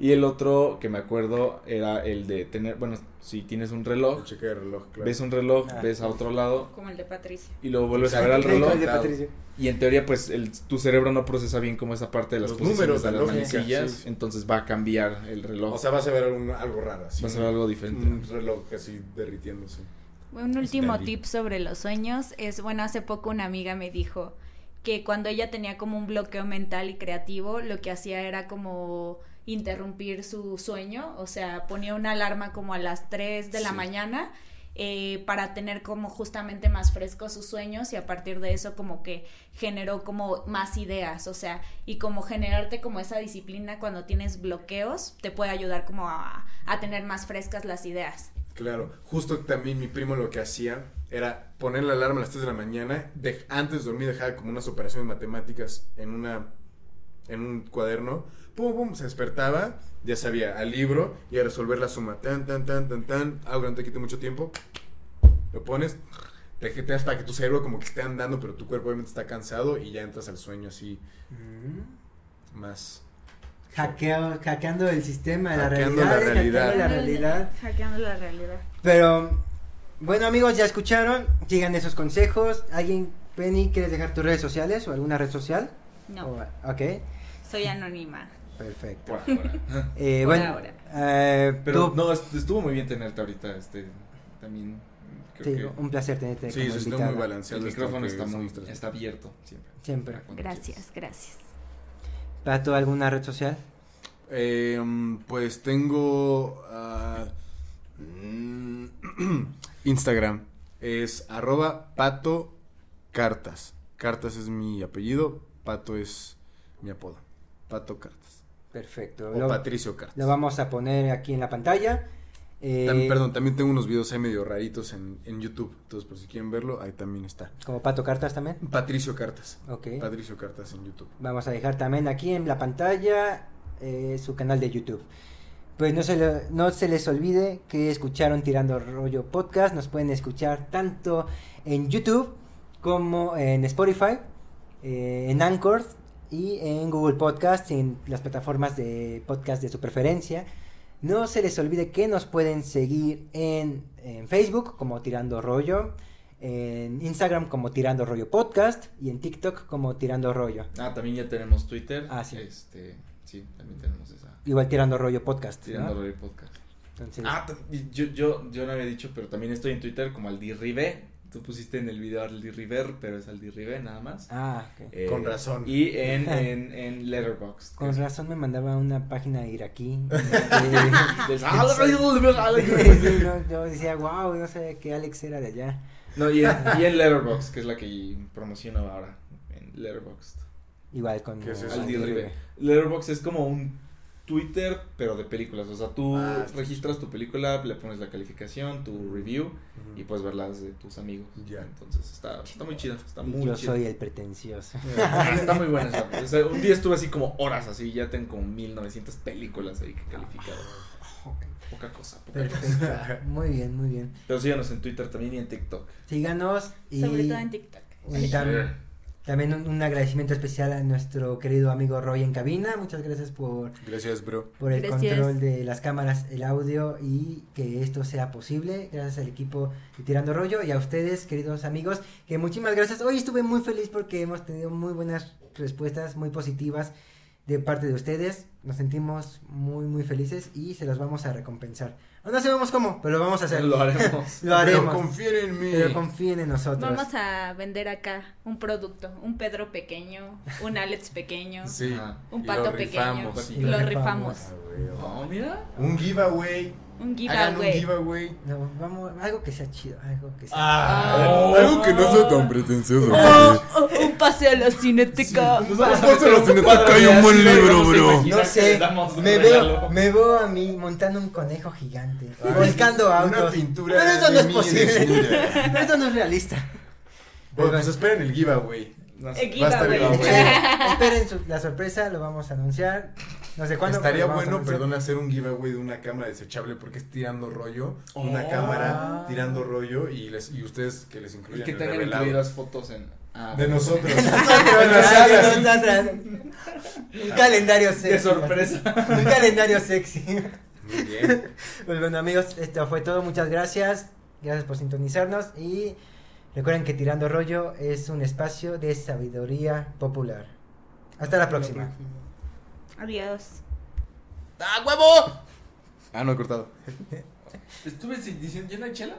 Y el otro que me acuerdo era el de tener, bueno, si tienes un reloj, Cheque de reloj, claro. ves un reloj, Ah. ves a otro lado Como el de Patricia. y luego vuelves a ver al reloj. El de Patricio. Y en teoría, pues, el, tu cerebro no procesa bien como esa parte de las Los posiciones números, de la las lógica, manecillas. sí. Entonces va a cambiar el reloj. O sea, vas a ver un- algo raro. así, va a ser algo diferente. Un reloj así derritiéndose. Un último tip sobre los sueños es, bueno, hace poco una amiga me dijo que cuando ella tenía como un bloqueo mental y creativo, lo que hacía era como interrumpir su sueño, o sea, ponía una alarma como a las 3 de la Sí. mañana eh, para tener como justamente más frescos sus sueños y a partir de eso como que generó como más ideas, o sea, y como generarte como esa disciplina cuando tienes bloqueos, te puede ayudar como a, a tener más frescas las ideas. Claro, justo también mi primo lo que hacía era poner la alarma a las 3 de la mañana, de- antes de dormir dejaba como unas operaciones matemáticas en una en un cuaderno, pum pum, se despertaba, ya sabía, al libro y a resolver la suma, tan tan tan tan tan, algo que no te quite mucho tiempo. Lo pones, te te das para que tu cerebro como que esté andando, pero tu cuerpo obviamente está cansado y ya entras al sueño así Mm. más Hackeo- hackeando el sistema de la Hackeando realidad. la realidad. hackeando la realidad. Hackeando la realidad. Pero, bueno amigos, ya escucharon. Sigan esos consejos. ¿Alguien, Penny, quieres dejar tus redes sociales o alguna red social? No, O- ok, soy anónima. perfecto. Por ahora. Eh, Por bueno, ahora. eh, Pero tú- no, est- estuvo muy bien tenerte ahorita, este, también creo sí, que un placer tenerte Sí, como se está invitada. muy balanceado. el micrófono está muy, está abierto siempre. Siempre. Gracias, gracias. Pato, ¿alguna red social? Eh, mm, pues tengo ah, mm, Instagram. Es arroba pato cartas. Cartas es mi apellido, pato es mi apodo. Pato cartas. Perfecto. O Lo, Patricio cartas. lo vamos a poner aquí en la pantalla. Eh, También- perdón, también tengo unos videos ahí medio raritos en, en YouTube. Entonces, por si quieren verlo, ahí también está. Como Pato Cartas también. Patricio Cartas. Ok. Patricio Cartas en YouTube. Vamos a dejar también aquí en la pantalla eh, su canal de YouTube. Pues no se, le- no se les olvide que escucharon Tirando Rollo Podcast. Nos pueden escuchar tanto en YouTube como en Spotify, eh, en Anchor y en Google Podcast, en las plataformas de podcast de su preferencia. No se les olvide que nos pueden seguir en, en Facebook como Tirando Rollo, en Instagram como Tirando Rollo Podcast y en TikTok como Tirando Rollo. Ah, también ya tenemos Twitter. Ah, sí. Este, sí, también tenemos esa. Igual Tirando Rollo Podcast. ¿no? Tirando Rollo Podcast. Entonces, Ah, yo, yo, yo no había dicho, pero también estoy en Twitter como Aldi Rive. Tú pusiste en el video Aldi River, pero es Aldi Rive nada más. ah, ok. Eh, Con razón. Y en, en, en Letterboxd. Con razón me mandaba una página iraquí. no, yo decía, wow, no sé que Alex era de allá. No, y en, y en Letterboxd, que es la que promociono ahora. En Letterboxd. Igual con ¿Qué es eso? Aldi Rive. Letterboxd es como un Twitter, pero de películas. O sea, tú Ah, registras tu película, le pones la calificación, tu review y puedes ver las de tus amigos. Ya. Entonces está, está muy chido. Está muy yo soy el pretencioso. Ah, está muy buena esa. O sea, un día estuve así como horas así, ya tengo como 1900 películas ahí que he calificado. Poca cosa, poca cosa. Muy bien, muy bien. Pero síganos en Twitter también y en TikTok. Síganos y Sobre todo en TikTok. y tam- también un, un agradecimiento especial a nuestro querido amigo Roy en cabina. Muchas gracias por, Gracias, bro. por el Gracias. control de las cámaras, el audio y que esto sea posible. Gracias al equipo de Tirando Rollo y a ustedes, queridos amigos, que muchísimas gracias. Hoy estuve muy feliz porque hemos tenido muy buenas respuestas, muy positivas de parte de ustedes. Nos sentimos muy, muy felices y se los vamos a recompensar No sabemos cómo, pero lo vamos a hacer. Lo haremos. Lo Pero haremos. confíen en mí. Pero confíen en nosotros. Vamos a vender acá un producto, un Pedro pequeño, un Alex pequeño, Sí. Un Y pato lo pequeño. rifamos. Y Y lo lo rifamos. rifamos. No, mira. Un giveaway. Un Hagan un giveaway. giveaway. No, vamos, algo que sea chido, algo que sea. Ah, algo que no sea tan pretencioso. Oh, oh, un pase a la cineteca. Nos vamos a Aparte meter los un cineteca de un buen y libro, a bro. no sé, un me veo, me veo a mí montando un conejo gigante, Ay, volcando una autos. pintura Pero eso no es posible. desnuda. eso no es realista. Bueno, pues esperen el giveaway. No sé. El Va a estar giveaway. giveaway. Esperen su- la sorpresa, lo vamos a anunciar. No sé cuándo. Estaría bueno, perdón, hacer un giveaway de una cámara desechable porque es tirando rollo. Una Oh. cámara tirando rollo y les y ustedes que les Y incluyan que el tengan revelado. incluidas fotos en. ah, De nosotros. Un calendario sexy. De sorpresa. Un calendario sexy. Muy bien. Pues bueno amigos, esto fue todo. Muchas gracias. Gracias por sintonizarnos. Y recuerden que Tirando Rollo es un espacio de sabiduría popular. Hasta la próxima. Adiós. ¡Ah, huevo! Ah, no he cortado. Estuve diciendo, ¿ya no hay chelas?